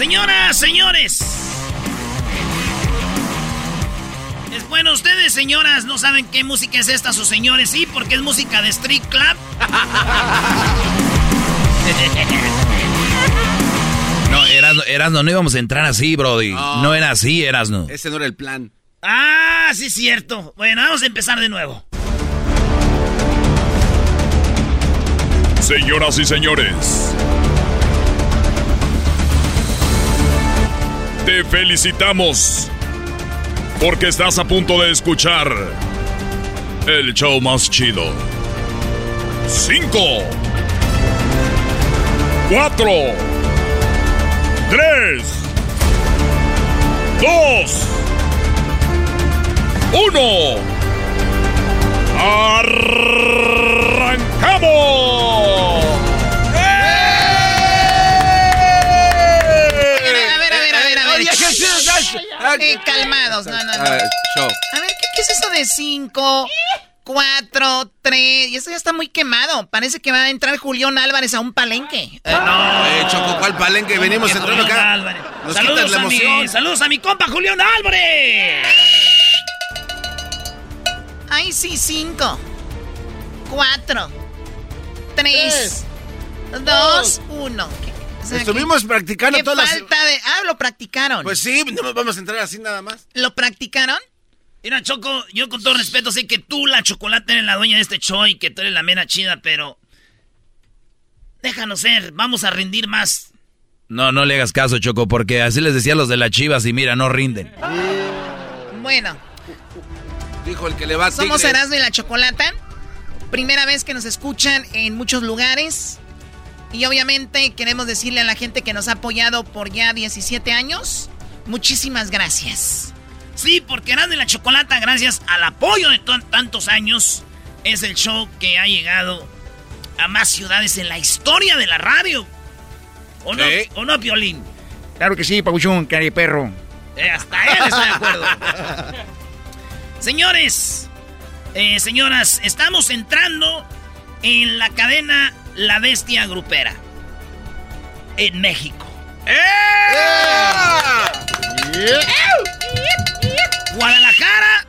Señoras, señores. Es bueno, ustedes, señoras, no saben qué música es esta, sus señores, sí, porque es música de Street Club. No, Erasno, Erasno, no íbamos a entrar así, Brody. No, era así, Erasno. Ese no era el plan. Ah, sí, es cierto. Bueno, vamos a empezar de nuevo. Señoras y señores, te felicitamos porque estás a punto de escuchar el show más chido. 5, 4, 3, 2, 1. ¡Arrancamos! Calmados, no, no, no. Ah, show. A ver, ¿qué, qué es eso de 5, 4, 3? Y eso ya está muy quemado. Parece que va a entrar Julián Álvarez a un palenque. Eh, no. Eh, Choco, ¿cuál palenque? Venimos entrando acá. Álvarez. Nos Saludos la a, mi, saludos a mi compa Julián Álvarez. Ay, sí, 5, 4, 3, 2, 1. Estuvimos practicando ¿Qué todas las... falta de...? Ah, lo practicaron. Pues sí, no nos vamos a entrar así nada más. ¿Lo practicaron? Mira, Choco, yo con todo respeto sé que tú, la chocolate, eres la dueña de este show y que tú eres la mera chida, pero... Déjanos ser, vamos a rendir más. No, no le hagas caso, Choco, porque así les decía a los de las chivas y mira, no rinden. Bueno, Dijo el que le va a somos. Erasmo y la Chocolata. Primera vez que nos escuchan en muchos lugares. Y obviamente queremos decirle a la gente que nos ha apoyado por ya 17 años, muchísimas gracias. Sí, porque Erasmo y la Chocolata, gracias al apoyo de to- tantos años, es el show que ha llegado a más ciudades en la historia de la radio. ¿O no. ¿o no Piolín? Claro que sí, Pabuchón, cari perro. Eh, hasta él está de acuerdo. Señores, eh, señoras, estamos entrando en la cadena La Bestia Grupera. En México. Guadalajara,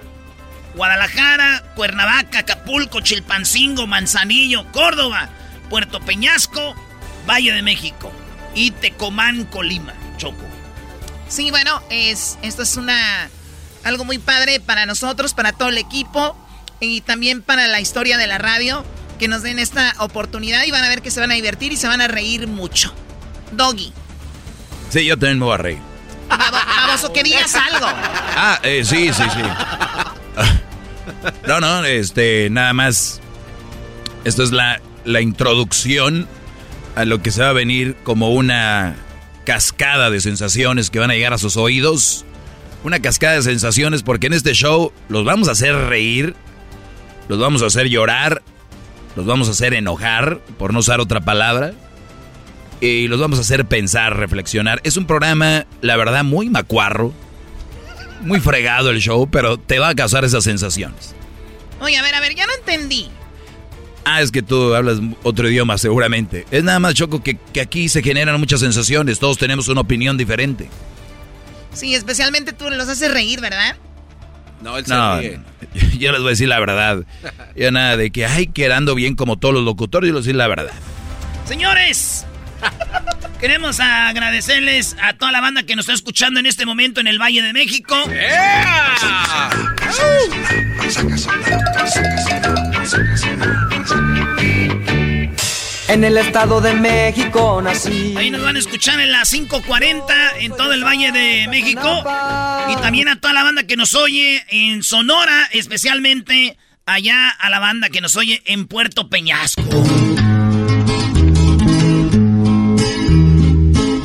Guadalajara, Cuernavaca, Acapulco, Chilpancingo, Manzanillo, Córdoba, Puerto Peñasco, Valle de México y Tecomán, Colima, Choco. Sí, bueno, es, esto es una algo muy padre para nosotros, para todo el equipo y también para la historia de la radio que nos den esta oportunidad y van a ver que se van a divertir y se van a reír mucho. Doggy, Sí, yo también me voy a reír. vamos, que digas algo. Ah, eh, sí, sí, sí. No, no, este, nada más. Esto es la, la introducción a lo que se va a venir como una cascada de sensaciones que van a llegar a sus oídos. Una cascada de sensaciones porque en este show los vamos a hacer reír, los vamos a hacer llorar, los vamos a hacer enojar, por no usar otra palabra, y los vamos a hacer pensar, reflexionar. Es un programa, la verdad, muy macuarro, muy fregado el show, pero te va a causar esas sensaciones. Oye, a ver, a ver, ya no entendí. Ah, es que tú hablas otro idioma seguramente. Es nada más, Choco, que, que aquí se generan muchas sensaciones, todos tenemos una opinión diferente. Sí, especialmente tú los haces reír, ¿verdad? No, él se No, ríe. yo les voy a decir la verdad. Yo nada de que, ay, quedando bien como todos los locutores, yo les voy a decir la verdad. Señores, Queremos agradecerles a toda la banda que nos está escuchando en este momento en el Valle de México. En el Estado de México nací. Ahí nos van a escuchar en las 5.40 en todo el Valle de México. Y también a toda la banda que nos oye en Sonora, especialmente allá a la banda que nos oye en Puerto Peñasco.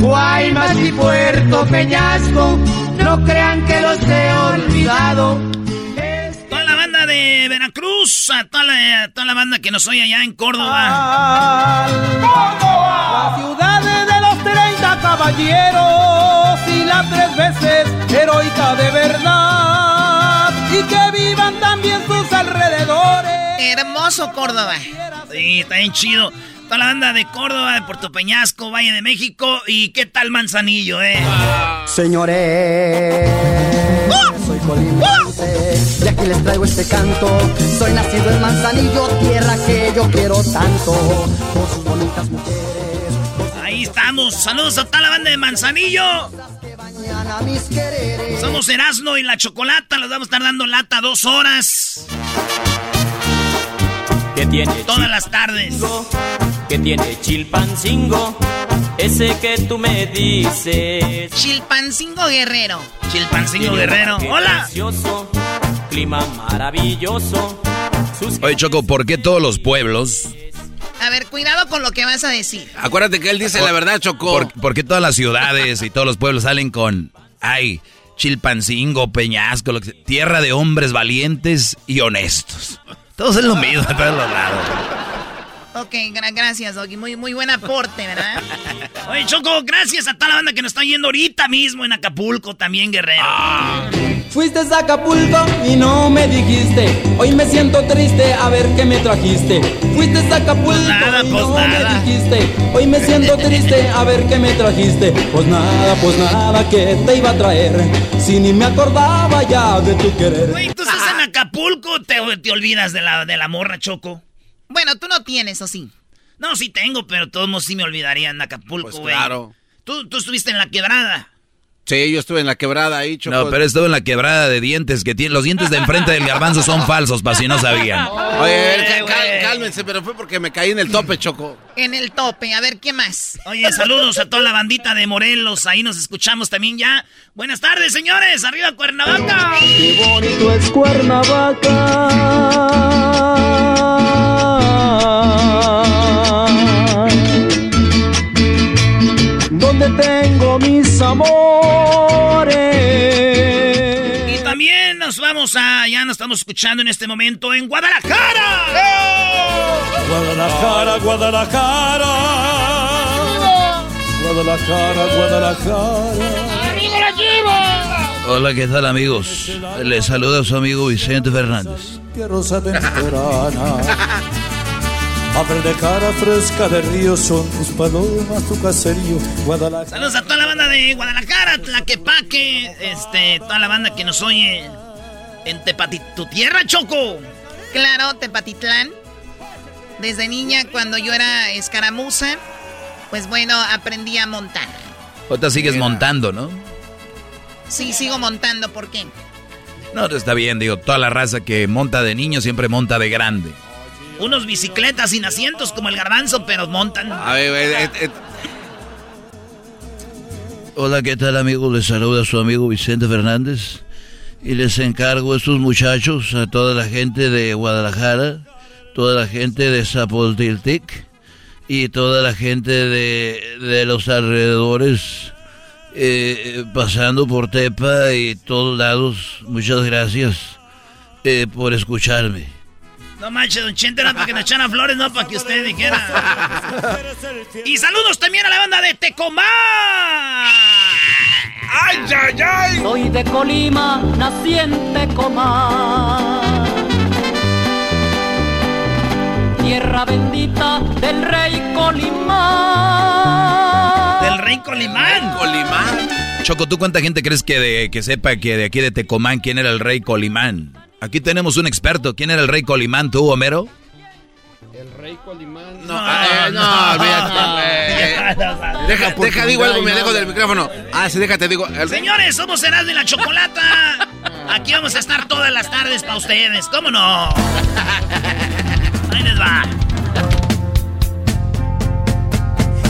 Guaymas y Puerto Peñasco, no crean que los he olvidado. De Veracruz, a toda la, a toda la banda que nos oye allá en Córdoba. La ciudad de los 30 caballeros y la tres veces heroica de verdad. Y que vivan también sus alrededores. Hermoso Córdoba. Sí, está bien chido. Toda la banda de Córdoba, de Puerto Peñasco, Valle de México. ¿Y qué tal Manzanillo, eh? Señores, colimense y aquí les traigo este canto. Soy nacido en Manzanillo, tierra que yo quiero tanto. Por sus bonitas mujeres, Ahí estamos. Saludos a toda la banda de Manzanillo. Somos Erasmo y la Chocolata. Los vamos a estar dando lata dos horas. que tiene Todas las tardes. que tiene chilpancingo, ese que tú me dices. Chilpancingo Guerrero. Chilpancingo Guerrero. Hola. precioso, clima maravilloso. Sus Oye, Choco, ¿por qué todos los pueblos? A ver, cuidado con lo que vas a decir. Acuérdate que él dice la verdad, Choco. ¿Por, por qué todas las ciudades y todos los pueblos salen con, ay, Chilpancingo, Peñasco, lo que sea, tierra de hombres valientes y honestos? Todos es lo mismo, de todos los lados. Ok, gra- gracias, Doggy. Muy, muy buen aporte, ¿verdad? Oye, Choco, gracias a toda la banda que nos está yendo ahorita mismo en Acapulco, también, Guerrero. Fuiste a Acapulco y no me dijiste. Hoy me siento triste a ver qué me trajiste. Fuiste a Acapulco nada, y pues no nada. me dijiste. Hoy me siento triste a ver qué me trajiste. Pues nada, pues nada que te iba a traer. Si ni me acordaba ya de tu querer. Güey, tú estás en Acapulco, te, te olvidas de la, de la morra, Choco. Bueno, tú no tienes, ¿o sí? No, sí tengo, pero todos modos sí me olvidaría en Acapulco, Pues güey. claro. Tú, tú estuviste en la quebrada. Sí, yo estuve en la quebrada ahí, Choco. No, pero estuvo en la quebrada de dientes que tiene. Los dientes de enfrente del garbanzo son falsos, para si no sabían. Oye, a ver, Eh, cal- cálmense, pero fue porque me caí en el tope, Choco. En el tope, a ver, ¿qué más? Oye, saludos a toda la bandita de Morelos, ahí nos escuchamos también ya. Buenas tardes, señores, arriba Cuernavaca. Qué bonito es Cuernavaca. Tengo mis amores. Y también nos vamos a, ya nos estamos escuchando en este momento en Guadalajara. Guadalajara, Guadalajara. Guadalajara, Guadalajara. Hola, ¿qué tal, amigos? Les saluda su amigo Vicente Fernández. Tierrosa temprana. Abre de cara fresca de río, son tus palomas, tu caserío. Guadalajara. Saludos a toda la banda de Guadalajara, Tlaquepaque, este, toda la banda que nos oye en Tepati, tu tierra, Choco. Claro, Tepatitlán. Desde niña, cuando yo era escaramuza, pues bueno, aprendí a montar. Ahorita sigues montando, ¿no? Sí, sigo montando, ¿por qué? No, está bien, digo, toda la raza que monta de niño siempre monta de grande. Unos bicicletas sin asientos como el garbanzo, pero montan. A ver, eh, eh, Hola, ¿qué tal, amigos? Les saluda su amigo Vicente Fernández. Y les encargo a estos muchachos, a toda la gente de Guadalajara, toda la gente de Zapoltiltic y toda la gente de, de los alrededores, eh, pasando por Tepa y todos lados. Muchas gracias eh, por escucharme. No manches, Don Chente, era para que nos echaran flores, no para que usted dijera. y saludos también a la banda de Tecomán. ¡Ay, ay, ay! Soy de Colima, nací en Tecomán. Tierra bendita del rey Colimán. Del Rey Colimán. Colimán. Choco, ¿tú cuánta gente crees que, de, que sepa que de aquí de Tecomán quién era el rey Colimán? Aquí tenemos un experto. ¿Quién era el rey Colimán, tú, Homero? El rey Colimán. No, eh, no, olvídate, güey. Deja, deja, digo algo, me alejo del micrófono. Ah, sí, déjate, digo. el- Señores, somos Erasmo de la Chocolata. Aquí vamos a estar todas las tardes para ustedes. ¿Cómo no? Ahí les va.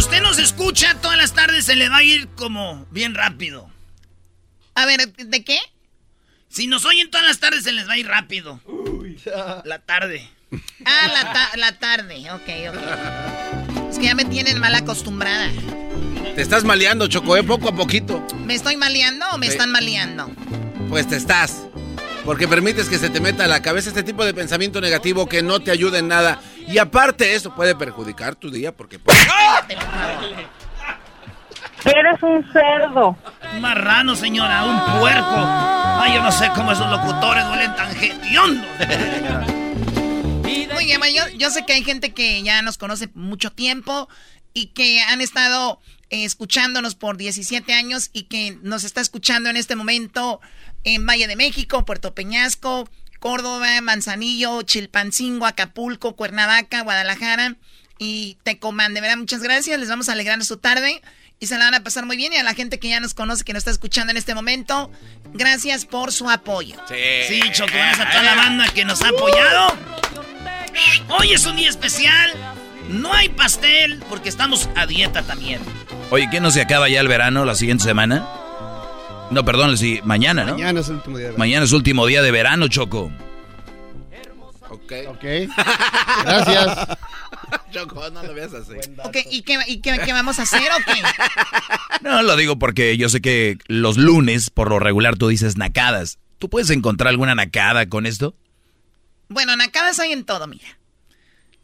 Si usted nos escucha todas las tardes, se le va a ir como bien rápido. A ver, ¿de qué? Si nos oyen todas las tardes, se les va a ir rápido. La tarde. Ah, la, ta- la tarde. Ok, ok. Es que ya me tienen mal acostumbrada. Te estás maleando, Choco, ¿eh? Poco a poquito. ¿Me estoy maleando o me Sí. están maleando? Pues te estás. Porque permites que se te meta a la cabeza este tipo de pensamiento negativo que no te ayuda en nada. Y aparte, eso puede perjudicar tu día porque... pues, Eres un cerdo. Un marrano, señora, un puerco. Ay, yo no sé cómo esos locutores huelen tan hediondos. Oye, ma, yo, yo sé que hay gente que ya nos conoce mucho tiempo y que han estado eh, escuchándonos por 17 años y que nos está escuchando en este momento en Valle de México, Puerto Peñasco, Córdoba, Manzanillo, Chilpancingo, Acapulco, Cuernavaca, Guadalajara y Tecomán. De verdad, muchas gracias. Les vamos a alegrar su tarde y se la van a pasar muy bien. Y a la gente que ya nos conoce, que nos está escuchando en este momento, gracias por su apoyo. Sí, Choco, gracias a toda la banda que nos ha apoyado. Hoy es un día especial. No hay pastel porque estamos a dieta también. Oye, ¿qué no se acaba ya el verano la siguiente semana? No, perdón, sí, mañana, ¿no? Mañana es el último día de verano. Mañana es último día de verano, Choco. Ok. Ok. Gracias. Choco, no lo veas así. Ok, ¿y qué, y qué, qué vamos a hacer o qué? No, lo digo porque yo sé que los lunes, por lo regular, tú dices nacadas. ¿Tú puedes encontrar alguna nacada con esto? Bueno, nacadas hay en todo, mira.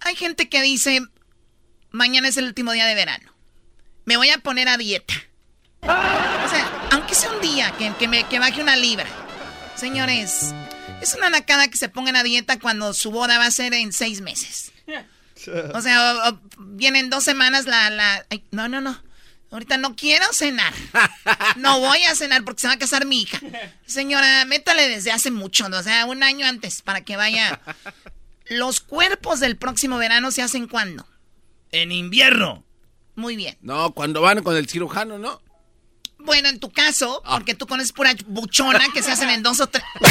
Hay gente que dice, mañana es el último día de verano. Me voy a poner a dieta. O sea, aunque sea un día que, que me, que baje una libra. Señores, es una nacada que se pongan a dieta cuando su boda va a ser en seis meses. O sea, o- o vienen dos semanas la... la ay, no, no, no. Ahorita no quiero cenar. No voy a cenar porque se va a casar mi hija. Señora, métale desde hace mucho, ¿no? o sea, un año antes para que vaya. Los cuerpos del próximo verano se hacen cuándo? En invierno. Muy bien. No, cuando van con el cirujano, ¿no? Bueno, en tu caso, porque tú conoces pura buchona que se hacen en dos o tres.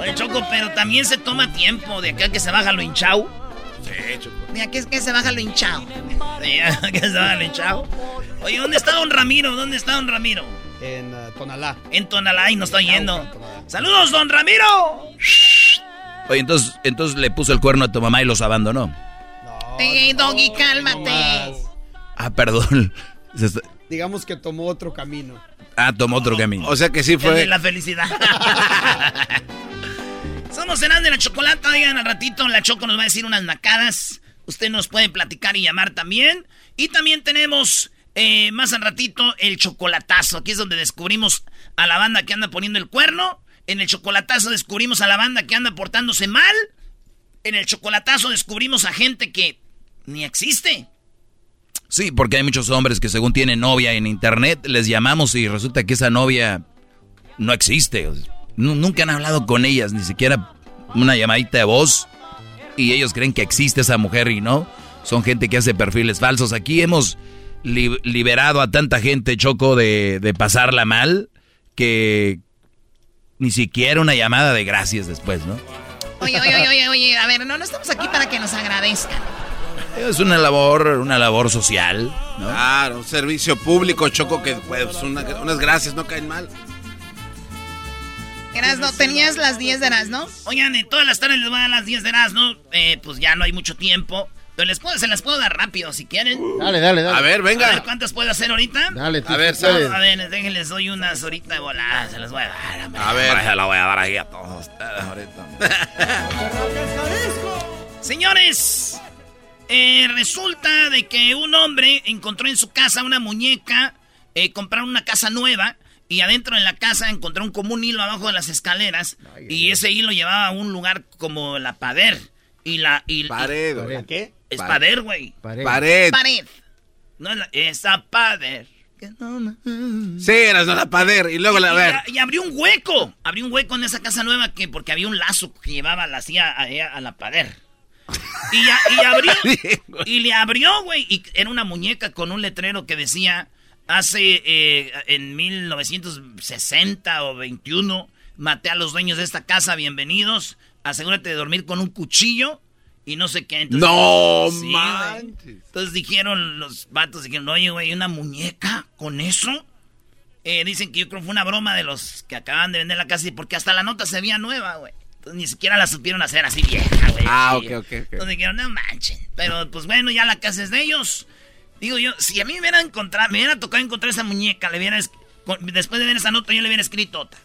Oye, Choco, pero también se toma tiempo de acá que se baja lo hinchao. Sí, Choco. Mira, que es que se baja lo hinchado. Sí, que se baja lo hinchao. Oye, ¿dónde está don Ramiro? ¿Dónde está don Ramiro? En uh, Tonalá. En Tonalá y nos está yendo. ¡Saludos, don Ramiro! Oye, entonces, entonces le puso el cuerno a tu mamá y los abandonó. Ey, Doggy, cálmate. Ah, perdón. Digamos que tomó otro camino. Ah, tomó otro camino. O sea que sí El de fue... la felicidad. Somos Serán de la Chocolata. Digan al ratito, la Choco nos va a decir unas nacadas. Usted nos puede platicar y llamar también. Y también tenemos eh, más al ratito el chocolatazo. Aquí es donde descubrimos a la banda que anda poniendo el cuerno. En el chocolatazo descubrimos a la banda que anda portándose mal. En el chocolatazo descubrimos a gente que ni existe. Sí, porque hay muchos hombres que según tienen novia en internet, les llamamos y resulta que esa novia no existe. Nunca han hablado con ellas, ni siquiera una llamadita de voz. Y ellos creen que existe esa mujer y no. Son gente que hace perfiles falsos. Aquí hemos li- liberado a tanta gente, Choco, de, de pasarla mal, que ni siquiera una llamada de gracias después, ¿no? Oye, oye, oye, oye, oye, a ver, no, no estamos aquí para que nos agradezcan. Es una labor, una labor social, ¿no? Claro, un servicio público, Choco, que pues una- unas gracias no caen mal. Erasno, tenías las 10 de Erasno. Oigan, en todas las tardes les voy a dar las 10 de Erasmo. Eh, pues ya no hay mucho tiempo. Pero les puedo, se las puedo dar rápido si quieren. Dale, dale, dale. A ver, A ver venga. cuántas puedo hacer ahorita. Dale, A ver, puedes. A ver, déjenles doy unas ahorita de volada. Se las voy a dar. hombre. A ver. Se la voy a dar ahí a todos ustedes ahorita. Señores, eh, resulta de que un hombre encontró en su casa una muñeca, eh, compraron una casa nueva y adentro de la casa encontraron como un hilo abajo de las escaleras y ese hilo llevaba a un lugar como la pader y la y, Pared, y- güey. ¿Qué? es Pared. pader, güey. Pared. Pared. Pared. No es la- esa pader. que no me- Sí, eras no la pader. Y luego la a y, ver. y abrió un hueco. Abrió un hueco en esa casa nueva que porque había un lazo que llevaba la silla a, a la pader. Y, ya- y abrió. y le abrió, güey. Y era una muñeca con un letrero que decía. Hace eh, en 1960 o 21 maté a los dueños de esta casa, bienvenidos. Asegúrate de dormir con un cuchillo y no sé qué. Entonces- No Sí. Entonces dijeron los vatos, dijeron, oye, güey, ¿una muñeca con eso? Eh, dicen que yo creo que fue una broma de los que acaban de vender la casa, y porque hasta la nota se veía nueva, güey. Entonces ni siquiera la supieron hacer así vieja, güey. Ah, ok, ok, ok. Entonces dijeron, no manchen. Pero pues bueno, ya la casa es de ellos. Digo yo, si a mí me hubiera encontrado, me hubiera tocado encontrar esa muñeca, le hubiera, después de ver esa nota, yo le hubiera escrito otra.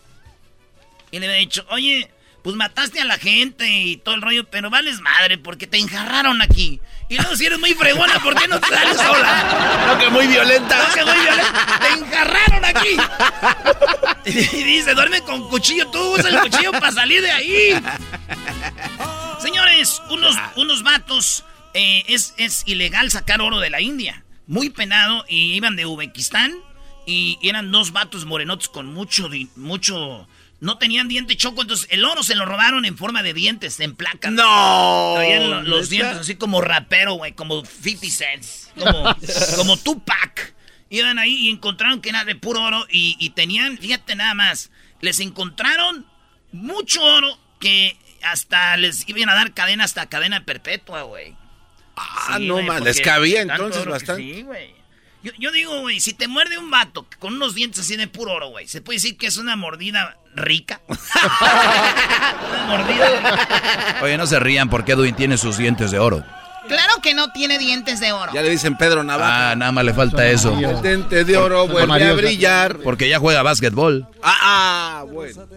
Y le hubiera dicho, oye, pues mataste a la gente y todo el rollo, pero vales madre porque te enjarraron aquí. Y luego si eres muy fregona, ¿por qué no te sales sola? No, que muy violenta. No, que muy violenta. Te enjarraron aquí. Y dice, duerme con cuchillo, tú usa el cuchillo para salir de ahí. Señores, unos, unos vatos, eh, es, es ilegal sacar oro de la India. Muy penado y iban de Uzbekistán y eran dos vatos morenotes con mucho, mucho... No tenían diente choco, entonces el oro se lo robaron en forma de dientes, en placas. No. Traían lo- los dientes así como rapero, güey, como 50 cents, como, como Tupac. Iban ahí y encontraron que era de puro oro y, y tenían, fíjate nada más, les encontraron mucho oro que hasta les iban a dar cadena hasta cadena perpetua, güey. Ah, Sí, no porque Les cabía entonces bastante. Sí, güey. Yo, yo digo, güey, si te muerde un vato con unos dientes así de puro oro, güey, ¿se puede decir que es una mordida rica? una mordida Oye, no se rían porque Edwin tiene sus dientes de oro. Claro que no tiene dientes de oro. Ya le dicen Pedro Ah, Navaja. nada más le falta eso. El diente de oro vuelve a brillar. Porque ya juega básquetbol. Ah, ah, bueno.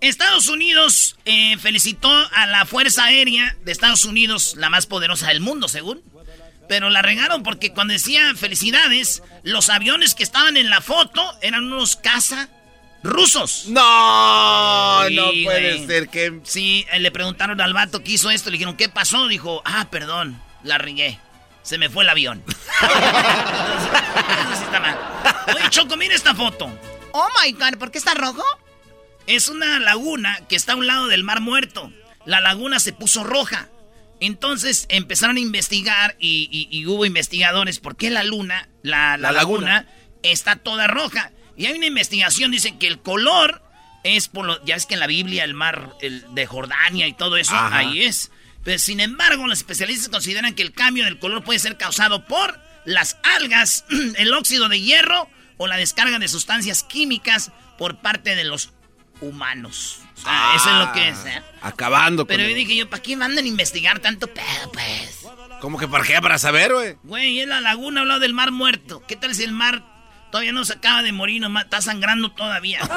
Estados Unidos eh, felicitó a la Fuerza Aérea de Estados Unidos, la más poderosa del mundo, según. Pero la regaron porque cuando decían felicidades, los aviones que estaban en la foto eran unos caza rusos. No, Sí, no puede güey. ser que. Sí, eh, le preguntaron al vato que hizo esto, le dijeron, ¿qué pasó? Dijo, ah, perdón, la regué. Se me fue el avión. Eso sí está mal. Oye, Choco, mira esta foto. Oh my god, ¿por qué está rojo? Es una laguna que está a un lado del Mar Muerto. La laguna se puso roja. Entonces empezaron a investigar y, y- y hubo investigadores por qué la luna, la, la La laguna. laguna, está toda roja. Y hay una investigación, dicen que el color es por lo... Ya es que en la Biblia el mar el de Jordania y todo eso, Ajá. ahí es. Pero sin embargo, los especialistas consideran que el cambio del color puede ser causado por las algas, el óxido de hierro o la descarga de sustancias químicas por parte de los humanos. O sea, eso es lo que es. ¿eh? Acabando con. Pero yo el- dije yo, ¿para qué mandan a investigar tanto pedo, pues? ¿Cómo que para qué? Para saber, güey. Güey, es la laguna al lado del mar muerto. ¿Qué tal si el mar todavía no se acaba de morir, nomás está sangrando todavía?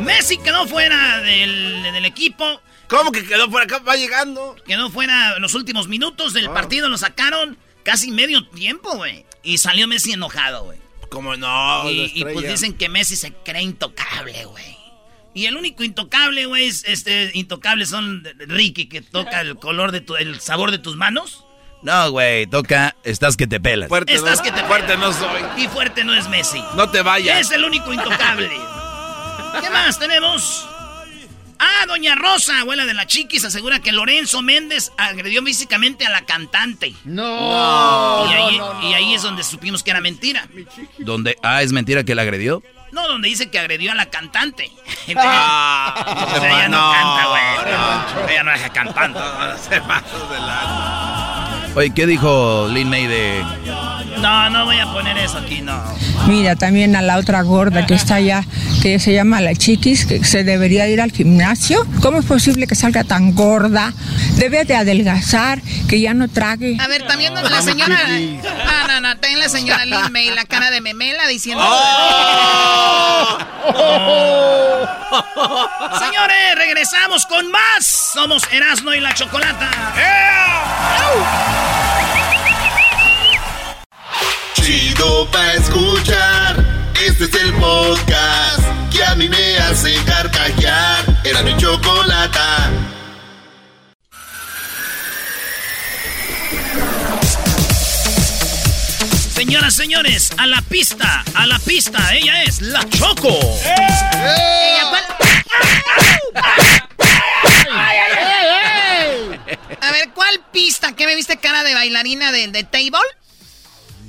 Messi quedó fuera del, del equipo. ¿Cómo que quedó por acá? Va llegando. Quedó fuera los últimos minutos del partido, lo sacaron casi medio tiempo, güey. Y salió Messi enojado, güey. ¿Cómo no? Y, y, pues dicen que Messi se cree intocable, güey. Y el único intocable, güey, es este intocable son Ricky que toca el color de tu, el sabor de tus manos. No, güey, toca, estás que te pelas. Fuerte, Estás no, que te fuerte no soy. Y fuerte no es Messi. No te vayas. Es el único intocable. ¿Qué más tenemos? Ah, doña Rosa, abuela de la chiquis, asegura que Lorenzo Méndez agredió físicamente a la cantante. No. y, ahí, no, no, y ahí es donde supimos que era mentira. Donde, ah, es mentira que la agredió. No, donde dice que agredió a la cantante. Ah, O sea, ella no, no, canta, güey. No, ella no es cantante. Se pasó de lado. Oye, ¿qué dijo Lin May de...? No, no voy a poner eso aquí, no. Mira, también a la otra gorda que está allá, que se llama la chiquis, que se debería ir al gimnasio. ¿Cómo es posible que salga tan gorda? Debe de adelgazar, que ya no trague. A ver, también la señora... No, no, no, también la señora Lin May, la cara de memela diciendo... ¡Oh! Señores, regresamos con más. Somos Erasmo y la Chocolata. Chido pa' escuchar. Este es el podcast que a mí me hace carcajear. Era mi chocolata. Señoras, señores, a la pista, a la pista. Ella es la Choco. A ver, ¿cuál pista? ¿Qué me viste cara de bailarina de, de table?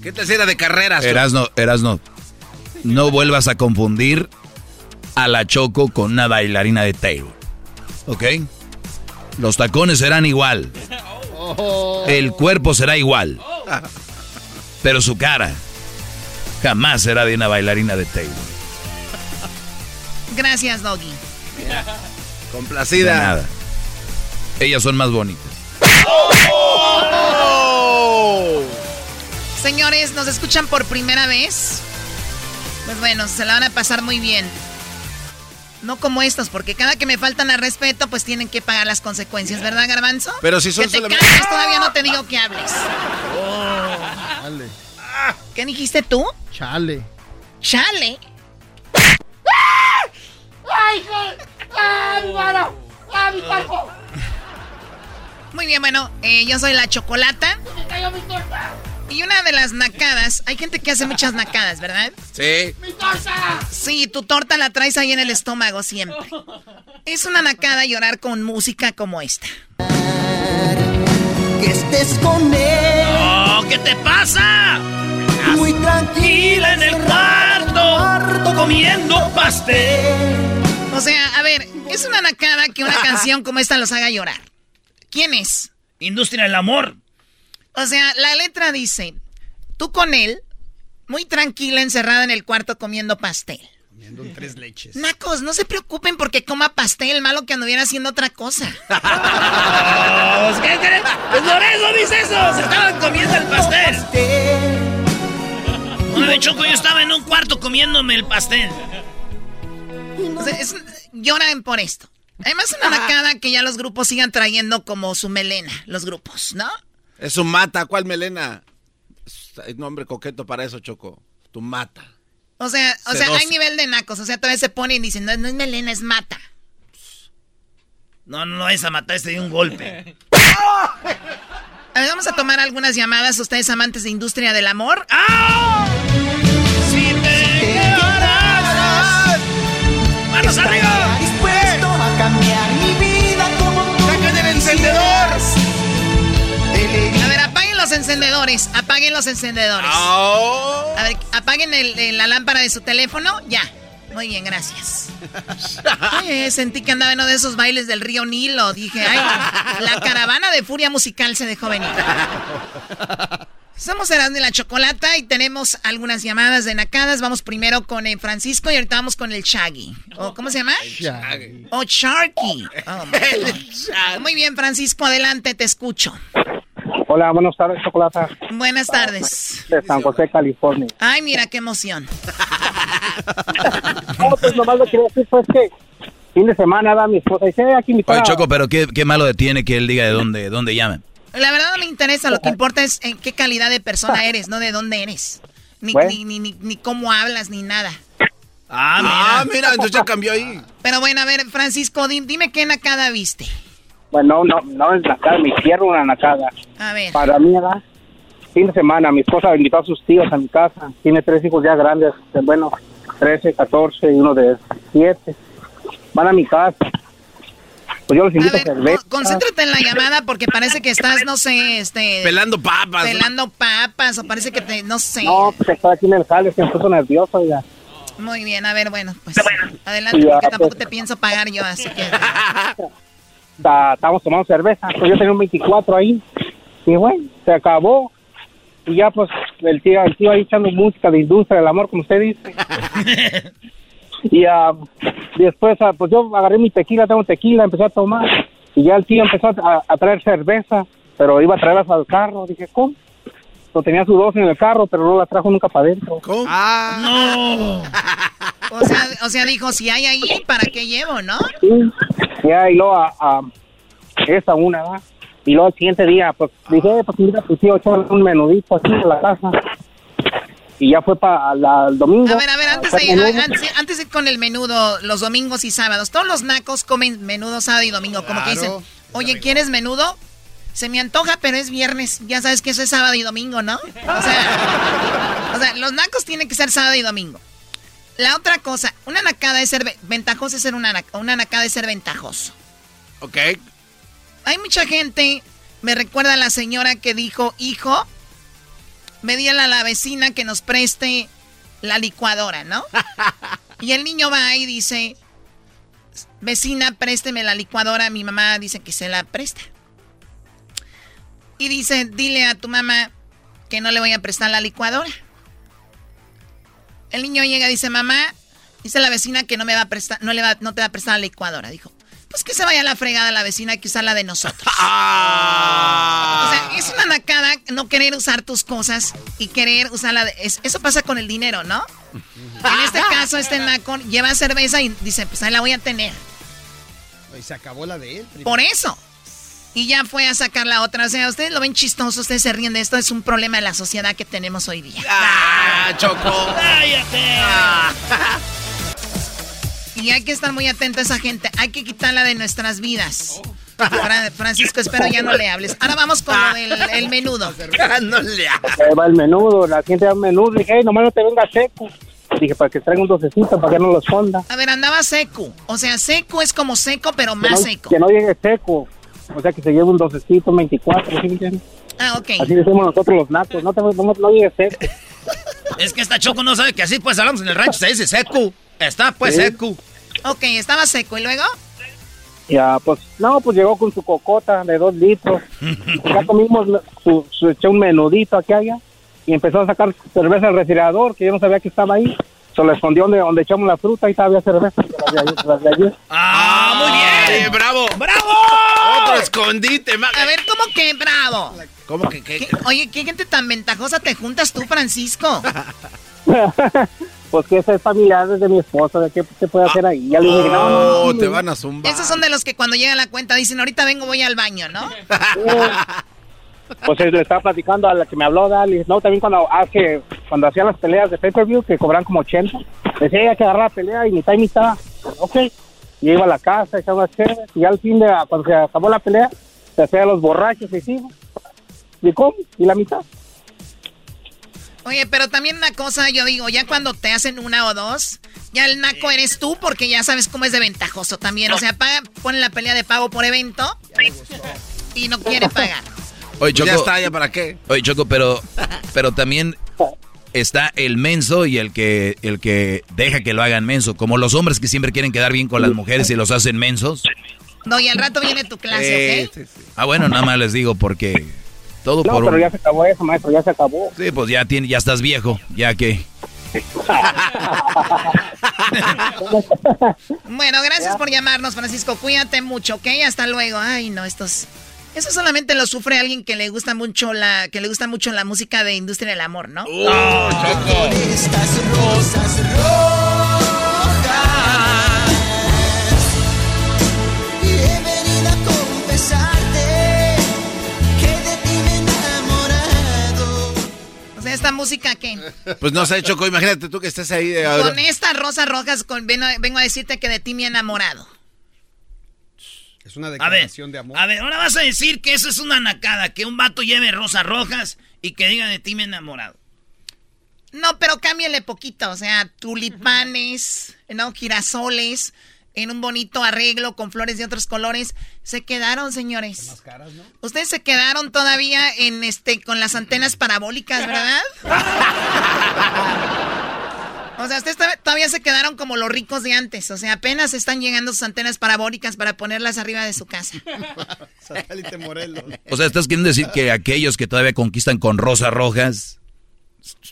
¿Qué te era de carreras? Erasno, Erasno, no vuelvas a confundir a la Choco con una bailarina de table. ¿Ok? Los tacones serán igual. El cuerpo será igual. Pero su cara jamás será de una bailarina de table. Gracias, Doggy. De Complacida. nada. Ellas son más bonitas. Señores, ¿nos escuchan por primera vez? Pues bueno, se la van a pasar muy bien. No como estos, porque cada que me faltan al respeto, pues tienen que pagar las consecuencias, ¿verdad, Garbanzo? Pero si son Que te solamente- calles, todavía no te digo que hables. Chale. ¿Qué dijiste tú? Chale. Chale. ¡Ay, ¡Ay, mano! ¡Ay, mi cuerpo! Muy bien, bueno, eh, yo soy la Chocolata. ¡Me cayó mi torta! Y una de las nacadas, hay gente que hace muchas nacadas, ¿verdad? Sí. ¡Mi torta! Sí, tu torta la traes ahí en el estómago siempre. Es una nacada llorar con música como esta. Que estés con él. Oh, ¿Qué te pasa? Muy tranquila en el cuarto, comiendo pastel. O sea, a ver, es una nacada que una canción como esta los haga llorar. ¿Quién es? Industria del amor. O sea, la letra dice, tú con él, muy tranquila, encerrada en el cuarto comiendo pastel. Comiendo en tres leches. Nacos, no se preocupen porque coma pastel, malo que anduviera haciendo otra cosa. Pues, ¿qué crees? Pues por eso dice eso. Se estaban comiendo el pastel. Una vez, Choco, yo estaba en un cuarto comiéndome el pastel. O sea, es- lloran por esto. Además, una nacada que ya los grupos sigan trayendo como su melena, los grupos, ¿no? Es un mata. ¿Cuál melena? Hay nombre coqueto para eso, Choco. Tu mata. O sea, o sea, hay nivel de nacos. O sea, todavía se ponen y dicen, no, no es melena, es mata. No, no, no, esa matar este de un golpe. A ver, vamos a tomar algunas llamadas. Ustedes amantes de industria del amor. ¡Ah! Si te. ¡Manos arriba! A ver, apaguen los encendedores. Apaguen los encendedores. Oh. A ver, apaguen el- el- la lámpara de su teléfono. Ya. Muy bien, gracias. Oye, sentí que andaba en uno de esos bailes del río Nilo. Dije, ay, la caravana de furia musical se dejó venir. Erasmo y la Chocolata y tenemos algunas llamadas de nacadas. Vamos primero con el Francisco y ahorita vamos con el Shaggy. ¿O ¿Cómo se llama? O Sharky. Oh. Muy bien, Francisco, adelante, te escucho. Hola, buenas tardes, Chocolata. Buenas tardes. De San José, California. Ay, mira qué emoción. No, pues nomás lo quería decir, pues que fin de semana va mi esposa y dice, "Eh, aquí mi Oye, Choco, pero qué, qué malo tiene que él diga de dónde, dónde llama. La verdad no me interesa, lo que importa es en qué calidad de persona eres, no de dónde eres. Ni, Bueno. ni, ni, ni, ni cómo hablas, ni nada. Ah, mira. Ah, mira, entonces ya cambió ahí. Pero bueno, a ver, Francisco, di- dime qué nacada viste. Bueno, no, no es nacada, mi tierra una nacada. A ver. Para mí, ¿verdad? Fin de semana, mi esposa invitó a sus tíos a mi casa. Tiene tres hijos ya grandes, de, bueno, 13, 14 y uno de 7. Van a mi casa. Pues yo los invito a, cerveza. Concéntrate en la llamada porque parece que estás, no sé, este... Pelando papas. Pelando papas o parece que te, no sé. No, pues está aquí en el jale, se me puso nervioso, ya. Muy bien, a ver, bueno, pues adelante Ya, porque tampoco pues. te pienso pagar yo, así que... Estábamos tomando cerveza, pues yo tenía un 24 ahí. Y bueno, se acabó. Y ya pues el tío, el tío ahí echando música de industria del amor, como usted dice. y ah, después, ah, pues yo agarré mi tequila, tengo tequila, empecé a tomar. Y ya el tío empezó a, a traer cerveza, pero iba a traerlas al carro. Dije, ¿cómo? Pues tenía su dos en el carro, pero no la trajo nunca para adentro. ¿Cómo? Ah, no. O sea, o sea, dijo, si hay ahí, ¿para qué llevo, no? Sí. Ya, y luego a, a esa una, ¿verdad? Y luego al siguiente día, pues dije, eh, pues mira, tu tío echó un menudito así en la casa. Y ya fue para el domingo. A ver, a ver, antes a de, antes, antes de ir con el menudo, los domingos y sábados, todos los nacos comen menudo sábado y domingo, como que dicen, oye, ¿quieres menudo? Se me antoja, pero es viernes. Ya sabes que eso es sábado y domingo, ¿no? O sea, o sea, los nacos tienen que ser sábado y domingo. La otra cosa, una nacada es ser ve- ventajoso, es ser una, una nacada es ser ventajoso. Ok. Hay mucha gente, me recuerda a la señora que dijo, hijo, me a la vecina que nos preste la licuadora, ¿no? y el niño va y dice, vecina, présteme la licuadora. Mi mamá dice que se la presta. Y dice, dile a tu mamá que no le voy a prestar la licuadora. El niño llega y dice, mamá, dice la vecina que no me va a prestar, no le va, no te va a prestar la licuadora. Dijo, pues que se vaya a la fregada la vecina, hay que usar la de nosotros. O sea, es una nacada no querer usar tus cosas y querer usarla. de- es- eso pasa con el dinero, ¿no? En este caso, este naco lleva cerveza y dice, pues ahí la voy a tener. Y se acabó la de él. Por eso. Y ya fue a sacar la otra. O sea, ustedes lo ven chistoso, ustedes se ríen de esto. Es un problema de la sociedad que tenemos hoy día. ¡Ah, Choco! ¡Cállate! Y hay que estar muy atento a esa gente. Hay que quitarla de nuestras vidas. Fra- Francisco, espero ya no le hables. Ahora vamos con lo del el menudo. no le Ahí va el menudo, la gente da un menudo. Dije, hey, nomás no te venga seco. Dije, para que traiga un docecito, para que no lo esconda. A ver, andaba seco. O sea, seco es como seco, pero Que más no, seco. que no llegue seco. O sea, que se lleve un docecito, un 24, ¿sí me entiendes? Ah, ok. Así decimos nosotros los nacos, no, te, no, no llegue seco. Es que esta Choco no sabe que así pues hablamos en el rancho, se dice seco. Está pues Sí. seco. Ok, estaba seco. ¿Y luego? Ya, pues, no, pues llegó con su cocota de dos litros. ya comimos su, su, echó un menudito aquí allá y empezó a sacar cerveza del refrigerador, que yo no sabía que estaba ahí. Se lo escondió donde, donde echamos la fruta y todavía cerveza. las de ayer- de las de ayer. ¡Ah, muy bien! Ay, ¡Bravo! ¡Bravo! Otro escondite, A ver, ¿cómo que bravo? ¿Cómo que qué? ¿Qué- Oye, ¿qué gente tan ventajosa te juntas tú, Francisco? pues que esa es familiar desde mi esposa, ¿de qué se puede hacer ahí? Ya le dije, no, no, Oh, no, te van a zumbar. Esos son de los que cuando llega la cuenta dicen, ahorita vengo, voy al baño, ¿no? Pues eh, le estaba platicando a la que me habló, Dali. No, también cuando hace, cuando hacían las peleas de pay-per-view, que cobran como 80. Decía, hay que agarrar la pelea y mitad y mitad. Ok. Y iba a la casa, echaba unas chéveres. Y al fin de, cuando se acabó la pelea, se hacía los borrachos y sí. ¿Y cómo? ¿Y la mitad? Oye, pero también una cosa, yo digo, ya cuando te hacen una o dos, ya el naco eres tú porque ya sabes cómo es de ventajoso también. O sea, paga, pone la pelea de pago por evento y no quiere pagar. Oye, Choco, Ya está, ¿ya para qué? Oye, Choco, pero, pero también está el menso y el que, el que deja que lo hagan menso. Como los hombres que siempre quieren quedar bien con las mujeres y los hacen mensos. No, y al rato viene tu clase, ¿ok? Ah, bueno, nada más les digo porque todo No, por pero un... ya se acabó eso, maestro, ya se acabó. Sí, pues ya, tiene, ya estás viejo, ya que... Bueno, gracias por llamarnos, Francisco. Cuídate mucho, ¿ok? Hasta luego. Ay, no, estos. Eso solamente lo sufre alguien que le gusta mucho la, que le gusta mucho la música de industria del amor, ¿no? Estas rosas rojas y he venido a confesarte que de ti me he enamorado. O sea, esta música que Pues no sé, Choco, imagínate tú que estés ahí. de ahora. con estas rosas rojas con, vengo, vengo a decirte que de ti me he enamorado. Una ver, declaración de amor. a ver, ahora vas a decir que eso es una nacada, que un vato lleve rosas rojas y que diga de ti me he enamorado. No, pero cámbiale poquito, o sea, tulipanes, no, girasoles, en un bonito arreglo con flores de otros colores. Se quedaron, señores. Ustedes se quedaron todavía en este con las antenas parabólicas, ¿verdad? O sea, ustedes todavía se quedaron como los ricos de antes. O sea, apenas están llegando sus antenas parabólicas para ponerlas arriba de su casa. Satélite Morelos. O sea, ¿estás queriendo decir que aquellos que todavía conquistan con rosas rojas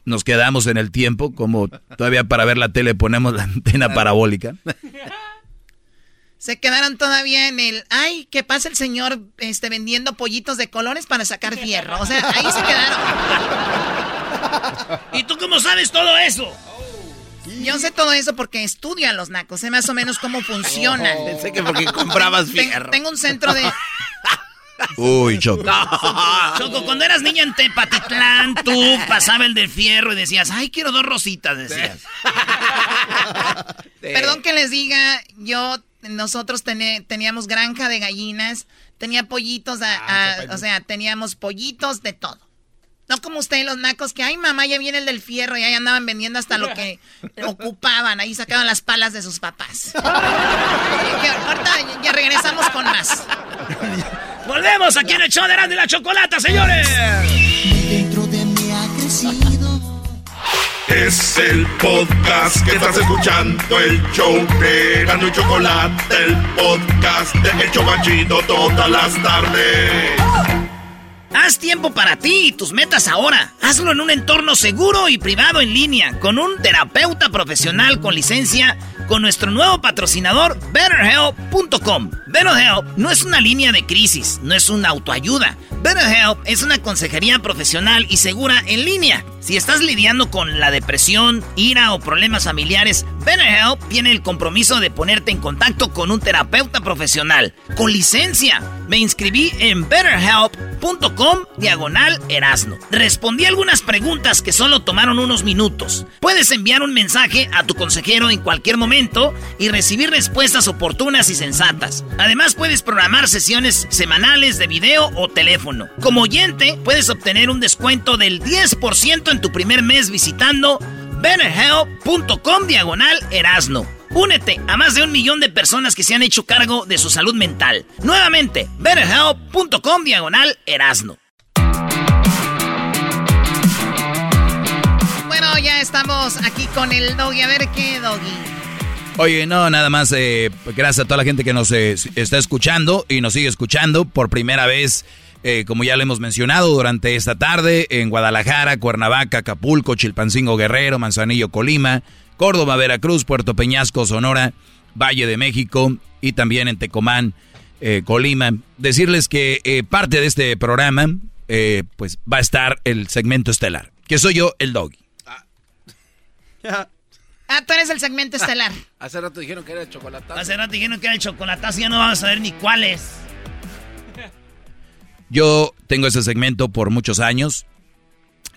nos quedamos en el tiempo? Como todavía para ver la tele ponemos la antena parabólica. Se quedaron todavía en el, ay, ¿qué pasa el señor este, vendiendo pollitos de colores para sacar fierro? O sea, ahí se quedaron. ¿Y tú cómo sabes todo eso? Yo sé todo eso porque estudio a los nacos, sé más o menos cómo funcionan. Oh. Pensé que porque comprabas fierro. tengo un centro de... Uy, Choco. Choco, cuando eras niña en Tepatitlán, tú pasaba el de fierro y decías, ay, quiero dos rositas, decías. Perdón que les diga, yo nosotros teníamos granja de gallinas, tenía pollitos, ah, o sea, teníamos pollitos de todo. No como ustedes los nacos que, ay mamá, ya viene el del fierro y ahí andaban vendiendo hasta lo que ocupaban, ahí sacaban las palas de sus papás. ahorita ya regresamos con más. Volvemos aquí en el show de de la Chocolata, señores. Dentro de mí ha crecido. Es el podcast que estás escuchando, el show de Gano y Chocolate, el podcast de El Chocachito todas las tardes. Haz tiempo para ti y tus metas ahora. Hazlo en un entorno seguro y privado en línea, con un terapeuta profesional con licencia, con nuestro nuevo patrocinador, BetterHelp.com. BetterHelp no es una línea de crisis, no es una autoayuda. BetterHelp es una consejería profesional y segura en línea. Si estás lidiando con la depresión, ira o problemas familiares, BetterHelp tiene el compromiso de ponerte en contacto con un terapeuta profesional con licencia. Me inscribí en betterhelp.com diagonal erasno. Respondí algunas preguntas que solo tomaron unos minutos. Puedes enviar un mensaje a tu consejero en cualquier momento y recibir respuestas oportunas y sensatas. Además puedes programar sesiones semanales de video o teléfono. Como oyente, puedes obtener un descuento del 10% en tu primer mes visitando betterhelp.com diagonal erasno. Únete a más de un millón de personas que se han hecho cargo de su salud mental. Nuevamente, betterhelp.com diagonal erasno. Bueno, ya estamos aquí con el doggy. A ver qué doggy. Oye, no, nada más, eh, gracias a toda la gente que nos eh, está escuchando y nos sigue escuchando por primera vez eh, como ya lo hemos mencionado durante esta tarde, en Guadalajara, Cuernavaca, Acapulco, Chilpancingo Guerrero, Manzanillo, Colima, Córdoba, Veracruz, Puerto Peñasco, Sonora, Valle de México y también en Tecomán, eh, Colima. Decirles que eh, parte de este programa, pues va a estar el segmento estelar, que soy yo, el doggy. Ah, tú eres el segmento estelar. Hace rato dijeron que era el chocolatazo. Hace rato dijeron que era el chocolatazo, ya no vamos a ver ni cuál es. Yo tengo ese segmento por muchos años.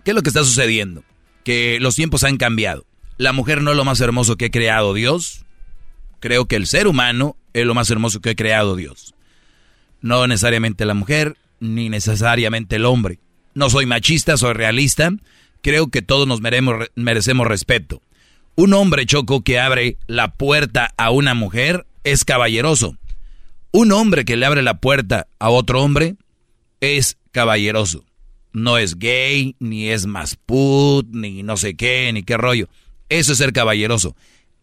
¿Qué es lo que está sucediendo? Que los tiempos han cambiado. La mujer no es lo más hermoso que ha creado Dios. Creo que el ser humano es lo más hermoso que ha creado Dios. No necesariamente la mujer, ni necesariamente el hombre. No soy machista, soy realista. Creo que todos nos merecemos respeto. Un hombre choco que abre la puerta a una mujer es caballeroso. Un hombre que le abre la puerta a otro hombre es caballeroso. No es gay, ni es más put, ni no sé qué, ni qué rollo. Eso es ser caballeroso.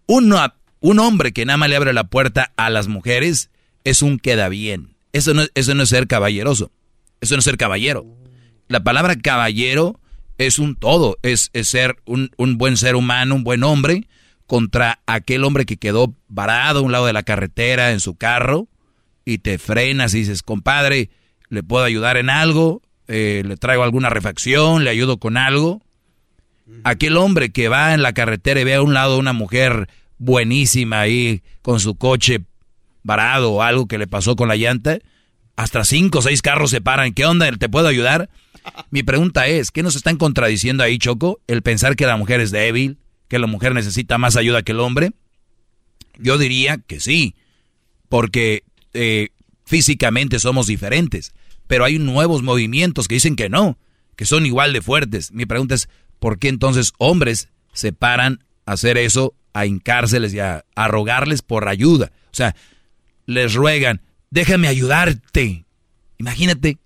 Un hombre que nada más le abre la puerta a las mujeres es un queda bien. Eso no, eso no es ser caballeroso. Eso no es ser caballero. La palabra caballero es un todo. Es, es ser un, un buen ser humano, un buen hombre, contra aquel hombre que quedó varado a un lado de la carretera en su carro y te frenas y dices, compadre, le puedo ayudar en algo, eh, le traigo alguna refacción, le ayudo con algo. Aquel hombre que va en la carretera y ve a un lado una mujer buenísima ahí con su coche varado o algo que le pasó con la llanta, hasta cinco o seis carros se paran. ¿Qué onda? ¿Te puedo ayudar? Mi pregunta es, ¿qué nos están contradiciendo ahí, Choco? El pensar que la mujer es débil, que la mujer necesita más ayuda que el hombre. Yo diría que sí, porque eh, físicamente somos diferentes, pero hay nuevos movimientos que dicen que no, que son igual de fuertes. Mi pregunta es, ¿por qué entonces hombres se paran a hacer eso, a hincárseles y a, rogarles por ayuda? O sea, les ruegan, déjame ayudarte. Imagínate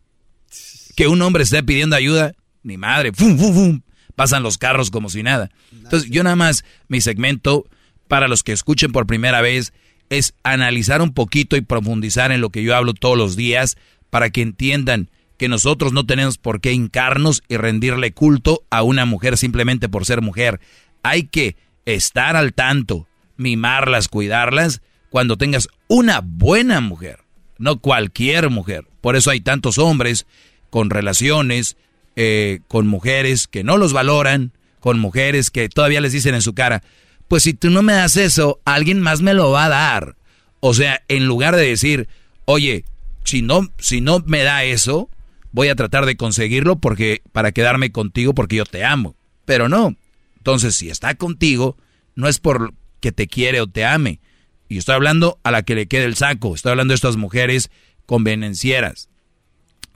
que un hombre esté pidiendo ayuda, ni madre, ¡fum, fum, fum! pasan los carros como si nada. Entonces, yo nada más, mi segmento, para los que escuchen por primera vez, es analizar un poquito y profundizar en lo que yo hablo todos los días para que entiendan que nosotros no tenemos por qué hincarnos y rendirle culto a una mujer simplemente por ser mujer. Hay que estar al tanto, mimarlas, cuidarlas, cuando tengas una buena mujer, no cualquier mujer. Por eso hay tantos hombres con relaciones, eh, con mujeres que no los valoran, con mujeres que todavía les dicen en su cara, pues si tú no me das eso, alguien más me lo va a dar. O sea, en lugar de decir, oye, si no, si no me da eso, voy a tratar de conseguirlo porque para quedarme contigo porque yo te amo. Pero no. Entonces, si está contigo, no es por que te quiere o te ame. Y estoy hablando a la que le quede el saco. Estoy hablando de estas mujeres convenencieras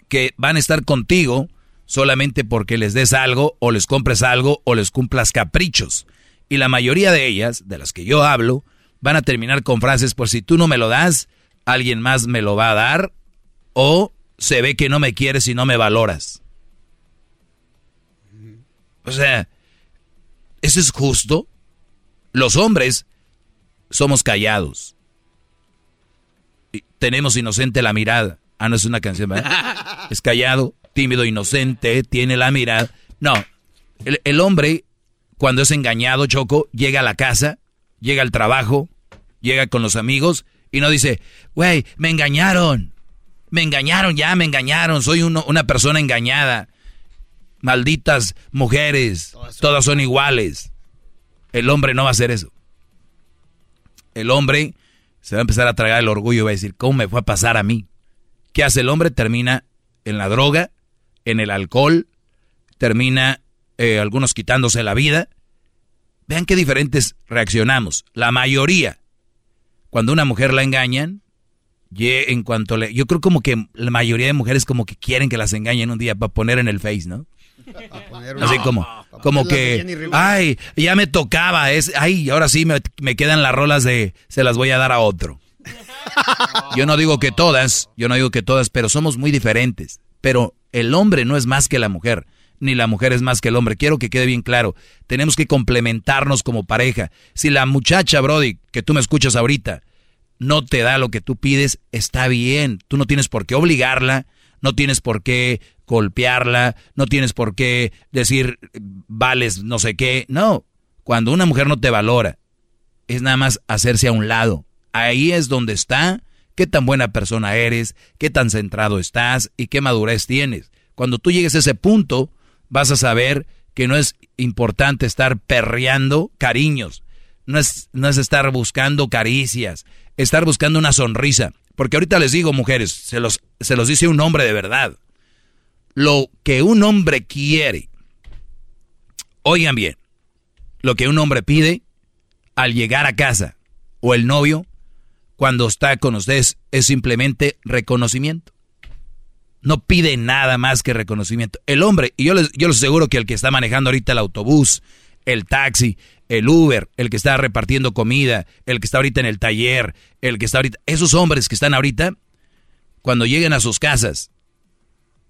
que van a estar contigo solamente porque les des algo o les compres algo o les cumplas caprichos. Y la mayoría de ellas, de las que yo hablo, van a terminar con frases por si tú no me lo das, alguien más me lo va a dar o se ve que no me quieres y no me valoras. O sea, ¿eso es justo? Los hombres somos callados. Tenemos inocente la mirada. Ah, no es una canción, ¿verdad? Es callado, tímido, inocente, tiene la mirada. No, el, el hombre, cuando es engañado, Choco, llega a la casa, llega al trabajo, llega con los amigos y no dice, güey, me engañaron me engañaron ya, me engañaron, soy una persona engañada. Malditas mujeres, todas son iguales. El hombre no va a hacer eso. El hombre se va a empezar a tragar el orgullo y va a decir, ¿cómo me fue a pasar a mí? ¿Qué hace el hombre? Termina en la droga, en el alcohol, termina eh, algunos quitándose la vida. Vean qué diferentes reaccionamos. La mayoría, cuando una mujer la engañan, en cuanto le, yo creo como que la mayoría de mujeres como que quieren que las engañen un día para poner en el face, ¿no? Así como, como que, ay, ya me tocaba, es, ay, ahora sí me, me quedan las rolas de, se las voy a dar a otro. Yo no digo que todas, yo no digo que todas, pero somos muy diferentes. Pero el hombre no es más que la mujer, ni la mujer es más que el hombre. Quiero que quede bien claro. Tenemos que complementarnos como pareja. Si la muchacha, Brody, que tú me escuchas ahorita, no te da lo que tú pides, está bien. Tú no tienes por qué obligarla, no tienes por qué golpearla, no tienes por qué decir vales no sé qué. No, cuando una mujer no te valora, es nada más hacerse a un lado. Ahí es donde está qué tan buena persona eres, qué tan centrado estás y qué madurez tienes. Cuando tú llegues a ese punto, vas a saber que no es importante estar perreando cariños, no es, no es estar buscando caricias, estar buscando una sonrisa. Porque ahorita les digo, mujeres, se los, se los dice un hombre de verdad. Lo que un hombre quiere, oigan bien, lo que un hombre pide al llegar a casa o el novio cuando está con ustedes es simplemente reconocimiento. No pide nada más que reconocimiento. El hombre, y yo les, yo les aseguro que el que está manejando ahorita el autobús, el taxi, el Uber, el que está repartiendo comida, el que está ahorita en el taller, el que está ahorita, esos hombres que están ahorita, cuando lleguen a sus casas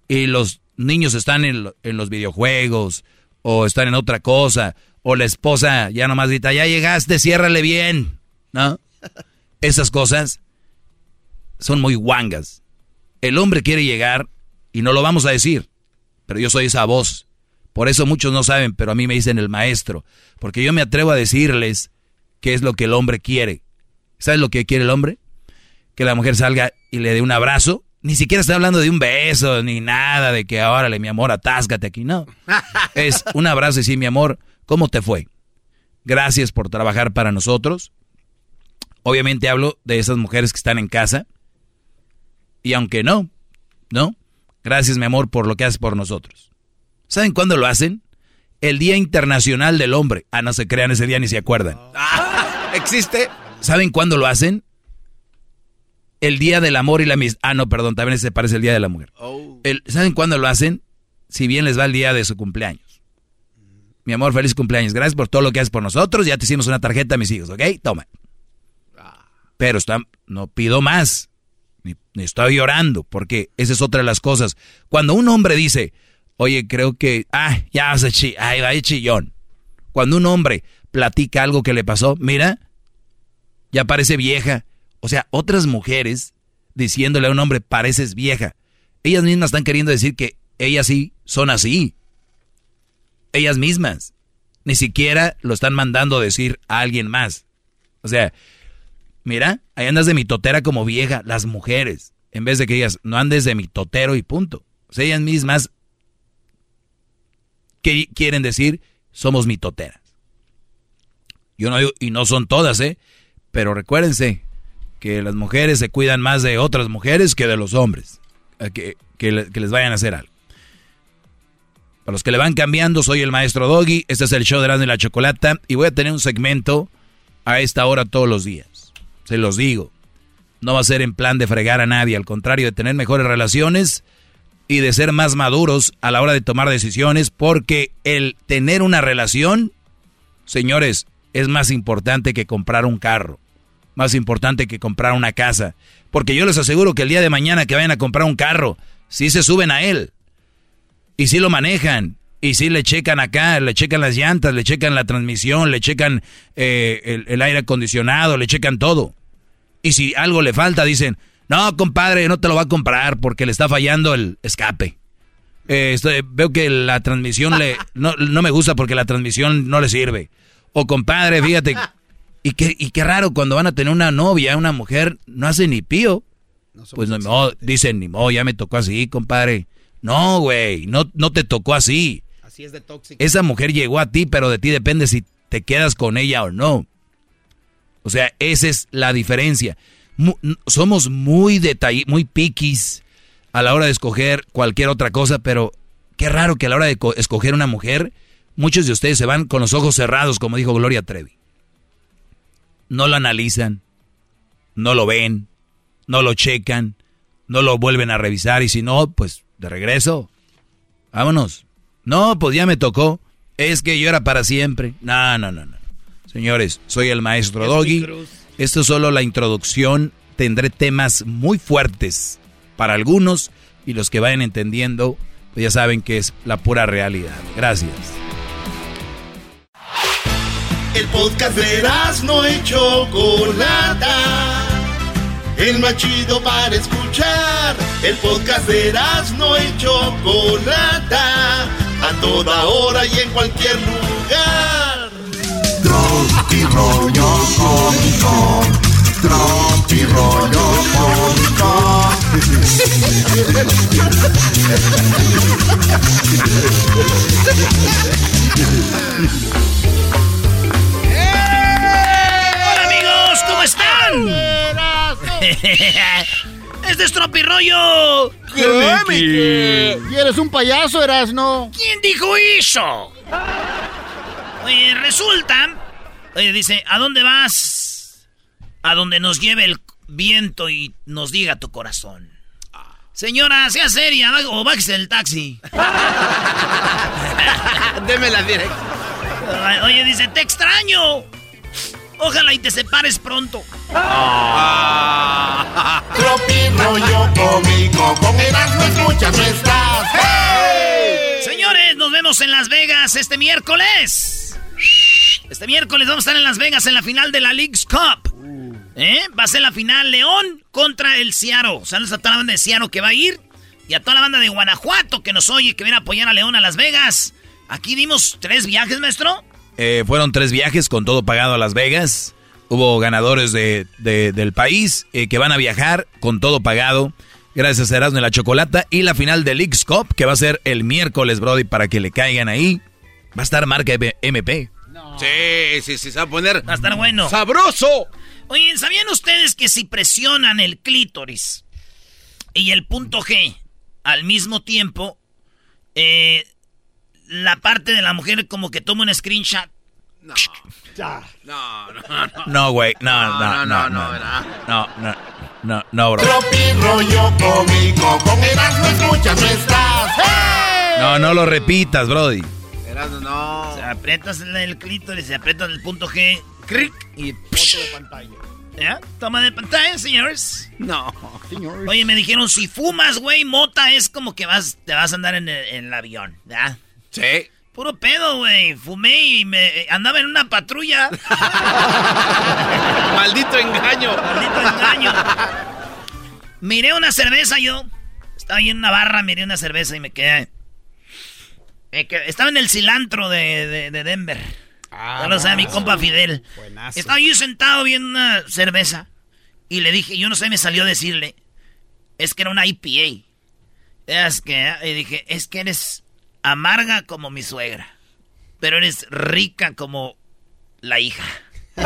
y los niños están en, los videojuegos o están en otra cosa, o la esposa ya nomás grita, ya llegaste, ciérrale bien, ¿no? Esas cosas son muy guangas. El hombre quiere llegar y no lo vamos a decir, pero yo soy esa voz por eso muchos no saben, pero a mí me dicen el maestro. Porque yo me atrevo a decirles qué es lo que el hombre quiere. ¿Sabes lo que quiere el hombre? Que la mujer salga y le dé un abrazo. Ni siquiera está hablando de un beso, ni nada de que ahora mi amor, atáscate aquí. No. Es un abrazo y decir, mi amor, ¿cómo te fue? Gracias por trabajar para nosotros. Obviamente hablo de esas mujeres que están en casa. Y aunque no, ¿no? Gracias, mi amor, por lo que haces por nosotros. ¿Saben cuándo lo hacen? El Día Internacional del Hombre. Ah, no se crean, ese día ni se acuerdan. Ah, ¿Existe? ¿Saben cuándo lo hacen? El Día del Amor y la Amistad. Ah, no, perdón, también se parece el Día de la Mujer. Oh. ¿Saben cuándo lo hacen? Si bien les va el día de su cumpleaños. Mi amor, feliz cumpleaños. Gracias por todo lo que haces por nosotros. Ya te hicimos una tarjeta a mis hijos, ¿ok? Toma. Pero está, no pido más. Ni, estoy llorando, porque esa es otra de las cosas. Cuando un hombre dice, Oye, creo que, ah, ya se chi, ay, va chillón. Cuando un hombre platica algo que le pasó, mira, ya parece vieja. O sea, otras mujeres diciéndole a un hombre, pareces vieja. Ellas mismas están queriendo decir que ellas sí son así. Ellas mismas. Ni siquiera lo están mandando decir a alguien más. O sea, mira, ahí andas de mi totera como vieja, las mujeres. En vez de que ellas no andes de mi totero y punto. O sea, ellas mismas que quieren decir somos mitoteras. Yo no digo, y no son todas, ¿eh? Pero recuérdense que las mujeres se cuidan más de otras mujeres que de los hombres. Que, que, les vayan a hacer algo. Para los que le van cambiando, soy el maestro Doggy. Este es el show de Erasmo y la Chocolata. Y voy a tener un segmento a esta hora todos los días. Se los digo. No va a ser en plan de fregar a nadie. Al contrario, de tener mejores relaciones y de ser más maduros a la hora de tomar decisiones. Porque el tener una relación, señores, es más importante que comprar un carro, más importante que comprar una casa. Porque yo les aseguro que el día de mañana que vayan a comprar un carro, si se suben a él, y si lo manejan, y si le checan acá, le checan las llantas, le checan la transmisión, le checan eh, el, el, aire acondicionado, le checan todo. Y si algo le falta, dicen, no, compadre, no te lo va a comprar porque le está fallando el escape. Eh, estoy, veo que la transmisión le, no, no me gusta porque la transmisión no le sirve. O compadre, fíjate. Y qué, y qué raro, cuando van a tener una novia, una mujer, no hace ni pío. pues no, dicen, ni modo, ya me tocó así, compadre. No, güey, no, no te tocó así. Es de. Esa mujer llegó a ti, pero de ti depende si te quedas con ella o no. O sea, esa es la diferencia. somos muy detall muy piquis a la hora de escoger cualquier otra cosa, pero qué raro que a la hora de escoger una mujer Muchos de ustedes se van con los ojos cerrados, como dijo Gloria Trevi. No lo analizan, no lo ven, no lo checan, no lo vuelven a revisar y si no, pues de regreso. Vámonos. No, pues ya me tocó. Es que yo era para siempre. No, no, no, no. Señores, soy el maestro Doggy. Esto es solo la introducción. Tendré temas muy fuertes para algunos y los que vayan entendiendo, pues ya saben que es la pura realidad. Gracias. El podcast de no y Chocolata. El más chido para escuchar. El podcast de no y Chocolata. A toda hora y en cualquier lugar. Tropi rollo cómico. Tropi rollo cómico. ¿cómo están? este es Tropirollo. ¿Qué? ¿Y eres un payaso, Erasno? ¿Quién dijo eso? Oye, resulta... Oye, dice, ¿a dónde vas? A donde nos lleve el viento y nos diga tu corazón. Señora, sea seria o bájese del taxi. Deme la dirección. Oye, dice, te extraño. Ojalá y te separes pronto. Ah. Tropi rollo cómico, con Erasmo escuchas no estás. Señores, nos vemos en Las Vegas este miércoles. Este miércoles vamos a estar en Las Vegas en la final de la League's Cup. ¿Eh? Va a ser la final León contra el Ciaro. Saludos a toda la banda de Ciaro que va a ir. Y a toda la banda de Guanajuato que nos oye, que viene a apoyar a León a Las Vegas. Aquí dimos tres viajes, maestro. Eh, fueron tres viajes con todo pagado a Las Vegas. Hubo ganadores de, del país eh, que van a viajar con todo pagado. Gracias a Erasmo y la Chocolata. Y la final del X Cup, que va a ser el miércoles, Brody, para que le caigan ahí. Va a estar marca MP. Sí, sí, sí, se va a poner. Va a estar bueno. ¡Sabroso! Oye, ¿sabían ustedes que si presionan el clítoris y el punto G al mismo tiempo, eh, la parte de la mujer como que toma un screenshot. No. Ya. No, no, no. No, güey. No, no, no, no. No, no, no. No, no, bro. Rollo cómico. Con Erasmo escuchas no estás. No, no lo repitas, Brody. Erasmo, no. Se aprietas el clítoris, se aprietas el punto G. Cric. Y. Foto de pantalla. ¿Ya? Toma de pantalla, señores. No. Señores. Oye, me dijeron, si fumas, güey, mota es como que vas, te vas a andar en el, en el avión, ¿ya? Sí. Puro pedo, güey. Fumé y me andaba en una patrulla. Maldito engaño. Maldito engaño. Miré una cerveza yo. Estaba ahí en una barra, miré una cerveza y me quedé. me quedé- Estaba en el cilantro de, de- de Denver. ya lo sabe mi compa Fidel. Buenazo. Estaba yo sentado viendo una cerveza. Y le dije, yo no sé, me salió a decirle. Es que era una IPA. Es que, y dije, es que eres amarga como mi suegra. Pero eres rica como la hija. ¡Bravo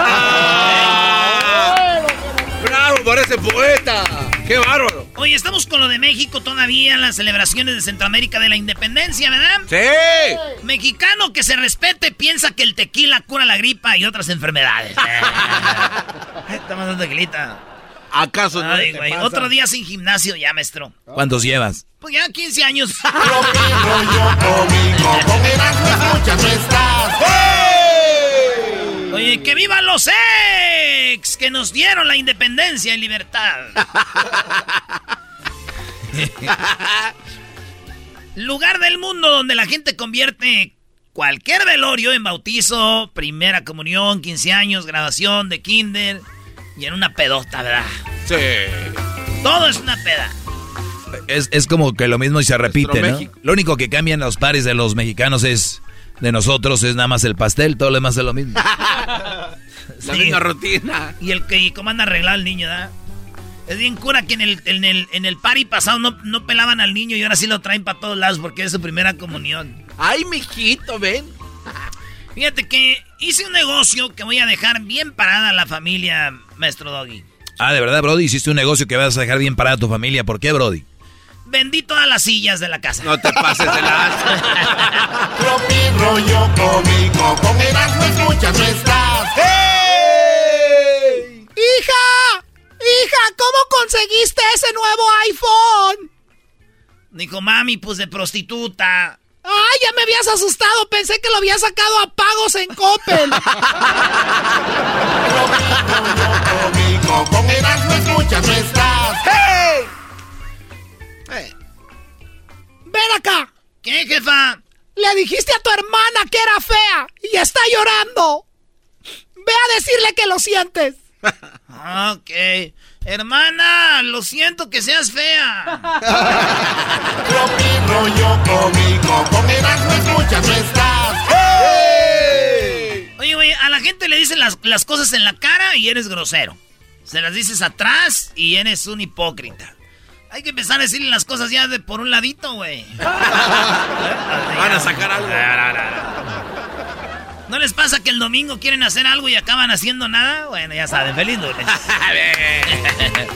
por ese poeta! ¡Qué bárbaro! Oye, estamos con lo de México todavía, las celebraciones de Centroamérica de la independencia, ¿verdad? ¡Sí! Mexicano que se respete piensa que el tequila cura la gripa y otras enfermedades. Estamos dando tequilita. ¿Acaso no? Ay, güey, otro día sin gimnasio ya, maestro. ¿Cuántos llevas? Pues ya 15 años. Con escuchas no estás. Oye, que vivan los ex que nos dieron la independencia y libertad. Lugar del mundo donde la gente convierte cualquier velorio en bautizo, primera comunión, 15 años, graduación de kinder y en una pedota, ¿verdad? Sí. Todo es una peda. Es, es como que lo mismo y se repite, ¿no? Lo único que cambian los pares de los mexicanos es de nosotros es nada más el pastel, todo lo demás es lo mismo. La Sí. misma rutina. Y el que y cómo anda arreglado el niño, ¿verdad? Es bien cura que en el, en el, en el party pasado no, no pelaban al niño y ahora sí lo traen para todos lados porque es su primera comunión. Ay, mijito, ven. Fíjate que hice un negocio que voy a dejar bien parada a la familia, maestro Doggy. Ah, de verdad, Brody, hiciste un negocio que vas a dejar bien parada a tu familia. ¿Por qué, Brody? Vendí todas las sillas de la casa. No te pases de la... Tropi rollo cómico. Con Erasmo escuchas no estás. ¡Hija! ¡Hija! ¿Cómo conseguiste ese nuevo iPhone? Dijo, mami, pues de prostituta. ¡Ay, ya me habías asustado! Pensé que lo había sacado a pagos en Coppel. Con Erasmo escuchas no estás. Ven acá. ¿Qué, jefa? Le dijiste a tu hermana que era fea y está llorando. Ve a decirle que lo sientes. Ok. Hermana, lo siento que seas fea. Tropi rollo cómico. Con Erasmo escuchas no estás. Oye, güey, a la gente le dicen las, las cosas en la cara y eres grosero. Se las dices atrás y eres un hipócrita. Hay que empezar a decirle las cosas ya de por un ladito, güey. Van a sacar algo. ¿No les pasa que el domingo quieren hacer algo y acaban haciendo nada? Bueno, ya saben, feliz lunes.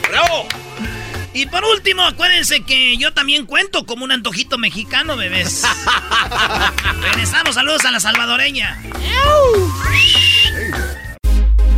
¡Bravo! Y por último, acuérdense que yo también cuento como un antojito mexicano, bebés. Regresamos, saludos a la salvadoreña.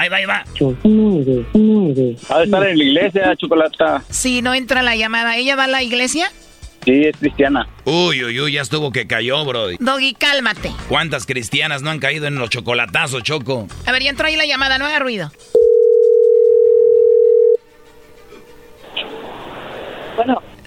Ahí va, ahí va. Ha de estar en la iglesia, Chocolata. Sí, no entra la llamada. ¿Ella va a la iglesia? Sí, es cristiana. Uy, uy, uy, ya estuvo que cayó, bro. Doggy, cálmate. ¿Cuántas cristianas no han caído en los chocolatazos, Choco? A ver, ya entró ahí la llamada, no haga ruido. Bueno.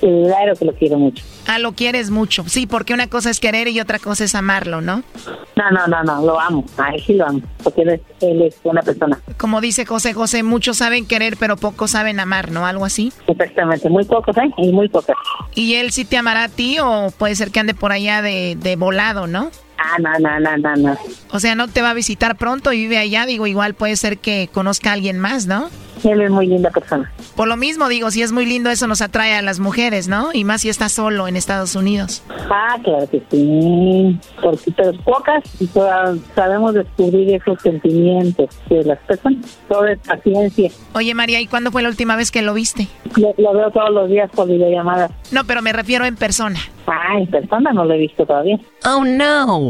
Claro que lo quiero mucho. Ah, lo quieres mucho. Sí, porque una cosa es querer y otra cosa es amarlo, ¿no? No, no, no, no, lo amo. A él sí lo amo. Porque él es, él es buena persona. Como dice José José, muchos saben querer, pero pocos saben amar, ¿no? Algo así. Exactamente, muy pocos, ¿eh? Y muy pocas. ¿Y él sí te amará a ti o puede ser que ande por allá de, de volado, no? Ah, no, no, no, no, no. O sea, no te va a visitar pronto y vive allá, digo, igual puede ser que conozca a alguien más, ¿no? Él es muy linda persona. Por lo mismo, digo, si es muy lindo, eso nos atrae a las mujeres, ¿no? Y más si está solo en Estados Unidos. Ah, claro que sí. Porque pero pocas y todas sabemos descubrir esos sentimientos de las personas. Todo es paciencia. Oye, María, ¿y cuándo fue la última vez que lo viste? Lo, lo veo todos los días por videollamadas. No, pero me refiero en persona. Ah, en persona no lo he visto todavía. Oh, no.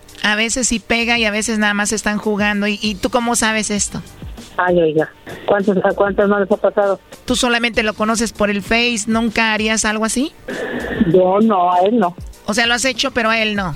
A veces sí pega y a veces nada más están jugando. ¿Y, y tú cómo sabes esto? Ay, oiga, ¿cuántos, ¿a cuántos no les ha pasado? ¿Tú solamente lo conoces por el Face? ¿Nunca harías algo así? Yo no, a él no. O sea, lo has hecho, pero a él no.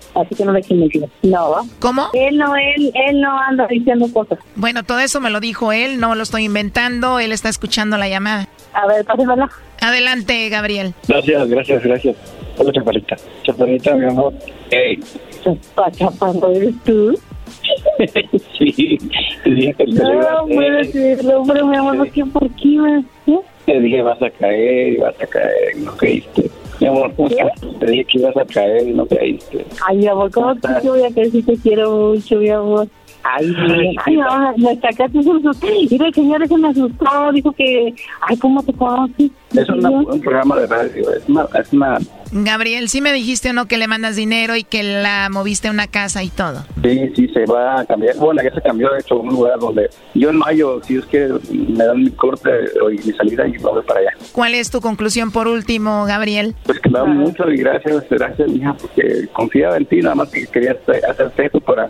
Así que no le echen mentiras. No. ¿Cómo? Él no, él, él no anda diciendo cosas. Bueno, todo eso me lo dijo él, no lo estoy inventando, él está escuchando la llamada. A ver, pásenmela. Adelante, Gabriel. Gracias, gracias, gracias. Hola, chaparrita. Chaparrita, mi amor. Hey. Chapa, chapa, ¿eres tú? sí, te dije que No, puede hacer. serlo, pero mi amor, ¿por qué? ¿Por qué? ¿Eh? Te dije vas a caer y vas a caer no caíste. Mi amor, ¿cómo estás? Te dije que ibas a caer y no caíste. Ay, mi amor, ¿cómo tú te voy a creer si te quiero mucho, mi amor? Ay, mi- ay, amor, me sacaste un susto. Mira, el señor ese me asustó, dijo que, ay, ¿cómo te conoces? Es una- un programa de radio, es una, es una Gabriel, ¿sí me dijiste o no que le mandas dinero y que la moviste a una casa y todo? Sí, sí, se va a cambiar. Bueno, ya se cambió, de hecho, a un lugar donde yo en mayo, si es que me dan mi corte y mi salida y me voy para allá. ¿Cuál es tu conclusión por último, Gabriel? Pues que me da mucho y gracias, gracias, mija, porque confiaba en ti, nada más que quería hacer- hacerte esto para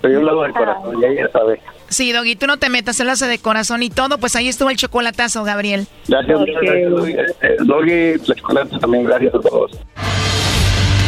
Pero yo lo hago de corazón, ya ella sabe. Sí, Doggy, tú no te metas, él hace de corazón y todo, pues ahí estuvo el chocolatazo, Gabriel. Gracias, gracias, Doggy. Eh, Doggy, la Chocolata también, gracias a todos.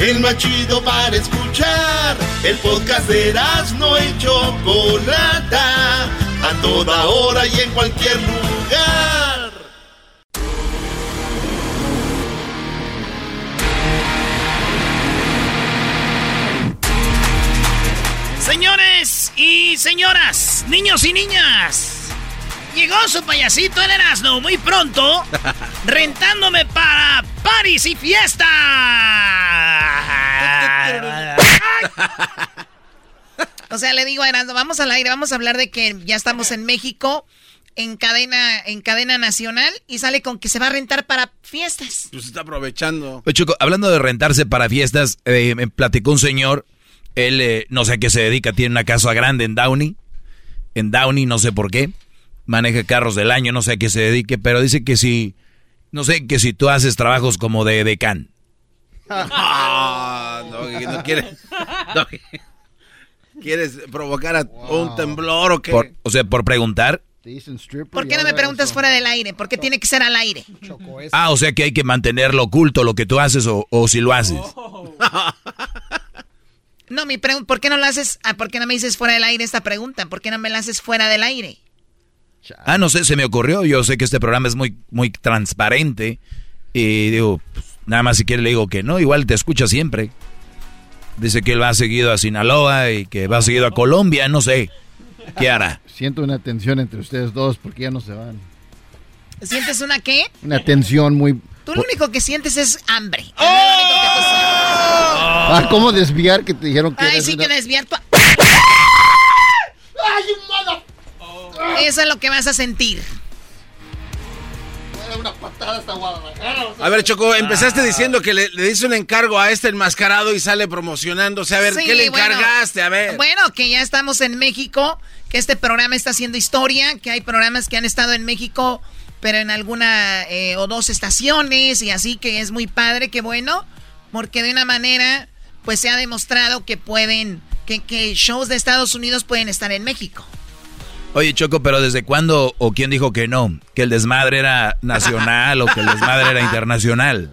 El más chido para escuchar. El podcast de no y Chocolata. A toda hora y en cualquier lugar. Señores y señoras, niños y niñas, llegó su payasito el Erasmo muy pronto, rentándome para París y fiesta. O sea, le digo a Erasmo, vamos al aire, vamos a hablar de que ya estamos en México, en cadena, en cadena nacional, y sale con que se va a rentar para fiestas. Pues está aprovechando. Oye, Choco, hablando de rentarse para fiestas, eh, me platicó un señor, él eh, no sé a qué se dedica, tiene una casa grande en Downey, en Downey, no sé por qué, maneja carros del año, no sé a qué se dedique, pero dice que si, no sé, que si tú haces trabajos como de decán. Doggy, no quieres. Doggy, ¿Quieres provocar a un temblor o qué? Por- o sea, por preguntar. ¿Por qué no me preguntas fuera del aire? ¿Por qué tiene que ser al aire? Ah, o sea que hay que mantenerlo oculto lo que tú haces o, o si lo haces. No, mi pregunta, ¿por qué no lo haces? ah, ¿Por qué no me dices fuera del aire esta pregunta? ¿Por qué no me la haces fuera del aire? Ah, no sé, se me ocurrió. Yo sé que este programa es muy, muy transparente. Y digo, pues, nada más si quiere le digo que no, igual te escucha siempre. Dice que él va seguido a Sinaloa y que va seguido a Colombia, no sé. ¿Qué hará? Siento una tensión entre ustedes dos porque ya no se van. ¿Sientes una qué? Una tensión muy... Tú lo único que sientes es hambre. Es lo ¡Oh! único que tú sientes. Ah, ¿Cómo desviar que te dijeron que Ay, sí una- que desviar tu... ¡Ay, un mala! Eso es lo que vas a sentir. Una patada hasta Guadalajara. o sea- A ver, Choco, empezaste diciendo que le, le diste un encargo a este enmascarado y sale promocionándose. A ver, Sí, ¿qué le bueno. encargaste? A ver. Bueno, que ya estamos en México, que este programa está haciendo historia, que hay programas que han estado en México, pero en alguna eh, o dos estaciones y así que es muy padre, que bueno, porque de una manera pues se ha demostrado que pueden, que, que shows de Estados Unidos pueden estar en México. Oye, Choco, pero ¿desde cuándo o quién dijo que no? ¿Que el desmadre era nacional o que el desmadre era internacional?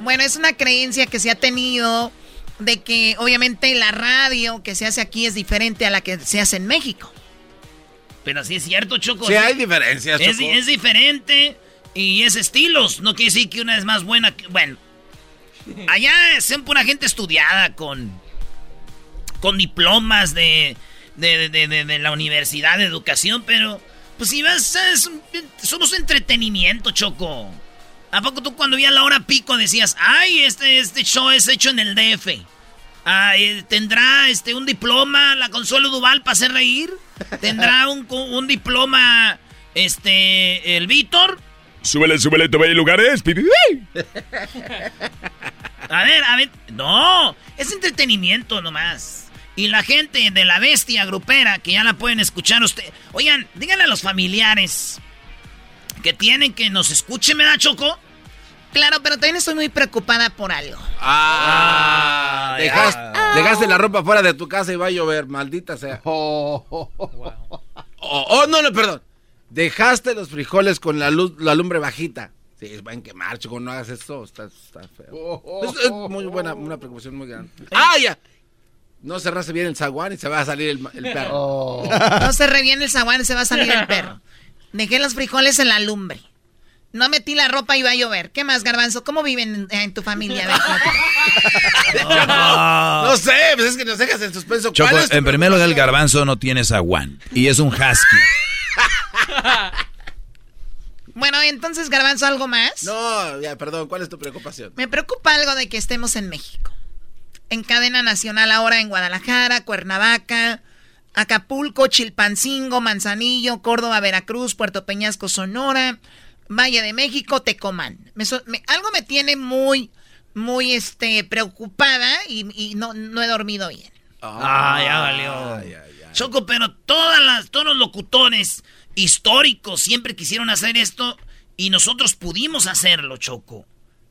Bueno, es una creencia que se ha tenido de que obviamente la radio que se hace aquí es diferente a la que se hace en México. Pero sí es cierto, Choco. Sí, hay diferencias, Es, Choco. es diferente y es estilos. No quiere decir que una es más buena que. Bueno. Allá son pura gente estudiada con. con diplomas de. De, de, de- de la Universidad de Educación, pero. Pues si vas. es un- somos entretenimiento, Choco. ¿A poco tú cuando veías la hora pico decías, ay, este, este show es hecho en el DF? Ay, ¿Tendrá este, un diploma la Consuelo Duval para hacer reír? ¿Tendrá un, co- un diploma este, el Víctor? Súbele, súbele, te lugares. A ver, a ver. No, es entretenimiento nomás. Y la gente de la bestia grupera, que ya la pueden escuchar usted. Oigan, díganle a los familiares que tienen que nos escuchen, ¿verdad, Choco? Claro, pero también estoy muy preocupada por algo. Ah, dejaste, dejaste la ropa fuera de tu casa y va a llover, maldita sea. Oh, oh, no, no, perdón. Dejaste los frijoles con la luz, la lumbre bajita. Sí, van a quemar, chico, no hagas eso, está, está feo. Es, es muy buena, una preocupación muy grande. ¡Ah, ya! No cerraste bien el zaguán y se va a salir el, el perro. No se reviene el zaguán y se va a salir el perro. Dejé los frijoles en la lumbre. No metí la ropa y va a llover. ¿Qué más, Garbanzo? ¿Cómo viven en, en tu familia? A ver, platícame. No sé, pues es que nos dejas en suspenso. Choco, ¿Cuál es en primer lugar, el garbanzo no tiene zaguán. Y es un husky. Bueno, entonces, Garbanzo, ¿algo más? No, ya, perdón, ¿cuál es tu preocupación? Me preocupa algo de que estemos en México. En cadena nacional ahora en Guadalajara, Cuernavaca, Acapulco, Chilpancingo, Manzanillo, Córdoba, Veracruz, Puerto Peñasco, Sonora, Valle de México, Tecomán. Me so- me- algo me tiene muy, muy este, preocupada y, y no, no he dormido bien. Ah, ya valió. Choco, pero todas las, todos los locutores históricos siempre quisieron hacer esto y nosotros pudimos hacerlo, Choco.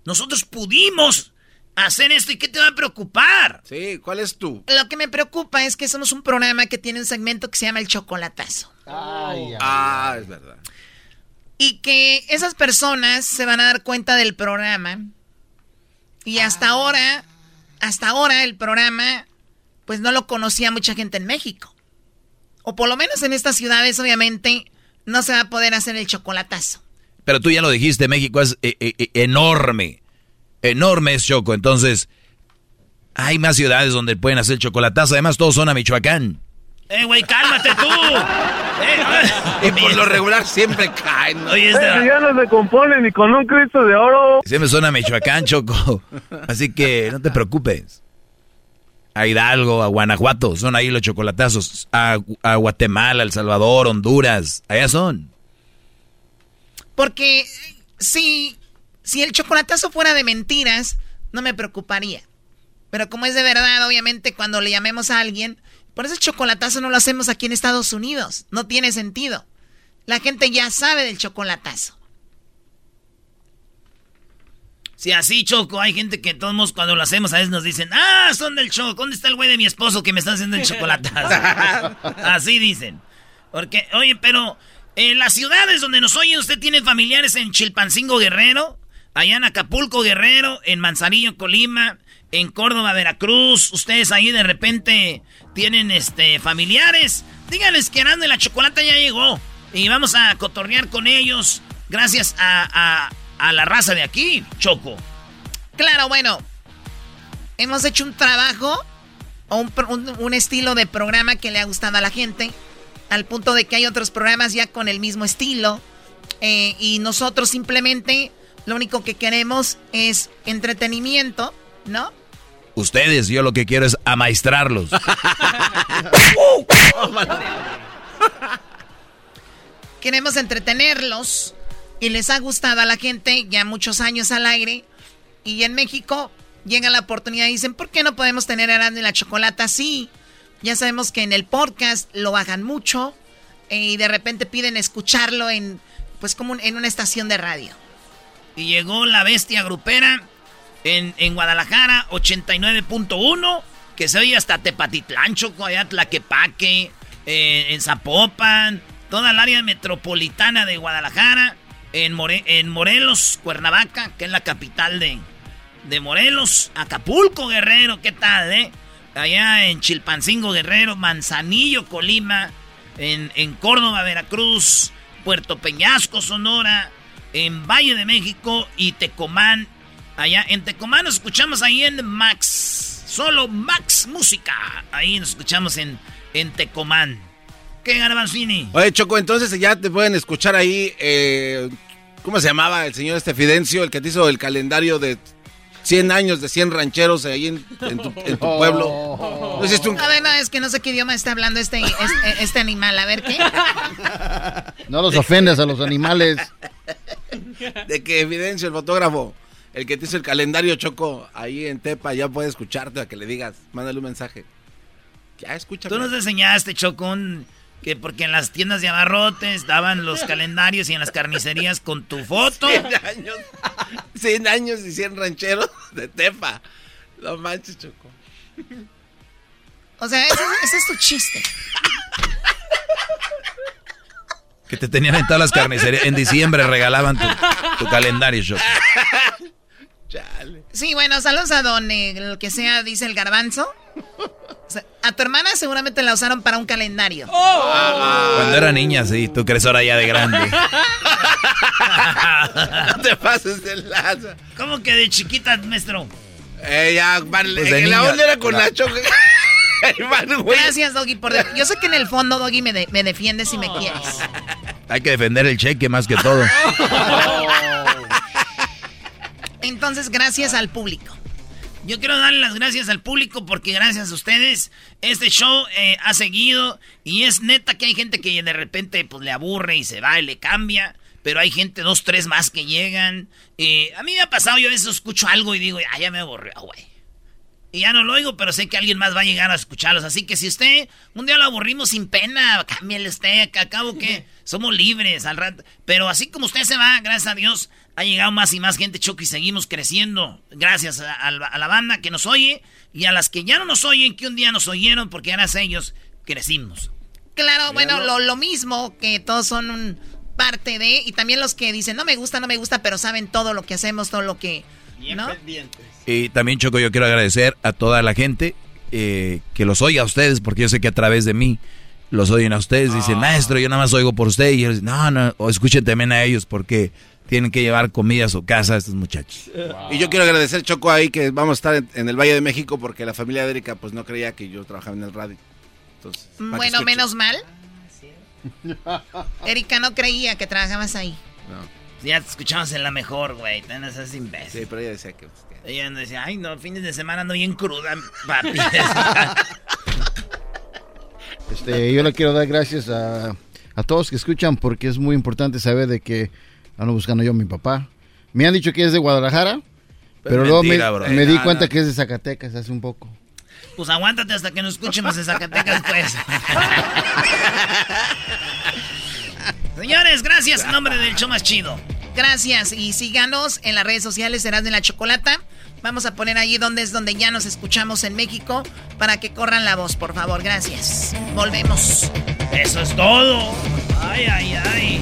Nosotros pudimos hacer esto y ¿qué te va a preocupar? Sí, ¿cuál es tú? Lo que me preocupa es que somos un programa que tiene un segmento que se llama El Chocolatazo. Ah, es verdad. Y que esas personas se van a dar cuenta del programa. Y hasta ahora, hasta ahora el programa, pues no lo conocía mucha gente en México. O por lo menos en estas ciudades, obviamente, no se va a poder hacer el chocolatazo. Pero tú ya lo dijiste, México es eh, eh, eh, enorme. Enorme es Choco. Entonces, hay más ciudades donde pueden hacer chocolatazo. Además, todos son a Michoacán. ¡Eh, güey, cálmate tú! Y por lo regular siempre caen. ¿no? Oye, esta- ya no se compone ni con un Cristo de oro. Siempre son a Michoacán, Choco. Así que no te preocupes. A Hidalgo, a Guanajuato, son ahí los chocolatazos. A, a Guatemala, El Salvador, Honduras, allá son. Porque si, si el chocolatazo fuera de mentiras, no me preocuparía. Pero como es de verdad, obviamente, cuando le llamemos a alguien, por eso el chocolatazo no lo hacemos aquí en Estados Unidos. No tiene sentido. La gente ya sabe del chocolatazo. Si así, Choco, hay gente que todos cuando lo hacemos a veces nos dicen, ah, son del Choco, ¿dónde está el güey de mi esposo que me está haciendo el chocolatazo? así dicen. Porque, oye, pero en las ciudades donde nos oyen, usted tiene familiares en Chilpancingo Guerrero, allá en Acapulco Guerrero, en Manzanillo Colima, en Córdoba Veracruz, ustedes ahí de repente tienen este familiares, díganles que Arando y la Chocolata ya llegó y vamos a cotorrear con ellos gracias a, a- a la raza de aquí, Choco. Claro, bueno. hemos hecho un trabajo o un, estilo de programa que le ha gustado a la gente, al punto de que hay otros programas ya con el mismo estilo. Eh, y nosotros simplemente lo único que queremos es entretenimiento, ¿no? Ustedes, yo lo que quiero es amaestrarlos. queremos entretenerlos y les ha gustado a la gente ya muchos años al aire. Y en México llega la oportunidad y dicen, ¿por qué no podemos tener Erasmo y la Chocolata así? Ya sabemos que en el podcast lo bajan mucho eh, y de repente piden escucharlo en, pues como en una estación de radio. Y llegó la bestia grupera en, en Guadalajara, 89.1, que se oye hasta Tepatitlán, Choco, allá Tlaquepaque, eh, en Zapopan, toda el área metropolitana de Guadalajara, en, More en Morelos, Cuernavaca, que es la capital de, de Morelos, Acapulco, Guerrero, ¿qué tal, eh? Allá en Chilpancingo, Guerrero, Manzanillo, Colima, en, en Córdoba, Veracruz, Puerto Peñasco, Sonora, en Valle de México y Tecomán. Allá en Tecomán nos escuchamos ahí en Max. Solo Max Música. Ahí nos escuchamos en, en Tecomán. ¿Qué, Garbanzini? Oye, Choco, entonces ya te pueden escuchar ahí. Eh, ¿Cómo se llamaba el señor este Fidencio, el que te hizo el calendario de 100 años de 100 rancheros ahí en, en, tu, en tu, pueblo. ¿No hiciste un... A ver, no, es que no sé qué idioma está hablando este, este, este animal. A ver, ¿qué? No los ofendes a los animales. De que Evidencio, el fotógrafo, el que te hizo el calendario Choco, ahí en Tepa, ya puede escucharte a que le digas, mándale un mensaje. Ya, escúchame. Tú nos enseñaste, Choco, un que porque en las tiendas de abarrotes daban los calendarios y en las carnicerías con tu foto. 100 años, 100 años y 100 rancheros de Tepa. No manches, Choco. O sea, ese, ese es tu chiste. Que te tenían en todas las carnicerías. En diciembre regalaban tu, tu calendario, Choco. Chale. Sí, bueno, saludos a don, eh, lo que sea, dice el garbanzo. O sea, a tu hermana seguramente la usaron para un calendario. Oh. Cuando era niña, sí. Tú crees ahora ya de grande. no te pases de lazo. ¿Cómo que de chiquita, maestro? Eh, ya, vale. Pues eh, la onda era con la choque. Gracias, Doggy. Por de... Yo sé que en el fondo, Doggy, me, de me defiendes si me quieres. Hay que defender el cheque más que todo. Entonces, gracias al público. Yo quiero darle las gracias al público porque gracias a ustedes este show eh, ha seguido y es neta que hay gente que de repente pues le aburre y se va y le cambia, pero hay gente, dos, tres más que llegan. Eh, a mí me ha pasado, yo a veces escucho algo y digo, ah, ya me aburrió, güey. Y ya no lo oigo, pero sé que alguien más va a llegar a escucharlos. Así que si usted un día lo aburrimos sin pena, cámbiale usted, que acabo que somos libres al rato. Pero así como usted se va, gracias a Dios, ha llegado más y más gente, Choco, y seguimos creciendo. Gracias a, a, a, la banda que nos oye y a las que ya no nos oyen, que un día nos oyeron, porque gracias a ellos crecimos. Claro, bueno, lo, lo mismo, que todos son un parte de, y también los que dicen, no me gusta, no me gusta, pero saben todo lo que hacemos, todo lo que... ¿no? Y también, Choco, yo quiero agradecer a toda la gente eh, que los oiga a ustedes, porque yo sé que a través de mí los oyen a ustedes. Dicen, maestro, yo nada más oigo por usted. Y ellos dicen, no, no, o escuchen también a ellos, porque tienen que llevar comida a su casa a estos muchachos. Wow. Y yo quiero agradecer, Choco, ahí que vamos a estar en, en, el Valle de México, porque la familia de Erika pues no creía que yo trabajaba en el radio. Entonces, bueno, menos mal. Erika no creía que trabajabas ahí. No. Ya te escuchamos en la mejor, güey. No seas imbécil. Sí, pero ella decía que... Pues, que... Ella decía, ay, no, fines de semana ando bien cruda, papi. este, yo le quiero dar gracias a, a todos que escuchan porque es muy importante saber de que ando buscando yo a mi papá. Me han dicho que es de Guadalajara, pero, pero mentira, luego me, me di cuenta que es de Zacatecas hace un poco. Pues aguántate hasta que nos escuchemos en Zacatecas, pues. Señores, gracias en nombre del show más chido. Gracias y síganos en las redes sociales Serás de la Chocolata. Vamos a poner ahí donde es donde ya nos escuchamos en México para que corran la voz, por favor. Gracias. Volvemos. Eso es todo. Ay, ay, ay.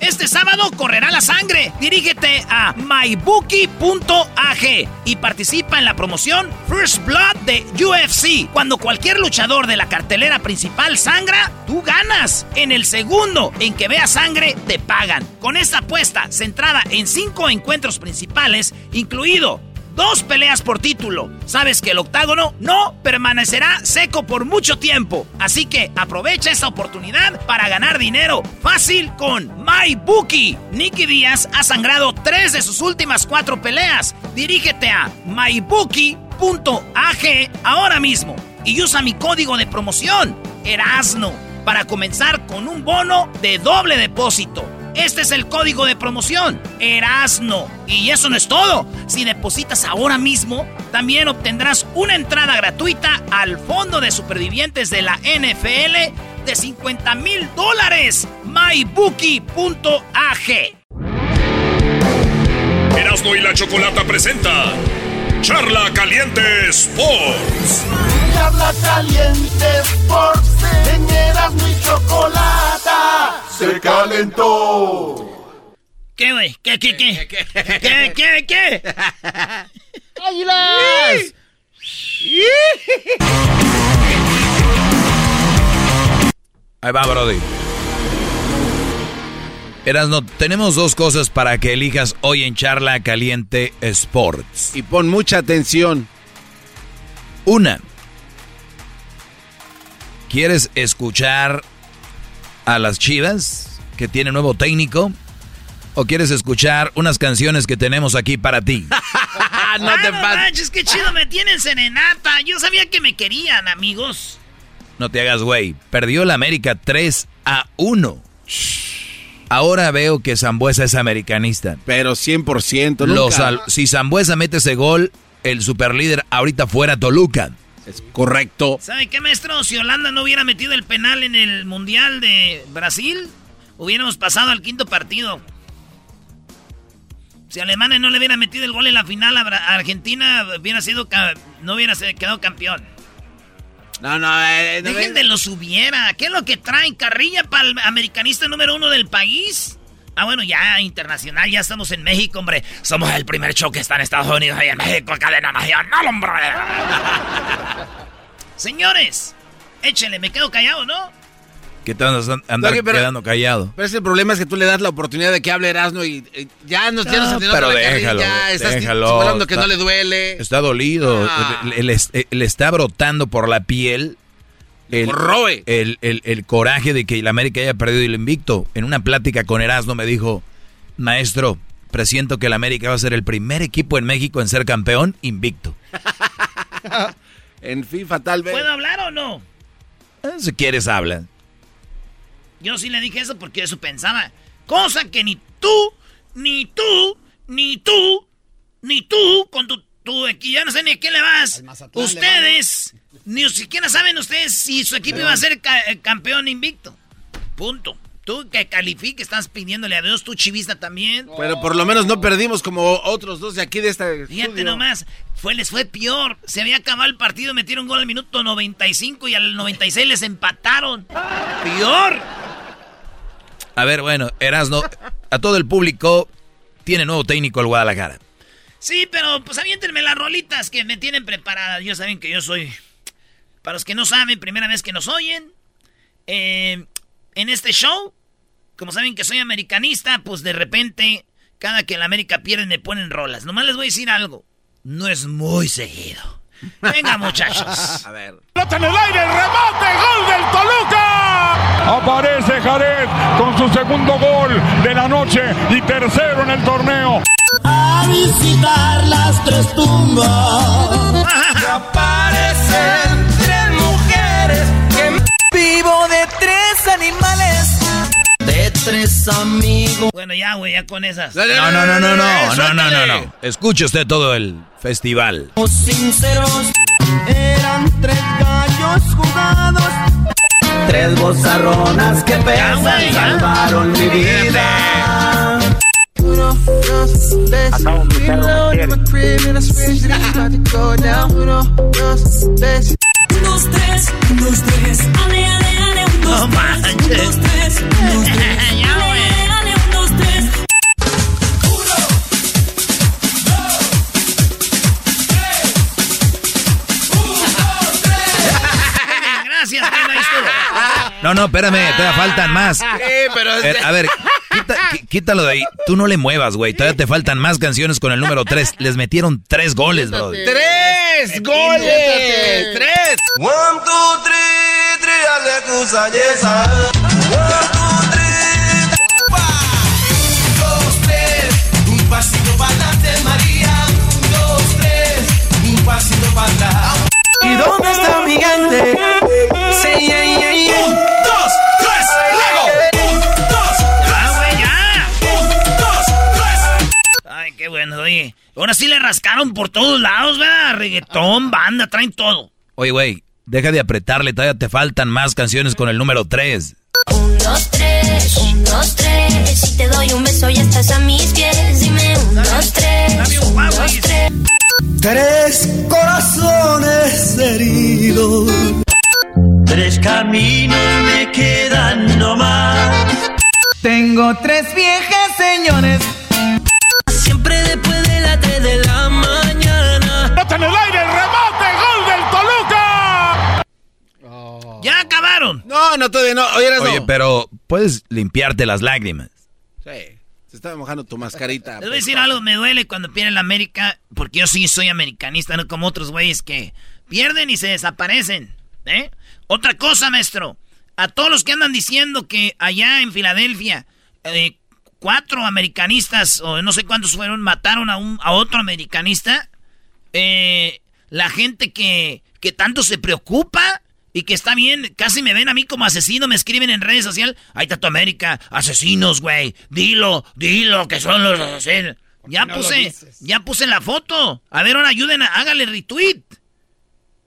Este sábado correrá la sangre. Dirígete a mybookie.ag y participa en la promoción First Blood de UFC. Cuando cualquier luchador de la cartelera principal sangra, tú ganas. En el segundo en que vea sangre, te pagan. Con esta apuesta centrada en cinco encuentros principales, incluido Dos peleas por título. Sabes que el octágono no permanecerá seco por mucho tiempo. Así que aprovecha esta oportunidad para ganar dinero fácil con MyBookie. Nicky Díaz ha sangrado tres de sus últimas cuatro peleas. Dirígete a mybookie.ag ahora mismo y usa mi código de promoción, Erasno, para comenzar con un bono de doble depósito. Este es el código de promoción, Erasno. Y eso no es todo. Si depositas ahora mismo, también obtendrás una entrada gratuita al Fondo de Supervivientes de la NFL de 50 mil dólares. mybookie.ag. Erasno y la Chocolata presenta Charla Caliente Sports. Charla Caliente Sports. En Erasmo y Chocolata se calentó. ¿Qué, güey? ¿Qué, qué, qué? ¿Qué, qué, qué? qué? ¡Águilas! Ahí va, Brody. Erasno, tenemos dos cosas para que elijas hoy en Charla Caliente Sports. Y pon mucha atención. Una. ¿Quieres escuchar a las Chivas que tiene nuevo técnico? ¿O quieres escuchar unas canciones que tenemos aquí para ti? no te manches, qué chido me tienen serenata. Yo sabía que me querían, amigos. No te hagas güey. Perdió la América 3 a 1. Ahora veo que Zambuesa es americanista. Pero 100%. Los nunca. al- si Zambuesa mete ese gol, el superlíder ahorita fuera Toluca. Es correcto. ¿Sabe qué, maestro? Si Holanda no hubiera metido el penal en el Mundial de Brasil, hubiéramos pasado al quinto partido. Si Alemania no le hubiera metido el gol en la final a, Argentina, hubiera sido no hubiera quedado campeón. No, no, eh, no Dejen de los hubiera. ¿Qué es lo que traen? ¿Carrilla para el americanista número uno del país? Ah, bueno, ya internacional, ya estamos en México, hombre. Somos el primer show que está en Estados Unidos y en México, cadena nacional, hombre. Señores, échenle, me quedo callado, ¿no? ¿Qué te andas andar pero- quedando callado? Pero ese el problema es que tú le das la oportunidad de que hable Erasmo y ya nos, ya nos No, pero déjalo, ya estás déjalo. simulando que Está- no le duele. Está dolido. Ah. Le, le- le está brotando por la piel el, el, el- el coraje de que el América haya perdido el invicto. En una plática con Erasmo me dijo, maestro, presiento que el América va a ser el primer equipo en México en ser campeón invicto. en FIFA tal vez. ¿Puedo hablar o no? Eh, Si quieres, habla. Yo sí le dije eso porque eso pensaba. Cosa que ni tú, ni tú, ni tú, ni tú, con tu, tu equipo, ya no sé ni a quién le vas. Ustedes, ni siquiera saben ustedes si su equipo iba a ser ca- eh, campeón invicto. Punto. Tú que califiques, estás pidiéndole a Dios, tú chivista también. Pero por lo menos no perdimos como otros dos de aquí de esta. Fíjate nomás, fue, les fue peor. Se había acabado el partido, metieron gol al minuto 95 y al 96 les empataron. ¡Peor! A ver, bueno, Erasmo, a todo el público tiene nuevo técnico el Guadalajara. Sí, pero pues aviéntenme las rolitas que me tienen preparadas. Yo saben que yo soy. Para los que no saben, primera vez que nos oyen. eh, en este show, como saben que soy americanista, pues de repente, cada que la América pierde me ponen rolas. Nomás les voy a decir algo. No es muy seguido. Venga, muchachos. A ver. Pelota en el aire, remate, gol del Toluca. Aparece Jared con su segundo gol de la noche y tercero en el torneo. A visitar las tres tumbas. Y aparecen tres mujeres que vivo de tres animales. De tres amigos. Bueno, ya, güey, ya con esas. No, no, no, no, no, no, no, no, no. Escuche usted todo el festival. Sinceros, eran tres gallos jugados. Tres bozarronas que pesan salvaron mi vida. Uno, dos, tres. Reload in my crib and I switch that it's about to go down. Uno, dos, tres. Un, dos, tres, un, dos, tres. Ale, ale, ale, un, dos, tres. Un, dos, tres, un, dos, tres. Ale, ale, ale, un, dos, tres. Gracias, ahí estuvo. No, no, espérame, todavía faltan más. Sí, pero... Ver, a ver, quita- qui- quítalo de ahí. Tú no le muevas, güey. Todavía te faltan más canciones con el número 3. Les metieron tres goles, bro. ¡Tres goles! ¡Tres! One, two, three, three, yesa. One, two, three. Un, dos, tres. Un pasito para adelante, María. Un, dos, tres. Un pasito para atrás. ¿Y dónde está mi gente? Sí, Ahora sí le rascaron por todos lados, ¿verdad? Reggaetón, banda, traen todo. Oye, güey, deja de apretarle. Todavía te faltan más canciones con el número 3. Un, dos, tres, un, dos, tres. Si te doy un beso ya estás a mis pies. Dime un, dos, tres, un, dos, tres. Tres corazones heridos. Tres caminos me quedan nomás. Tengo tres viejas señores. ¡Ya acabaron! No, no, todavía no. Oye, pero puedes limpiarte las lágrimas. Sí, se está mojando tu mascarita. Les voy a decir algo, me duele cuando pierde la América, porque yo sí soy americanista, no como otros güeyes que pierden y se desaparecen. ¿eh? Otra cosa, maestro, a todos los que andan diciendo que allá en Filadelfia eh, cuatro americanistas, o no sé cuántos fueron, mataron a, un, a otro americanista, eh, la gente que, que tanto se preocupa y que está bien, casi me ven a mí como asesino, me escriben en redes sociales, ahí está tu América, asesinos, güey, dilo, dilo que son los asesinos. Ya no puse, ya puse la foto. A ver, ahora ayuden, a, hágale retweet.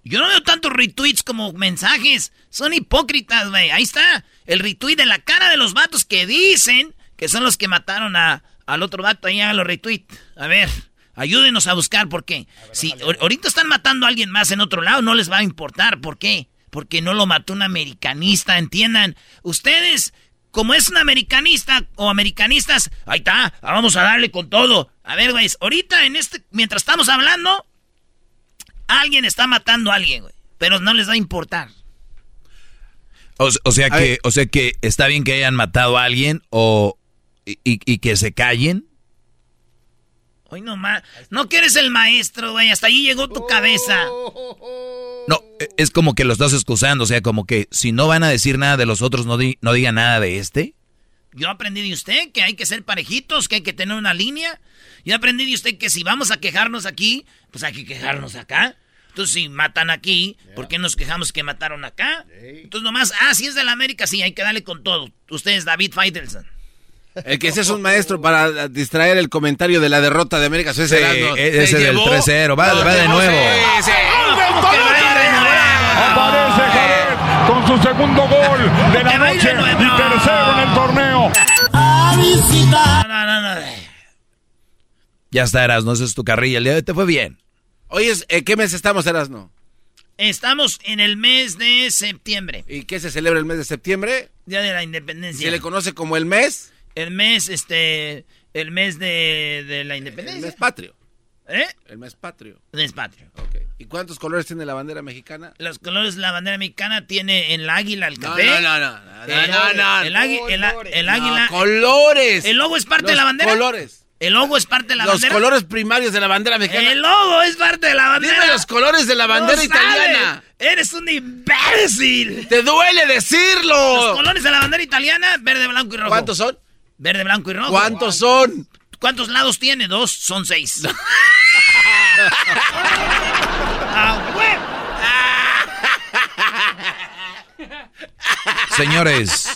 Yo no veo tantos retweets como mensajes. Son hipócritas, güey. Ahí está el retweet de la cara de los vatos que dicen que son los que mataron a, al otro vato. Ahí hagan los retweet. A ver, ayúdenos a buscar por qué. Si ahor- ahorita están matando a alguien más en otro lado, no les va a importar. ¿Por qué? Porque no lo mató un americanista, entiendan. Ustedes, como es un americanista o americanistas, ahí está, vamos a darle con todo. A ver, güey, ahorita en este, mientras estamos hablando, alguien está matando a alguien, güey. Pero no les va a importar. O, o sea A que, ver. o sea que está bien que hayan matado a alguien o y, y- y que se callen. Hoy no más. No que eres el maestro, güey. Hasta ahí llegó tu cabeza. No, e- es como que lo estás excusando, o sea, como que si no van a decir nada de los otros, no, di- no digan nada de este. Yo aprendí de usted que hay que ser parejitos, que hay que tener una línea. Yo aprendí de usted que si vamos a quejarnos aquí, pues hay que quejarnos acá. Entonces, si matan aquí, ¿por qué nos quejamos que mataron acá? Entonces, nomás, ah, si es de la América, sí, hay que darle con todo. Usted es David Faitelson. El que seas un maestro para distraer el comentario de la derrota de América. Suiza, Sí, e- ese del llevó- 3-0, va- va de no, nuevo. sí, sí. ¡Gol del ¿Cómo que va a? Aparece Jared con su segundo gol de la a noche y tercero en el torneo. No, no, no, no. Ya está, Eras, no esa es tu carrilla. El día de hoy te fue bien. Oye, ¿en qué mes estamos, Erasmo? Estamos en el mes de septiembre, ¿Y qué se celebra el mes de septiembre? Día de la Independencia. ¿Se le conoce como el mes? El mes, este, el mes de, de la El Independencia. mes patrio. ¿Eh? El mes patrio. El mes patrio. ¿Y cuántos colores tiene la bandera mexicana? Los colores de la bandera mexicana tiene el águila, el No, café. no, no, no, no, El, no, no. el el el No, águila. colores. ¿El logo es parte de Los la bandera? colores. ¿El logo es parte de la Los bandera? colores primarios de la bandera mexicana. El logo es parte de la bandera. Dime los colores de la bandera No italiana. sabes. Eres un imbécil. ¡Te duele Los decirlo! colores de la bandera italiana, verde, blanco y rojo. ¿Cuántos son? Verde, blanco y rojo. ¿Cuántos son? ¿Cuántos lados tiene? Dos, son seis. Ah. Señores,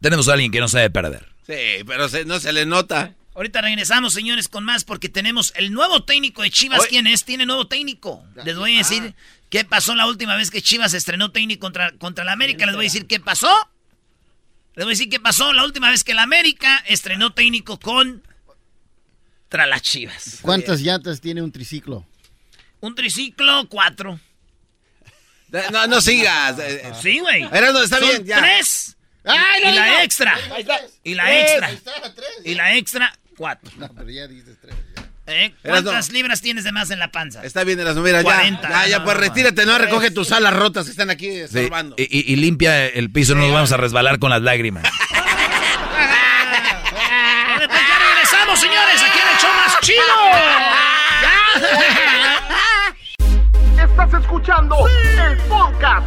tenemos a alguien que no sabe perder. Sí, pero se- no se le nota. Ahorita regresamos, señores, con más porque tenemos el nuevo técnico de Chivas. Oye. ¿Quién es? Tiene nuevo técnico. Les voy a decir ¿Qué pasó la última vez que Chivas estrenó técnico contra, contra la América? Les voy a decir qué pasó. Les voy a decir qué pasó la última vez que la América estrenó técnico con contra las Chivas. ¿Cuántas llantas tiene un triciclo? Un triciclo, cuatro. No, no sigas. Sí, güey. Era, está Son bien, ya. tres. Ay, y no, la no. extra. Ahí está. Y la Tres, extra. ahí está, tres. Y la extra, cuatro. No, pero ya dices tres. Ya. ¿Eh? ¿Cuántas no. libras tienes de más en la panza? Está bien, Erasmo, mira, ya. 40. Ya, ya, No, pues no, retírate, no recoge tus alas rotas que están aquí Sí, estorbando. y, y- y limpia el piso, no nos vamos a resbalar con las lágrimas. Pues ya regresamos, señores, aquí en el show más chido. Estás escuchando el podcast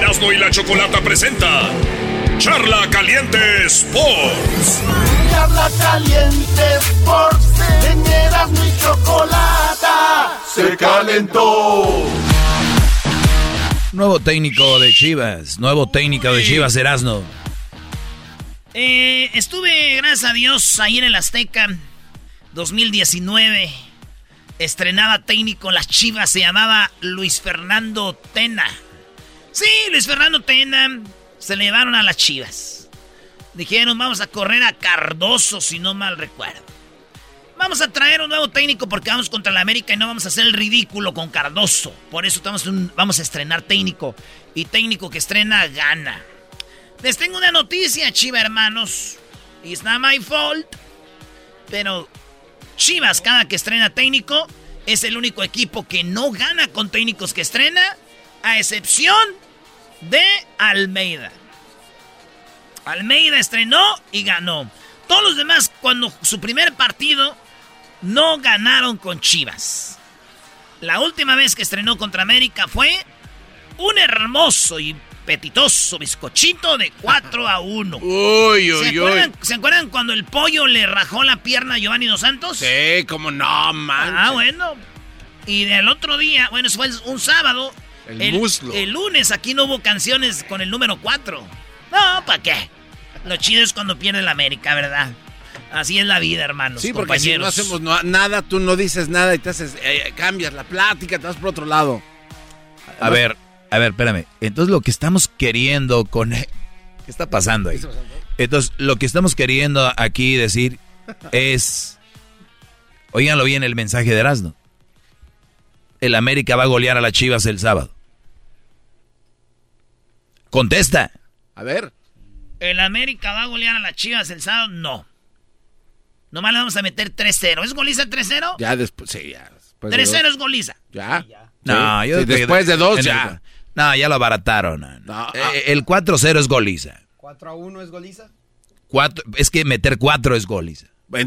Erasmo y la Chocolata presenta Charla Caliente Sports. Charla caliente Sports en Erasmo y Chocolata se calentó. Nuevo técnico de Chivas, nuevo técnico de Chivas, Erasno. Eh, estuve, gracias a Dios, ahí en el Azteca 2019. Estrenaba técnico las Chivas, se llamaba Luis Fernando Tena. Sí, Luis Fernando Tena. Se le llevaron a las Chivas. Dijeron, vamos a correr a Cardoso, si no mal recuerdo. Vamos a traer un nuevo técnico porque vamos contra la América y no vamos a hacer el ridículo con Cardoso. Por eso estamos vamos a estrenar técnico. Y técnico que estrena gana. Les tengo una noticia, Chiva hermanos. It's not my fault. Pero Chivas, cada que estrena técnico, es el único equipo que no gana con técnicos que estrena, a excepción de Almeida. Almeida estrenó y ganó. Todos los demás, cuando su primer partido, no ganaron con Chivas. La última vez que estrenó contra América fue un hermoso y petitoso bizcochito de 4 a 1. Uy, ¿Se, uy, uy. acuerdan, ¿Se acuerdan cuando el pollo le rajó la pierna a Giovanni Dos Santos? Sí, como no, man. Ah, bueno. Y del otro día, bueno, eso fue un sábado. El muslo. El lunes aquí no hubo canciones con el número 4. No, ¿para qué? Lo chido es cuando pierde la América, ¿verdad? Así es la vida, hermanos. Sí, porque si no compañeros. hacemos no- nada, tú no dices nada y te haces, eh, cambias la plática, te vas por otro lado. A ver, a ver, espérame. Entonces lo que estamos queriendo con... ¿Qué está pasando ahí? Entonces lo que estamos queriendo aquí decir es... Óiganlo bien el mensaje de Erasmo. El América va a golear a las Chivas el sábado. Contesta. A ver. ¿El América va a golear a las Chivas el sábado? No. Nomás le vamos a meter 3-0. ¿Es goliza 3-0? Ya después, sí, ya. después de 3-0 dos. es goliza. Ya. No, Sí, yo sí, después de dos ya. el- no, ya lo abarataron. no, no. Eh, el 4-0 es goliza. 4 a 1 es goliza. Cuatro, es que meter 4 es goliza.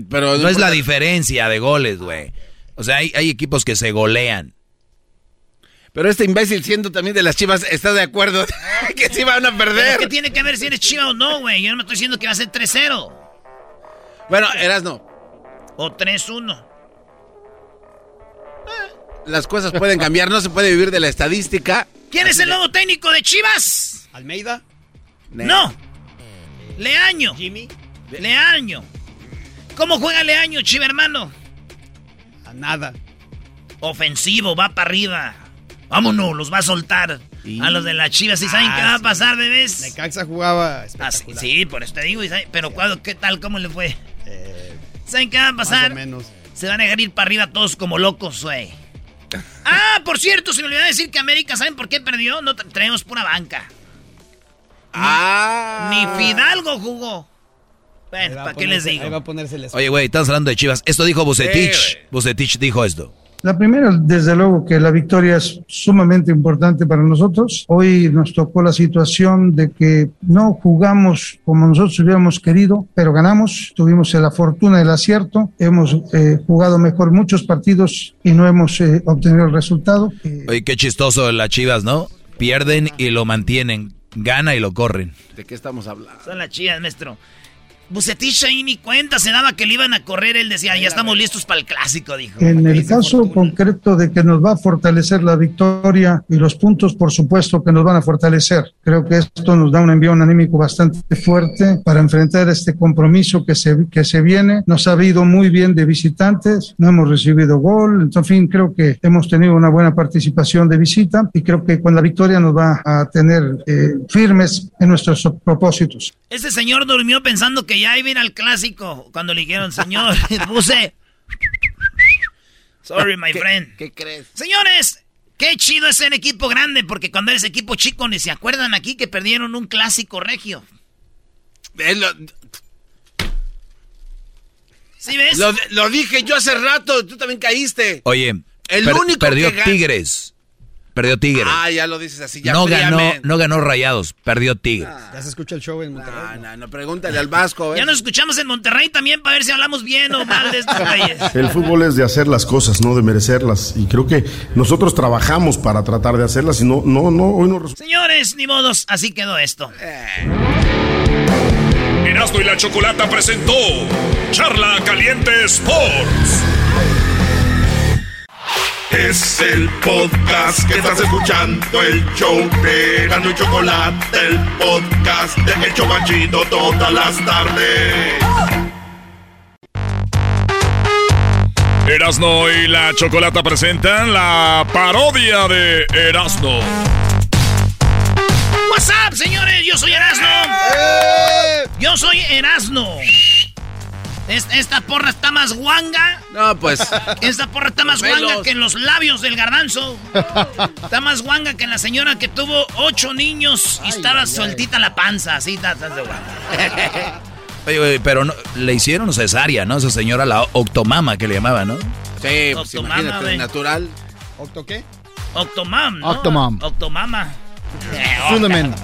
Pero no es la diferencia de goles, güey. O sea, hay, hay equipos que se golean. Pero este imbécil siendo también de las chivas está de acuerdo que sí van a ¿Pero perder. ¿Qué tiene que ver si eres chiva o no, güey? Yo no me estoy diciendo que va a ser 3-0. Bueno, Erasno, O 3-1. las cosas pueden cambiar, no se puede vivir de la estadística. ¿Quién es el nuevo técnico de Chivas? Almeida. No. Leaño. Jimmy. Leaño. ¿Cómo juega Leaño, chiva hermano? A nada. Ofensivo, va para arriba. Vámonos, los va a soltar. A los de las Chivas. ¿Y saben Ah, qué va a sí. pasar, bebés? Necaxa jugaba Ah, sí, sí, por eso te digo. Pero ¿cuándo- ¿qué tal? ¿Cómo le fue? ¿Saben qué va a pasar? Eh, Más o menos. Se van a dejar ir para arriba todos como locos, güey. Ah, por cierto, se me olvidó decir que América, ¿saben por qué perdió? No tra- traemos pura banca. Ah. Ni Fidalgo jugó. Bueno, ¿para qué les digo? Ahí va a ponerse el Oye, güey, estamos hablando de Chivas. Esto dijo Bucetich. Sí. Bucetich dijo esto. La primera, desde luego que la victoria es sumamente importante para nosotros. Hoy nos tocó la situación de que no jugamos como nosotros hubiéramos querido, pero ganamos. Tuvimos la fortuna del acierto. Hemos eh, jugado mejor muchos partidos y no hemos eh, obtenido el resultado. Oye, qué chistoso las chivas, ¿no? Pierden y lo mantienen. Gana y lo corren. ¿De qué estamos hablando? Son las chivas, maestro. Bucetich ahí ni cuenta se daba que le iban a correr. Él decía, ya estamos listos para el clásico, dijo. En el caso concreto de que nos va a fortalecer la victoria y los puntos, por supuesto que nos van a fortalecer. Creo que esto nos da un envío anímico bastante fuerte para enfrentar este compromiso que se, que se viene. Nos ha habido muy bien de visitantes, no hemos recibido gol. En fin, creo que hemos tenido una buena participación de visita y creo que con la victoria nos va a tener eh, firmes en nuestros propósitos. Ese señor durmió pensando que ya iba a ir al clásico cuando le dijeron, señor, puse. Sorry, my friend. ¿Qué crees? Señores, qué chido es ser equipo grande, porque cuando eres equipo chico ni se acuerdan aquí que perdieron un clásico regio. ¿Sí ves? Lo, lo, dije yo hace rato, tú también caíste. Oye, el único perdió que Tigres. Perdió Tigres. Ah, ya lo dices así. Ya no ganó, no ganó Rayados, perdió Tigres. Ah, ya se escucha el show en Monterrey. No, no, no pregúntale al Vasco. ¿eh? Ya nos escuchamos en Monterrey también para ver si hablamos bien o mal de estos reyes. El fútbol es de hacer las cosas, no de merecerlas. Y creo que nosotros trabajamos para tratar de hacerlas y no, no, no, hoy no Señores, ni modos, así quedó esto. Erasmo y la Chocolata presentó Charla Caliente Sports. Es el podcast que estás escuchando, el show de Gano y Chocolate, el podcast de El Chobachito todas las tardes. Erasno y la Chocolata presentan la parodia de Erasno. What's up, señores? Yo soy Erasno. Yo soy Erasno. Esta porra está más guanga. No, pues. Esta porra está más guanga que en los labios del garbanzo. Está más guanga que en la señora que tuvo ocho niños y estaba sueltita la panza. Así está, de guanga. Oye, oye, pero no, le hicieron cesárea, ¿no? Esa señora, la octomama que le llamaba, ¿no? Sí, pues imagínate, natural. ¿Octo qué? Octomam, ¿no? Octomam. Octomama. Fundament.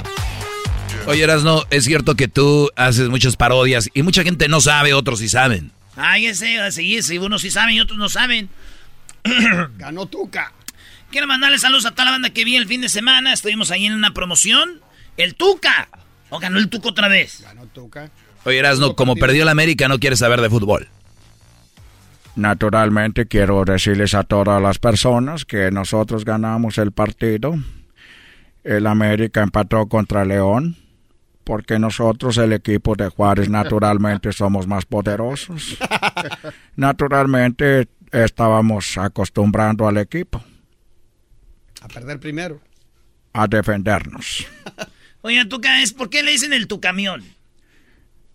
Oye, Erasno, es cierto que tú haces muchas parodias y mucha gente no sabe, otros sí saben. Ay, ese, sí, sí, unos sí saben y otros no saben. Ganó Tuca. Quiero mandarle saludos a toda la banda que vi el fin de semana. Estuvimos ahí en una promoción. El Tuca. ¿O ganó el Tuca otra vez? Ganó Tuca. Oye, Erasno, como perdió la América, no quieres saber de fútbol. Naturalmente quiero decirles a todas las personas que nosotros ganamos el partido. El América empató contra León porque nosotros, el equipo de Juárez, naturalmente somos más poderosos. Naturalmente estábamos acostumbrando al equipo. A perder primero. A defendernos. Oye, ¿tú qué es? ¿Por qué le dicen el tu camión?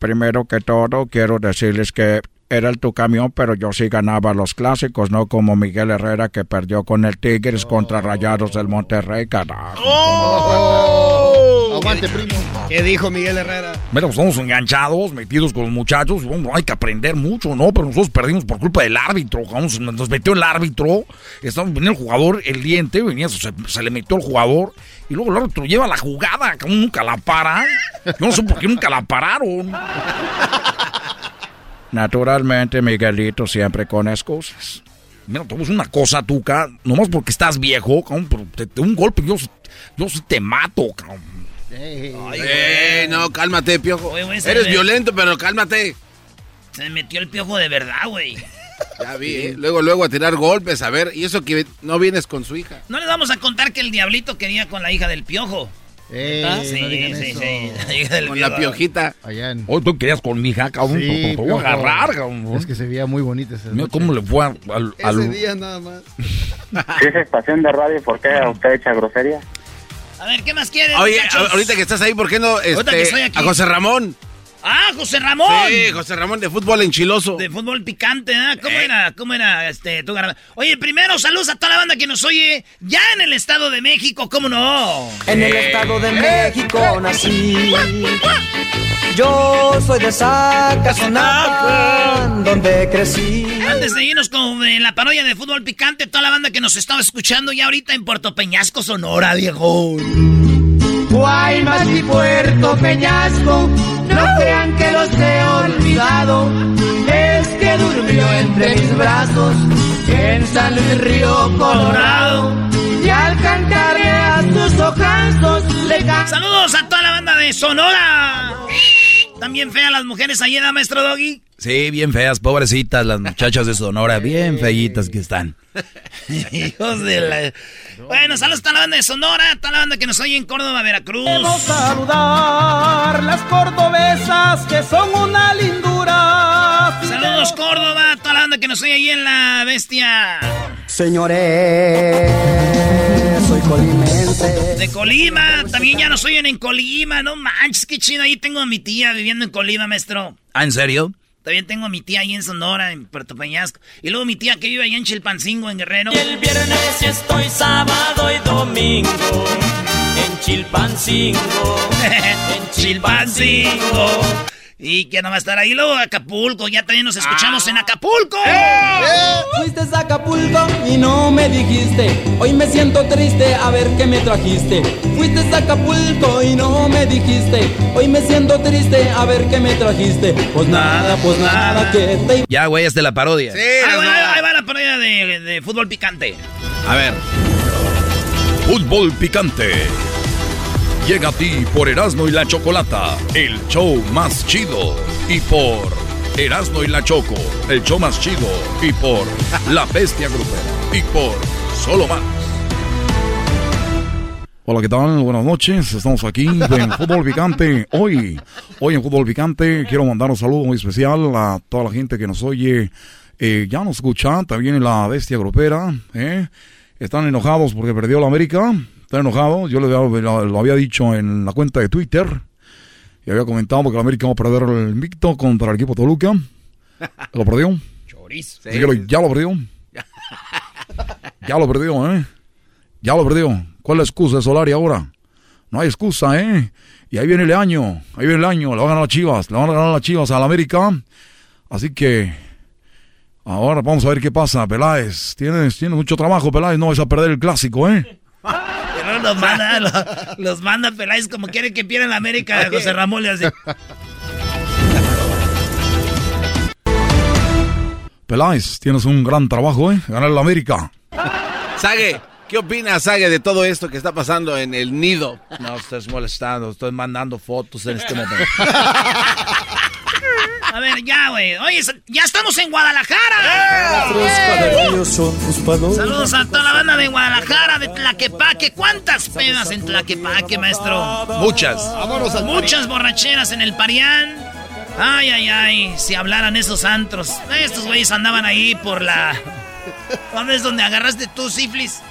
Primero que todo, quiero decirles que era el tu camión, pero yo sí ganaba los clásicos, no como Miguel Herrera que perdió con el Tigres contra Rayados del Monterrey, carajo. ¡Oh! Aguante, primo. ¿Qué dijo Miguel Herrera? Mira, pues somos enganchados, metidos con los muchachos, bueno, hay que aprender mucho, ¿no? Pero nosotros perdimos por culpa del árbitro, vamos, nos metió el árbitro, estamos, venía el jugador, el diente, venía, se, se le metió el jugador, y luego el árbitro lleva la jugada, como nunca la para. Yo no sé por qué nunca la pararon. Naturalmente, Miguelito siempre con excusas. Mira, tú una cosa, Tuca, nomás porque estás viejo, cabrón, te, te, un golpe, yo, yo te mato, cabrón. Ey, Ay, no, cálmate, piojo. Oye, Eres violento, pero cálmate. Se metió el piojo de verdad, güey. Ya vi, ¿eh? luego, luego a tirar golpes, a ver, y eso que no vienes con su hija. No les vamos a contar que el diablito quería con la hija del piojo. Eh, sí, no sí, eso. sí, Con la piojita. Allá en... Hoy tú querías con mi hija, cabrón. Sí, te voy a agarrar, cabrón. Es que se veía muy bonita esa Mira noche. cómo le fue al... al, al- Ese día nada más. Si es estación de radio, ¿por qué usted echa grosería? A ver, ¿qué más quieren? Oye, muchachos? ahorita que estás ahí, ¿por qué no Ahorita que este, estoy aquí. a José Ramón? Ah, José Ramón. Sí, José Ramón de fútbol enchiloso. De fútbol picante, ¿eh? ¿Cómo Eh. era? ¿Cómo era este tu garra- Oye, primero saludos a toda la banda que nos oye ya en el Estado de México, ¿cómo no? En el Estado de México nací. Yo soy de Zacazonapa, donde crecí. Antes de irnos con eh, la parodia de fútbol picante, toda la banda que nos estaba escuchando ya ahorita en Puerto Peñasco, Sonora, viejo. Guaymas y Puerto Peñasco, no crean que los he olvidado. Es que durmió entre mis brazos en San Luis Río Colorado. Y al cantarle a sus ojazos le Saludos a toda la banda de Sonora. También feas las mujeres ahí, ¿da, maestro Doggy? Sí, bien feas, pobrecitas las muchachas de Sonora, bien feitas que están. Hijos de la... Bueno, saludos a toda la banda de Sonora, a toda la banda que nos oye en Córdoba, Veracruz. Queremos saludar las cordobesas que son una lindura. Saludos Córdoba, a toda la banda que nos oye ahí en La Bestia. Señores, colimense. De Colima, también ya nos oyen en Colima, no manches, qué chido, ahí tengo a mi tía viviendo en Colima, maestro. ¿Ah, en serio? También tengo a mi tía ahí en Sonora, en Puerto Peñasco. Y luego mi tía que vive allá en Chilpancingo, en Guerrero. Y el viernes y estoy sábado y domingo en Chilpancingo. en Chilpancingo. Y que no va a estar ahí luego Acapulco, ya también nos escuchamos en Acapulco. Fuiste a Acapulco y no me dijiste. Hoy me siento triste, a ver qué me trajiste. Fuiste a Acapulco y no me dijiste. Hoy me siento triste, a ver qué me trajiste. Pues nada, pues nada, que te. Ya, güey, es de la parodia. Sí, ahí, va, ahí va la parodia de, de fútbol picante. A ver. Fútbol picante. Llega a ti por Erasmo y la Chocolata, el show más chido. Y por Erasmo y la Choco, el show más chido. Y por La Bestia Grupera. Y por Solo Más. Hola, ¿qué tal? Buenas noches. Estamos aquí en Fútbol Picante. Hoy, hoy en Fútbol Picante, quiero mandar un saludo muy especial a toda la gente que nos oye. Eh, ya nos escucha también la Bestia Grupera. ¿eh? Están enojados porque perdió la América. Están enojados. Yo lo, lo- lo había dicho en la cuenta de Twitter. Y había comentado que la América va a perder el invicto contra el equipo Toluca. Lo perdió. Chorizo. Así que lo- ya lo perdió. Ya lo perdió, ¿eh? Ya lo perdió. ¿Cuál es la excusa de Solari ahora? No hay excusa, ¿eh? Y ahí viene el año. Ahí viene el año. Le van a ganar las chivas. Le van a ganar las chivas a la América. Así que. Ahora vamos a ver qué pasa, Peláez. Tienes, tienes mucho trabajo, Peláez. No vas a perder el clásico, ¿eh? Los manda, los, los manda Peláez como quiere que pierda la América. José Ramón le hace. Peláez, tienes un gran trabajo, ¿eh? Ganar la América. Sague, ¿qué opinas, Sague, de todo esto que está pasando en el nido? No estés molestando, estoy mandando fotos en este momento. A ver, ya, güey. Oye, ya estamos en Guadalajara. Saludos a toda la banda de Guadalajara, de Tlaquepaque. ¿Cuántas pedas en Tlaquepaque, maestro? Muchas. Muchas borracheras en el Parián. Ay, ay, ay. Si hablaran esos antros. Estos güeyes andaban ahí por la. ¿Dónde es donde agarraste tú, sífilis?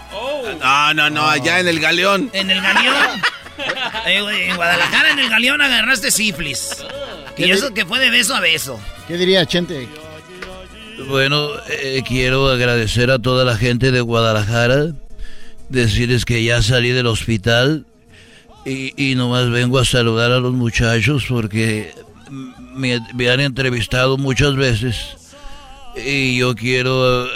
No, no, no, allá en el galeón. En el galeón. Eh, en Guadalajara, en el galeón agarraste sífilis. Y eso que fue de beso a beso. ¿Qué diría Chente? Bueno, eh, quiero agradecer a toda la gente de Guadalajara, decirles que ya salí del hospital y, y nomás vengo a saludar a los muchachos porque me, me han entrevistado muchas veces y yo quiero eh,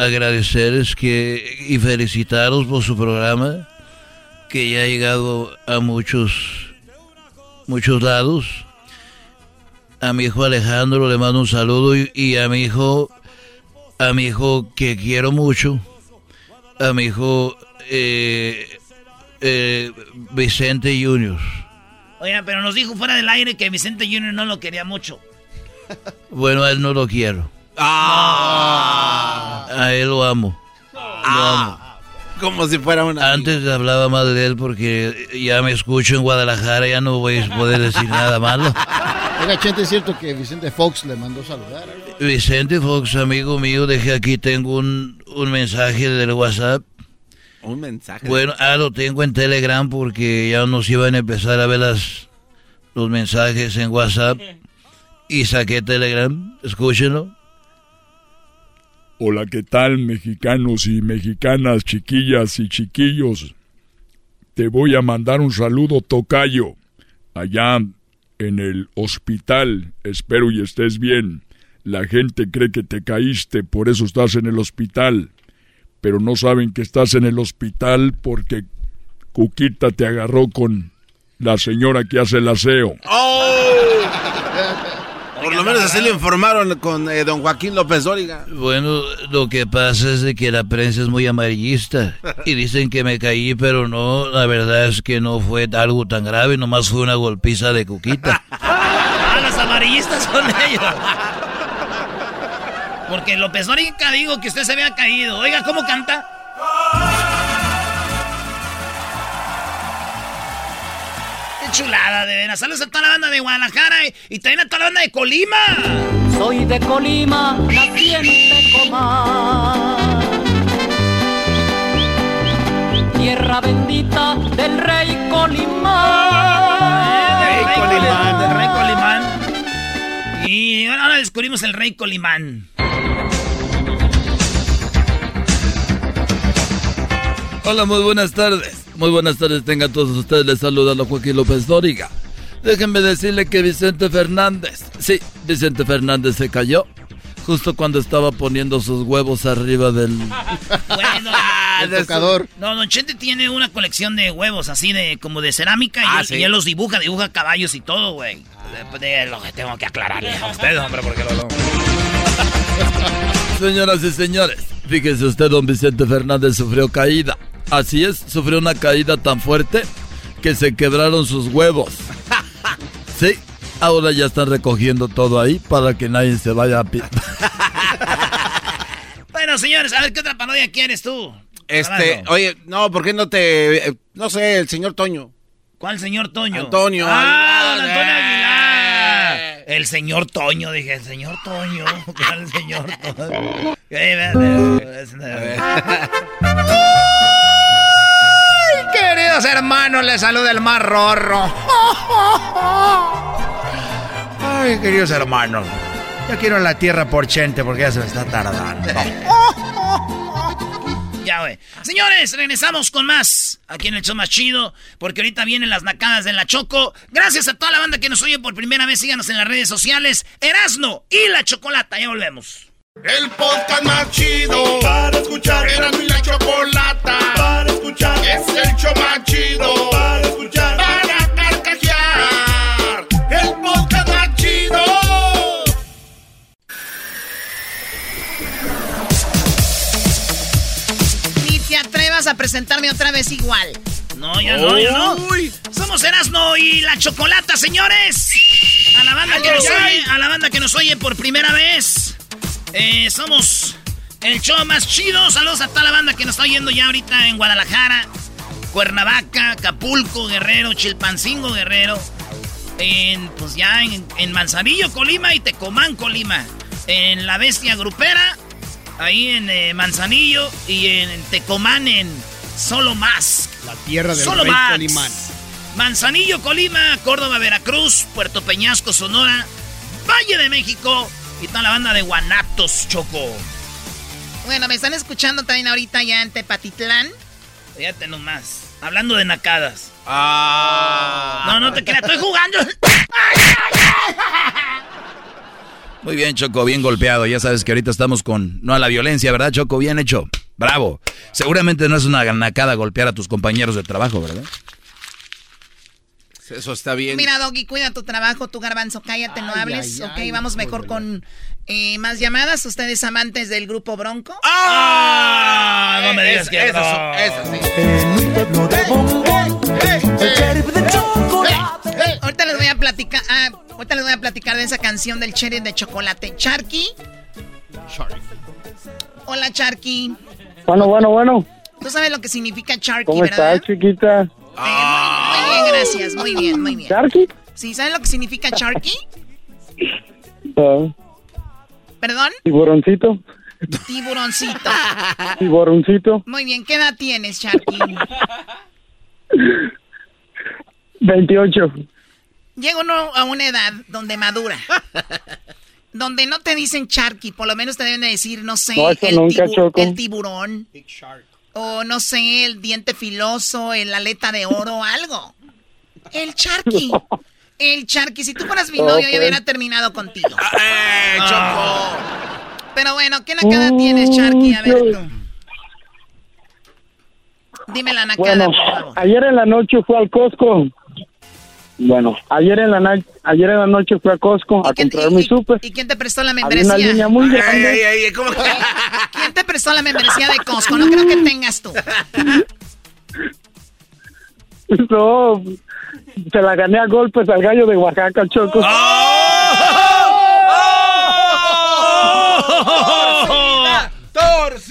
agradecerles que, y felicitaros por su programa que ya ha llegado a muchos, muchos lados. A mi hijo Alejandro le mando un saludo y, y a mi hijo, a mi hijo que quiero mucho, a mi hijo eh, eh, Vicente Junior. Oiga, pero nos dijo fuera del aire que Vicente Junior no lo quería mucho. Bueno, a él no lo quiero. A él lo amo. Lo amo. Como si fuera una. Antes hablaba mal de él porque ya me escucho en Guadalajara, ya no voy a poder decir nada malo. Oiga, Chente, es cierto que Vicente Fox le mandó saludar. Vicente Fox, amigo mío, dejé aquí, tengo un, un mensaje del WhatsApp. Un mensaje. Bueno, ah, lo tengo en Telegram porque ya nos iban a empezar a ver las, los mensajes en WhatsApp. Y saqué Telegram, escúchenlo. Hola, ¿qué tal, mexicanos y mexicanas, chiquillas y chiquillos? Te voy a mandar un saludo, Tocayo, allá en el hospital. Espero y estés bien. La gente cree que te caíste, por eso estás en el hospital. Pero no saben que estás en el hospital porque Cuquita te agarró con la señora que hace el aseo. ¡Oh! Por lo menos así le informaron con eh, don Joaquín López Dóriga. Bueno, lo que pasa es de que la prensa es muy amarillista y dicen que me caí, pero no, la verdad es que no fue algo tan grave, nomás fue una golpiza de cuquita. ah, los amarillistas son ellos. Porque López Dóriga digo que usted se había caído. Oiga, ¿cómo canta? Chulada, de veras. Saludos a toda la banda de Guadalajara y, también a toda la banda de Colima. Soy de Colima, nací en Tecomán. Tierra bendita del rey Colimán. Del rey Colimán, del rey Colimán. Y ahora descubrimos el rey Colimán. Hola, muy buenas tardes. Muy buenas tardes, tengan todos ustedes. Les saluda a Joaquín López Dóriga. Déjenme decirle que Vicente Fernández, sí, Vicente Fernández se cayó justo cuando estaba poniendo sus huevos arriba del. Bueno, el tocador. No, Don Chente tiene una colección de huevos así de como de cerámica y, ah, él, los dibuja, dibuja caballos y todo, güey. De, lo que tengo que aclararle a usted, hombre, porque lo. Señoras y señores, fíjese usted, don Vicente Fernández sufrió caída. Así es, sufrió una caída tan fuerte que se quebraron sus huevos. Sí, ahora ya están recogiendo todo ahí para que nadie se vaya a... bueno, señores, a ver qué otra parodia quieres tú. Este, oye, no, ¿por qué no te... no sé, el señor Toño. ¿Cuál señor Toño? Antonio. Ah, Antonio Aguilar. El señor Toño, dije, el señor Toño. el señor Toño? Queridos hermanos, les saluda el más rorro. Ay, queridos hermanos. Yo quiero la tierra por Chente porque ya se me está tardando. Ya, güey. Señores, regresamos con más aquí en el show más chido. Porque ahorita vienen las nacadas de la Choco. Gracias a toda la banda que nos oye por primera vez. Síganos en las redes sociales. Erasno y la Chocolata. Ya volvemos. El podcast más chido para escuchar. Erasno y la Chocolata para escuchar. Es el show más chido para escuchar. Para a presentarme otra vez igual. No, ya no, ya no. Somos Erasno y la Chocolata, señores. A la banda que nos oye, a la banda que nos oye por primera vez. Eh, somos el show más chido. Saludos a toda la banda que nos está oyendo ya ahorita en Guadalajara, Cuernavaca, Acapulco, Guerrero, Chilpancingo, Guerrero. En, pues ya en, Manzanillo, Colima y Tecomán, Colima. En La Bestia Grupera, ahí en eh, Manzanillo y en Tecomán, en Solo Más. La tierra del Solo rey. Colimán. Manzanillo, Colima, Córdoba, Veracruz, Puerto Peñasco, Sonora, Valle de México y toda la banda de Guanatos, Choco. Bueno, me están escuchando también ahorita ya en Tepatitlán. Fíjate nomás. Hablando de nacadas. Ah. No, no te creas, estoy jugando. Muy bien, Choco, bien golpeado. Ya sabes que ahorita estamos con no a la violencia, ¿verdad, Choco? Bien hecho. Bravo. Seguramente no es una nacada golpear a tus compañeros de trabajo, ¿verdad? Eso está bien. Mira, Doggy, cuida tu trabajo, tu garbanzo, cállate, no hables. ok, vamos mejor con eh, más llamadas. Ustedes amantes del grupo Bronco. ¡Ah! No me digas que eso, no. eso sí. Ahorita les voy a platicar, ah, ahorita les voy a platicar de esa canción del cherry de chocolate. Charky. Hola, Charky. Bueno, bueno, bueno. Tú sabes lo que significa Charky, ¿Cómo ¿verdad? estás, chiquita? Eh, muy, muy bien, gracias. Muy bien, muy bien. ¿Charky? ¿Sí? ¿Sabes lo que significa Charky? Ah, ¿Perdón? tiburoncito. Tiburoncito. Tiburoncito. Muy bien, ¿qué edad tienes, Charky? 28. Llega uno a una edad donde madura. Donde no te dicen Charky, por lo menos te deben de decir, no sé, No, el, nunca, tibu- el tiburón. O no sé, el diente filoso, el aleta de oro, algo. El Charky. El Charqui, si tú fueras mi novio, yo hubiera terminado contigo. ¡Eh, Choco! Pero bueno, ¿qué nacada tienes, Charqui? A ver tú. Dime la nacada, Bueno, por favor. ayer en la noche fui al Costco. Bueno, ayer en la na- ayer en la noche fui a Costco a comprar mi súper. ¿Y quién te prestó la Había membresía? una línea muy grande. Ay, ay, ay, ¿cómo que? ¿Quién te prestó la membresía de Costco? No creo que tengas tú. No, se la gané a golpes al gallo de Oaxaca, Choco.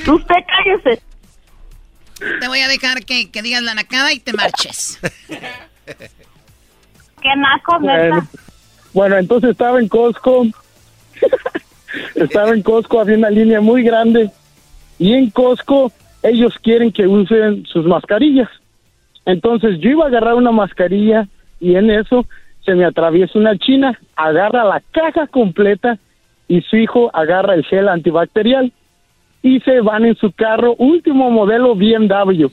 Usted cállese. Te voy a dejar que, que digas la nacada y te marches. Qué naco. Bueno, bueno, entonces estaba en Costco. estaba en Costco, había una línea muy grande. Y en Costco ellos quieren que usen sus mascarillas. Entonces yo iba a agarrar una mascarilla y en eso se me atraviesa una china, agarra la caja completa y su hijo agarra el gel antibacterial y se van en su carro último modelo BMW.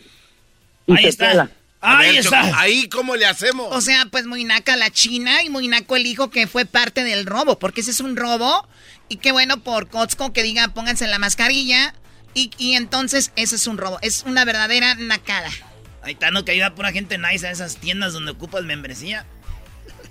Y Ahí se está. Ahí ver, está. Choco, ahí cómo le hacemos. O sea, pues muy naca la China y muy naco el hijo que fue parte del robo, porque ese es un robo. Y qué bueno por Costco que diga pónganse la mascarilla. Y, y entonces ese es un robo. Es una verdadera nacada. Ahí está, no que ayuda pura gente nice a esas tiendas donde ocupas membresía.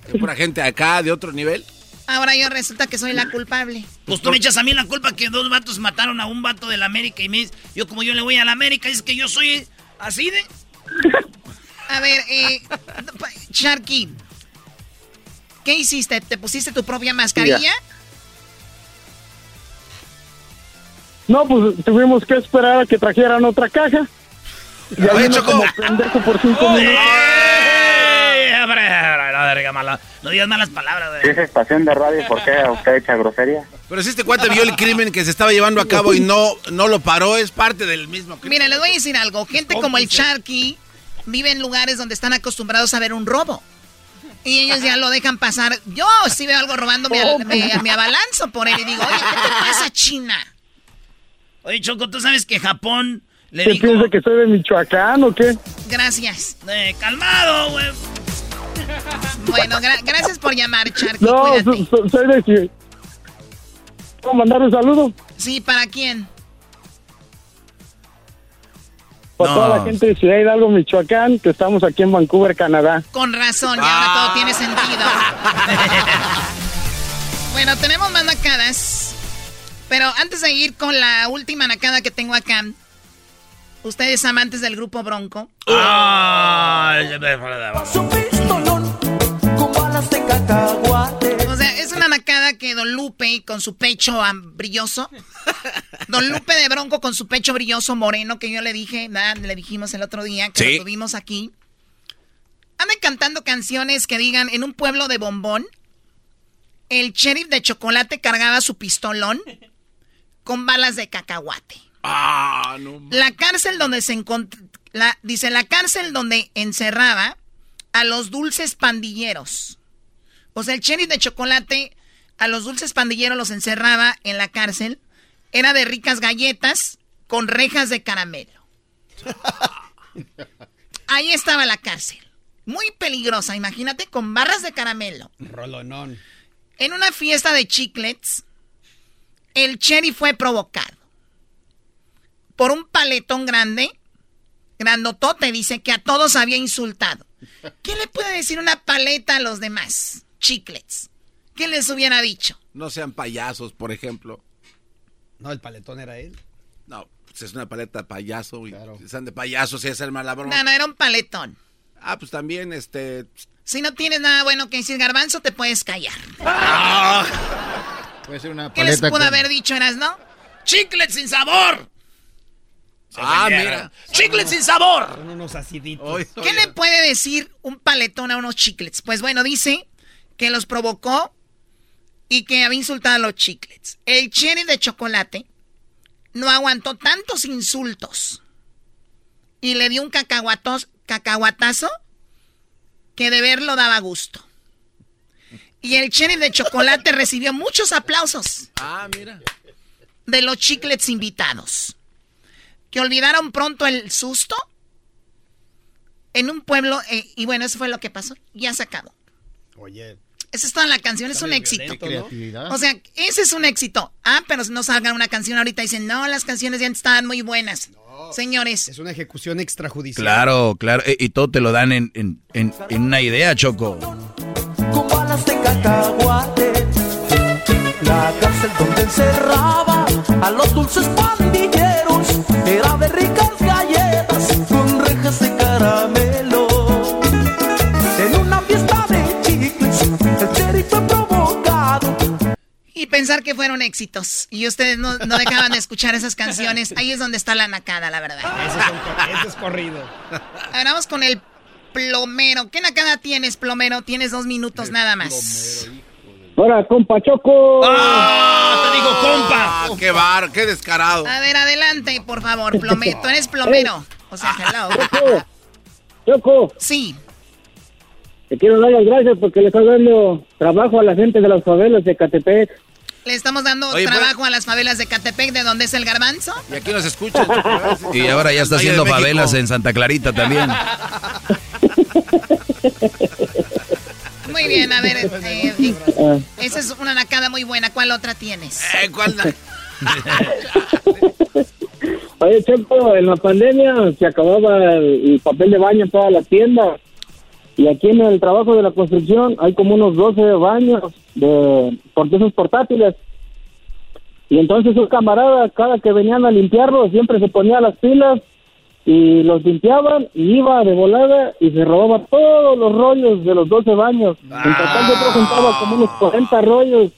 ¿Hay pura gente acá de otro nivel? Ahora yo resulta que soy la culpable. Pues tú me echas a mí la culpa que dos vatos mataron a un vato de la América y me dices, yo como yo le voy a la América, es que yo soy así de... A ver, eh, Sharky, ¿qué hiciste? ¿Te pusiste tu propia mascarilla? No, pues tuvimos que esperar a que trajeran otra caja. Y ahí vino como pendejo por cinco minutos. No digas malas- no digas malas palabras, Si güey. es estación de radio, ¿por qué usted echa grosería? Pero si este cuate vio el crimen que se estaba llevando a cabo y no, no lo paró, es parte del mismo crimen. Mira, les voy a decir algo. Gente como el Sharky vive en lugares donde están acostumbrados a ver un robo. Y ellos ya lo dejan pasar. Yo si veo algo robando me, Oh, me, me abalanzo por él y digo, oye, ¿qué te pasa, China? Oye, Choco, ¿tú sabes que Japón le ¿Qué dijo... piensa que soy de Michoacán o qué? Gracias. Eh, calmado, güey. Bueno, gra- gracias por llamar, Sharky. No, Cuídate. soy de ¿Puedo mandar un saludo? Sí, ¿para quién? Para No. toda la gente de Ciudad Hidalgo, Michoacán, que estamos aquí en Vancouver, Canadá. Con razón, y ahora todo tiene sentido. bueno, tenemos más nacadas. Pero antes de ir con la última nacada que tengo acá, ustedes amantes del grupo Bronco, Ay, O sea, es que Don Lupe con su pecho brilloso. Don Lupe de Bronco con su pecho brilloso moreno que yo le dije, ¿verdad? le dijimos el otro día que Sí. lo tuvimos aquí. Anda cantando canciones que digan en un pueblo de bombón. El sheriff de chocolate cargaba su pistolón con balas de cacahuate. Ah, no. La cárcel donde se encontró, dice la cárcel donde encerraba a los dulces pandilleros. O sea, el sheriff de chocolate a los dulces pandilleros los encerraba en la cárcel. Era de ricas galletas con rejas de caramelo. Ahí estaba la cárcel. Muy peligrosa, imagínate, con barras de caramelo. Rolonón. En una fiesta de chiclets, el sheriff fue provocado por un paletón grande, grandotote, dice que a todos había insultado. ¿Qué le puede decir una paleta a los demás? Chiclets. ¿Qué les hubiera dicho? No sean payasos, por ejemplo. No, el paletón era él. No, pues es una paleta de payaso. Y si están de payasos y es el mala broma. No, no, era un paletón. Ah, pues también, este... Si no tienes nada bueno que decir, garbanzo, te puedes callar. Puede ser una ¿Qué les paleta pudo con- haber dicho, Eras, no? ¡Chiclets sin sabor! Ah, mira. ¡Chiclets sin sabor! Son unos aciditos. ¿Qué le puede decir un paletón a unos chiclets? Pues bueno, dice que los provocó y que había insultado a los chiclets. El cherry de chocolate no aguantó tantos insultos y le dio un cacahuatos- cacahuatazo que de verlo daba gusto. Y el cherry de chocolate recibió muchos aplausos Ah, mira. de los chiclets invitados. Que olvidaron pronto el susto en un pueblo, eh, y bueno, eso fue lo que pasó. Ya se acabó. Oye. Esa es toda la canción, es un éxito. O sea, ese es un éxito. Ah, pero no salgan una canción ahorita y dicen, no, las canciones ya estaban muy buenas. Señores. Es una ejecución extrajudicial. Claro, claro. E, y, todo te lo dan en, en, en, una idea, Choco. Con balas de cacahuate. La cárcel donde encerraba a los dulces pandilleros era de ricas pensar que fueron éxitos. Y ustedes no, no dejaban de escuchar esas canciones. Ahí es donde está la nacada, la verdad. Ese es, corrido. Ahora vamos con el plomero. ¿Qué nacada tienes, plomero? Tienes dos minutos nada más. Ahora, compa Choco. ¡Ah! Te digo, compa. Ah, ¡Qué bar! ¡Qué descarado! A ver, adelante, por favor, plomero. Tú eres plomero. O sea, hello. Choco. Choco. Sí. Te quiero dar las gracias porque le estás dando trabajo a la gente de las favelas de Catepec. Le estamos dando trabajo a las favelas de Catepec, de donde es el garbanzo. Y aquí nos escuchan. y ahora ya está haciendo favelas en Santa Clarita también. Muy bien, a ver, eh, esa es una nacada muy buena. ¿Cuál otra tienes? Eh, ¿Cuál? Oye, Checo, en la pandemia se acababa el, papel de baño en todas las tiendas. Y aquí en el trabajo de la construcción hay como unos 12 baños de esos portátiles. Y entonces un camarada, cada que venían a limpiarlo, siempre se ponía las pilas y los limpiaban y iba de volada y se robaba todos los rollos de los 12 baños. En total yo presentaba como unos 40 rollos.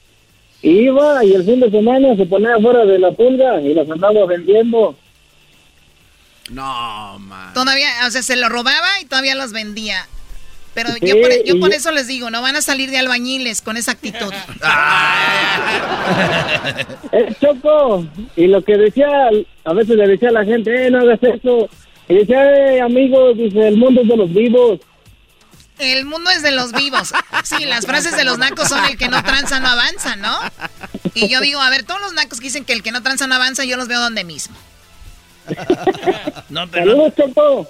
iba y el fin de semana se ponía fuera de la pulga y los andaba vendiendo. No, man. Todavía, o sea, se lo robaba y todavía los vendía. Pero yo, por, yo por eso les digo, no van a salir de albañiles con esa actitud. eh, Choco, y lo que decía, a veces le decía a la gente, eh, no hagas eso. Y decía, eh, amigos, dice, el mundo es de los vivos. El mundo es de los vivos. Sí, las frases de los nacos son el que no tranza no avanza, ¿no? Y yo digo, a ver, todos los nacos que dicen que el que no tranza no avanza, yo los veo donde mismo. no, pero... Saludos, Choco.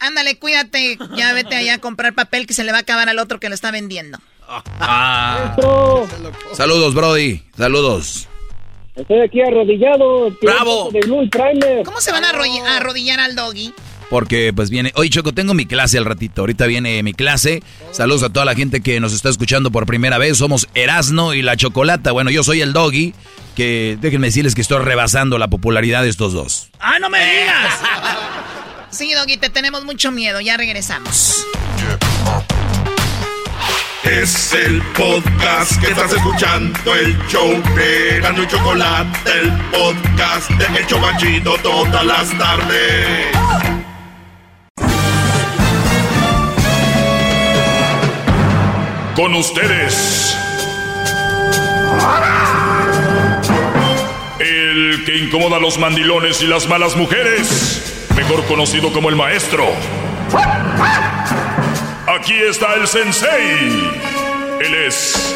Ándale, cuídate. Ya vete allá a comprar papel que se le va a acabar al otro que lo está vendiendo. Ah. Saludos, Brody. Saludos. Estoy aquí arrodillado. ¡Bravo! ¿Cómo se van a arrodillar al doggy? Porque pues viene, oye Choco, tengo mi clase al ratito, ahorita viene mi clase. Saludos a toda la gente que nos está escuchando por primera vez. Somos Erasno y la Chocolata. Bueno, yo soy el doggy, que déjenme decirles que estoy rebasando la popularidad de estos dos. ¡Ah, no me digas! Sí, Doggy, te tenemos mucho miedo. Ya regresamos. Es el podcast que estás escuchando, el show de Gano y Chocolate, el podcast de El todas las tardes. Con ustedes. El que incomoda a los mandilones y las malas mujeres mejor conocido como el maestro. Aquí está el sensei. Él es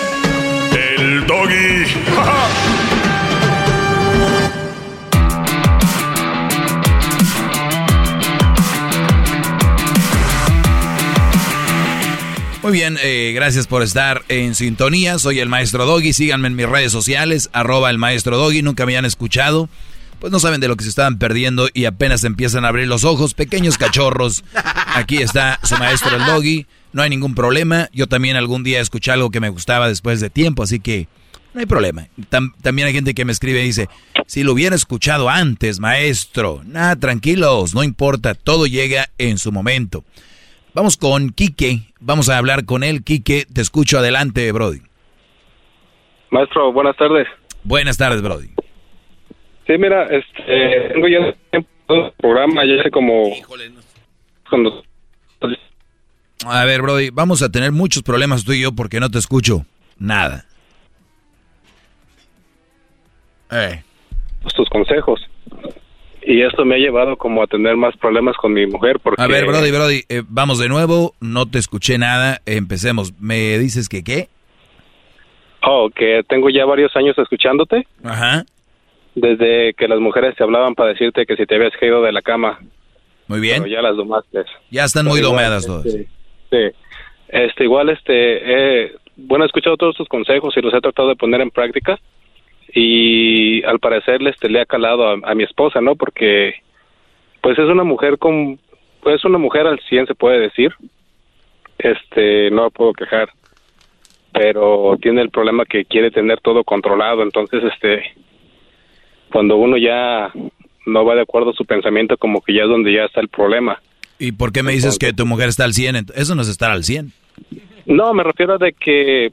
el doggy. Muy bien, eh, gracias por estar en sintonía. Soy el maestro Doggy. Síganme en mis redes sociales, arroba el maestro Doggy. Nunca me han escuchado pues no saben de lo que se estaban perdiendo y apenas empiezan a abrir los ojos. Pequeños cachorros. Aquí está su maestro el doggy. No hay ningún problema. Yo también algún día escuché algo que me gustaba después de tiempo, así que no hay problema. también hay gente que me escribe y dice, si lo hubiera escuchado antes, maestro. Nada, tranquilos, no importa, todo llega en su momento. Vamos con Quique, vamos a hablar con él. Quique, te escucho adelante, Brody. Maestro, buenas tardes. Buenas tardes, Brody. Sí, mira, este, tengo ya un programa, ya hace como... Cuando... A ver, Brody, vamos a tener muchos problemas tú y yo porque no te escucho nada. Eh. Tus consejos. Y esto me ha llevado como a tener más problemas con mi mujer porque... A ver, Brody, Brody, eh, vamos de nuevo, no te escuché nada, empecemos. ¿Me dices que qué? Oh, que tengo ya varios años escuchándote. Ajá desde que las mujeres te hablaban para decirte que si te habías caído de la cama. Muy bien. ya las domaste. Ya están muy domadas todas. Sí, sí. Este, igual, este, eh, bueno, he escuchado todos tus consejos y los he tratado de poner en práctica y al parecer este, le ha calado a, mi esposa, ¿no? Porque pues es una mujer con, pues una mujer al 100 se puede decir, este, no la puedo quejar, pero tiene el problema que quiere tener todo controlado, entonces este, cuando uno ya no va de acuerdo a su pensamiento, como que ya es donde ya está el problema. ¿Y por qué me dices que tu mujer está al 100? Eso no es estar al 100. No, me refiero a de que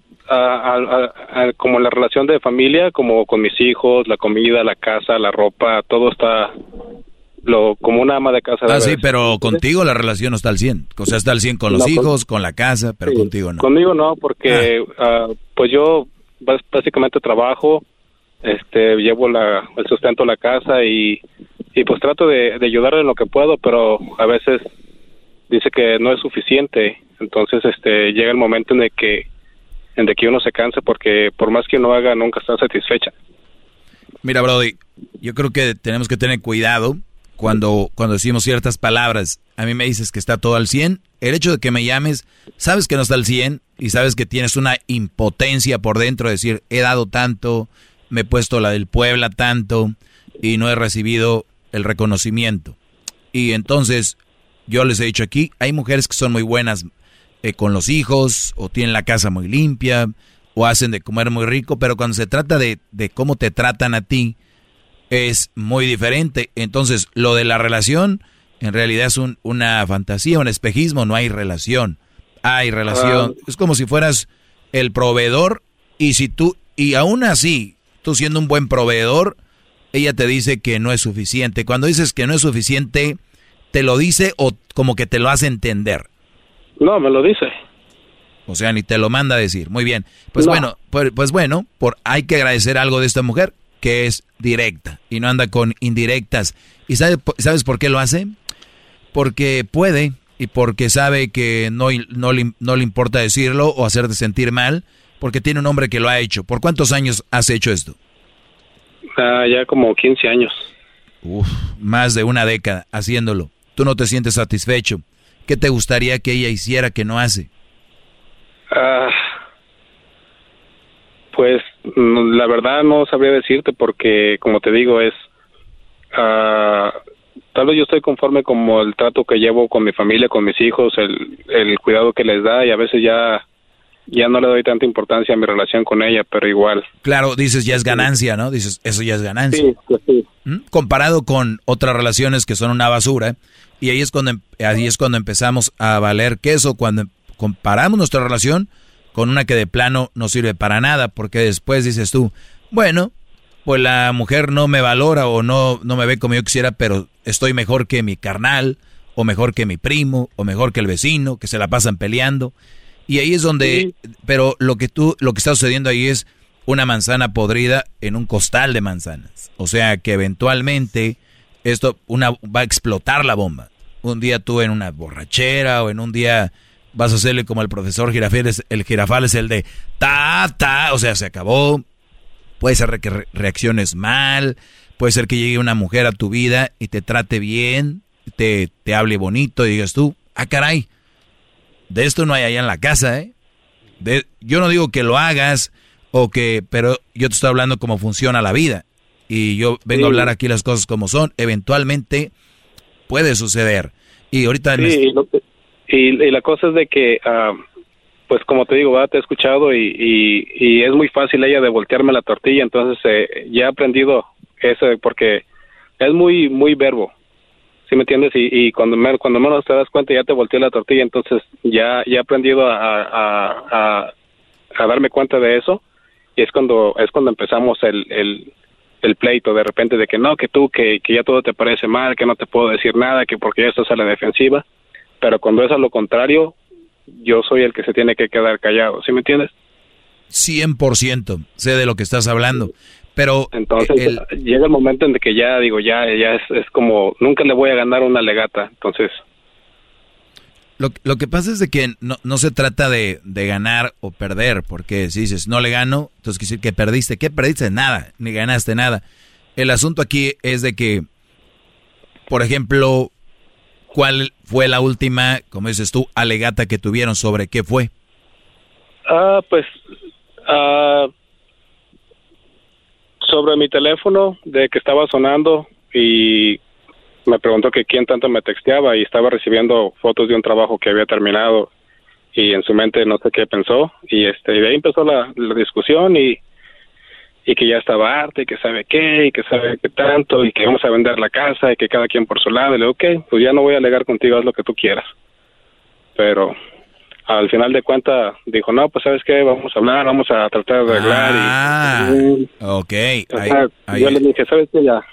como la relación de familia, como con mis hijos, la comida, la casa, la ropa, todo está lo como una ama de casa. ah, sí, pero contigo la relación no está al 100. O sea, está al 100 con los hijos, con, la casa, pero contigo no. Conmigo no, porque ah. Ah, pues yo básicamente trabajo, este llevo la, el sustento a la casa y, pues trato de, de ayudarle en lo que puedo, pero a veces dice que no es suficiente. Entonces este llega el momento en el que en de que uno se cansa porque por más que uno haga nunca está satisfecha. Mira, Brody, yo creo que tenemos que tener cuidado cuando, cuando decimos ciertas palabras. A mí me dices que está todo al 100. El hecho de que me llames, sabes que no está al 100 y sabes que tienes una impotencia por dentro de decir, he dado tanto, me he puesto la del Puebla tanto y no he recibido el reconocimiento. Y entonces, yo les he dicho aquí, hay mujeres que son muy buenas eh, con los hijos, o tienen la casa muy limpia, o hacen de comer muy rico, pero cuando se trata de, de cómo te tratan a ti, es muy diferente. Entonces, lo de la relación, en realidad es un, una fantasía, un espejismo, no hay relación. Hay relación. Ah. Es como si fueras el proveedor y si tú, y aún así, tú siendo un buen proveedor, ella te dice que no es suficiente. Cuando dices que no es suficiente, ¿te lo dice o como que te lo hace entender? No, me lo dice. O sea, ni te lo manda a decir. Muy bien. Pues bueno, pues, pues, bueno, por, hay que agradecer algo de esta mujer, que es directa y no anda con indirectas. ¿Y sabe, sabes por qué lo hace? Porque puede y porque sabe que no, no, no le importa decirlo o hacerte sentir mal, porque tiene un hombre que lo ha hecho. ¿Por cuántos años has hecho esto? Ah, ya como 15 años. Uf, más de una década haciéndolo. Tú no te sientes satisfecho. ¿Qué te gustaría que ella hiciera que no hace? Ah, pues la verdad no sabría decirte porque, como te digo, es... Uh, tal vez yo estoy conforme como el trato que llevo con mi familia, con mis hijos, el, el cuidado que les da y a veces ya ya no le doy tanta importancia a mi relación con ella, pero igual. Claro, dices ya es ganancia, ¿no? Dices, eso ya es ganancia. Sí, pues sí. ¿Mm? Comparado con otras relaciones que son una basura, y ahí es cuando em, ahí es cuando empezamos a valer queso, cuando comparamos nuestra relación con una que de plano no sirve para nada, porque después dices tú, bueno, pues la mujer no me valora o no, no me ve como yo quisiera, pero estoy mejor que mi carnal, o mejor que mi primo, o mejor que el vecino, que se la pasan peleando. Y ahí es donde, pero lo que tú, lo que está sucediendo ahí es una manzana podrida en un costal de manzanas. O sea que eventualmente esto una, va a explotar la bomba. Un día tú en una borrachera o en un día vas a hacerle como el profesor Girafales, el Girafal es el de ta, ta, o sea, se acabó. Puede ser que reacciones mal, puede ser que llegue una mujer a tu vida y te trate bien, te, te hable bonito y digas tú, ah, caray, de esto no hay allá en la casa, ¿eh? De, yo no digo que lo hagas o que, pero yo te estoy hablando cómo funciona la vida y yo vengo a hablar aquí las cosas como son. Eventualmente puede suceder. Y ahorita... Sí, y, la cosa es de que, ah, pues como te digo, te he escuchado y, y, es muy fácil ella de voltearme la tortilla, entonces eh, ya he aprendido eso porque es muy, muy verbo. ¿Sí me entiendes? Y, y cuando, menos te das cuenta ya te volteé la tortilla, entonces ya, ya he aprendido a, a, a, darme cuenta de eso y es cuando, es cuando empezamos el, el, el pleito de repente de que no, que tú, que, que ya todo te parece mal, que no te puedo decir nada, que porque ya estás a la defensiva, pero cuando es a lo contrario, yo soy el que se tiene que quedar callado, ¿sí me entiendes? 100% sé de lo que estás hablando, pero... Entonces llega el momento en que ya digo, ya, ya es, es como, nunca le voy a ganar una legata, entonces lo, lo, que pasa es de que no, no se trata de, de, ganar o perder, porque si dices no le gano, entonces quiere decir que perdiste. ¿Qué perdiste? Nada, ni ganaste nada. El asunto aquí es de que, por ejemplo, ¿cuál, fue la última, como dices tú, alegata que tuvieron sobre qué fue? Ah, pues ah, sobre mi teléfono de que estaba sonando y me preguntó que quién tanto me texteaba y estaba recibiendo fotos de un trabajo que había terminado y en su mente no sé qué pensó. Y este y de ahí empezó la, discusión y y que ya estaba arte y que sabe qué y que sabe qué tanto y que vamos a vender la casa y que cada quien por su lado. Y le digo ok pues ya no voy a alegar contigo haz lo que tú quieras pero al final de cuentas dijo no pues sabes qué vamos a hablar vamos a tratar de arreglar ah, y ok yo le dije sabes qué ya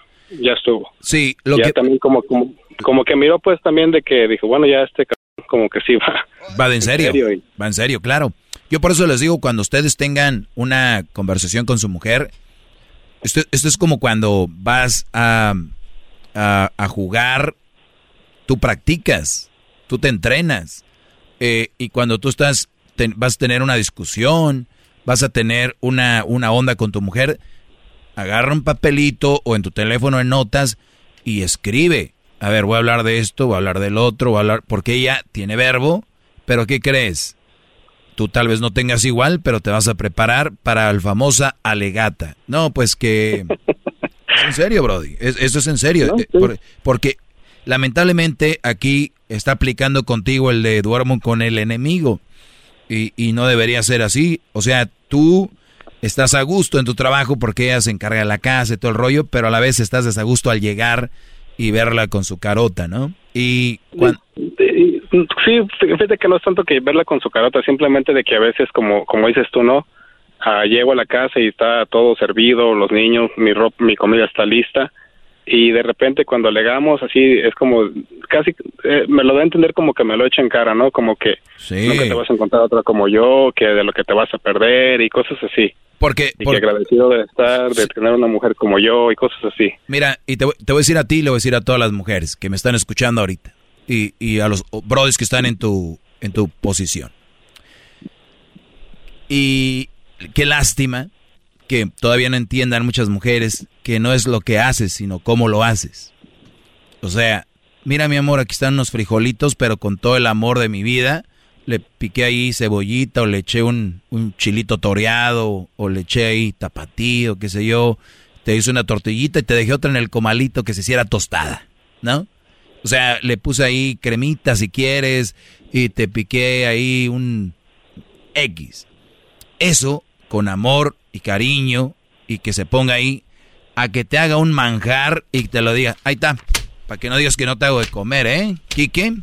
ya estuvo. Sí, lo ya que... también como, como, como que miró pues también de que dijo, bueno, ya este como que sí va. Va de en serio, va en serio, claro. Yo por eso les digo, cuando ustedes tengan una conversación con su mujer, esto, esto es como cuando vas a, a, jugar, tú practicas, tú te entrenas. Eh, y cuando tú estás, vas a tener una discusión, vas a tener una, una onda con tu mujer, agarra un papelito o en tu teléfono en notas y escribe. A ver, voy a hablar de esto, voy a hablar del otro, voy a hablar, porque ella tiene verbo, pero ¿qué crees? Tú tal vez no tengas igual, pero te vas a preparar para la famosa alegata. No, pues que... en serio, Brody. Eso es en serio. Eh, porque lamentablemente aquí está aplicando contigo el de duermo con el enemigo. Y, y no debería ser así. O sea, tú estás a gusto en tu trabajo porque ella se encarga de la casa y todo el rollo, pero a la vez estás desagusto al llegar y verla con su carota, ¿no? Y sí, fíjate que no es tanto que verla con su carota, simplemente de que a veces, como como dices tú, ¿no? Ah, llego a la casa y está todo servido, los niños, mi ropa, mi comida está lista y de repente cuando legamos así es como casi eh, me lo da a entender como que me lo echa en cara, ¿no? Como que nunca te vas a encontrar otra como yo, que de lo que te vas a perder y cosas así. Porque, y que agradecido de estar, de tener una mujer como yo y cosas así. Mira, y te, te voy a decir a ti, le voy a decir a todas las mujeres que me están escuchando ahorita y, y a los brothers que están en tu, en tu posición. Y qué lástima que todavía no entiendan muchas mujeres que no es lo que haces, sino cómo lo haces. O sea, mira mi amor, aquí están unos frijolitos, pero con todo el amor de mi vida le piqué ahí cebollita o le eché un, un chilito toreado o le eché ahí tapatío, qué sé yo. Te hice una tortillita y te dejé otra en el comalito que se hiciera tostada, ¿no? O sea, le puse ahí cremita si quieres y te piqué ahí un X. Eso con amor y cariño y que se ponga ahí a que te haga un manjar y te lo diga. Ahí está. Para que no digas que no te hago de comer, ¿eh? Kike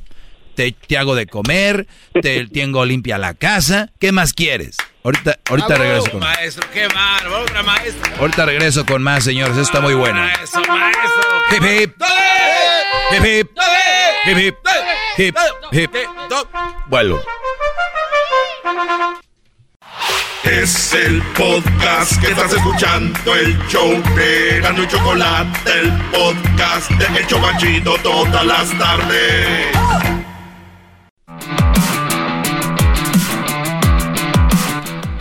te, hago de comer, te tengo limpia la casa. ¿Qué más quieres? Ahorita, ahorita regreso con maestro, qué mal, maestro. Ahorita regreso con más, señores. Esto está muy bueno. Maestro, maestro. Hip hip. Hip hip. Hip hip. Hip hip. Vuelo. Es el podcast que estás escuchando, el show de Gano y Chocolate, el podcast de El Chocachito todas las tardes.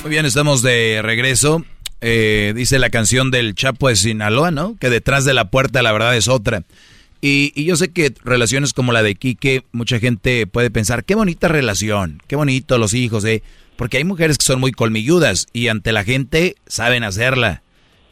Muy bien, estamos de regreso. Eh, dice la canción del Chapo de Sinaloa, ¿no? Que detrás de la puerta la verdad es otra. Y, y, yo sé que relaciones como la de Quique, mucha gente puede pensar, qué bonita relación, qué bonito los hijos, ¿eh? Porque hay mujeres que son muy colmilludas y ante la gente saben hacerla,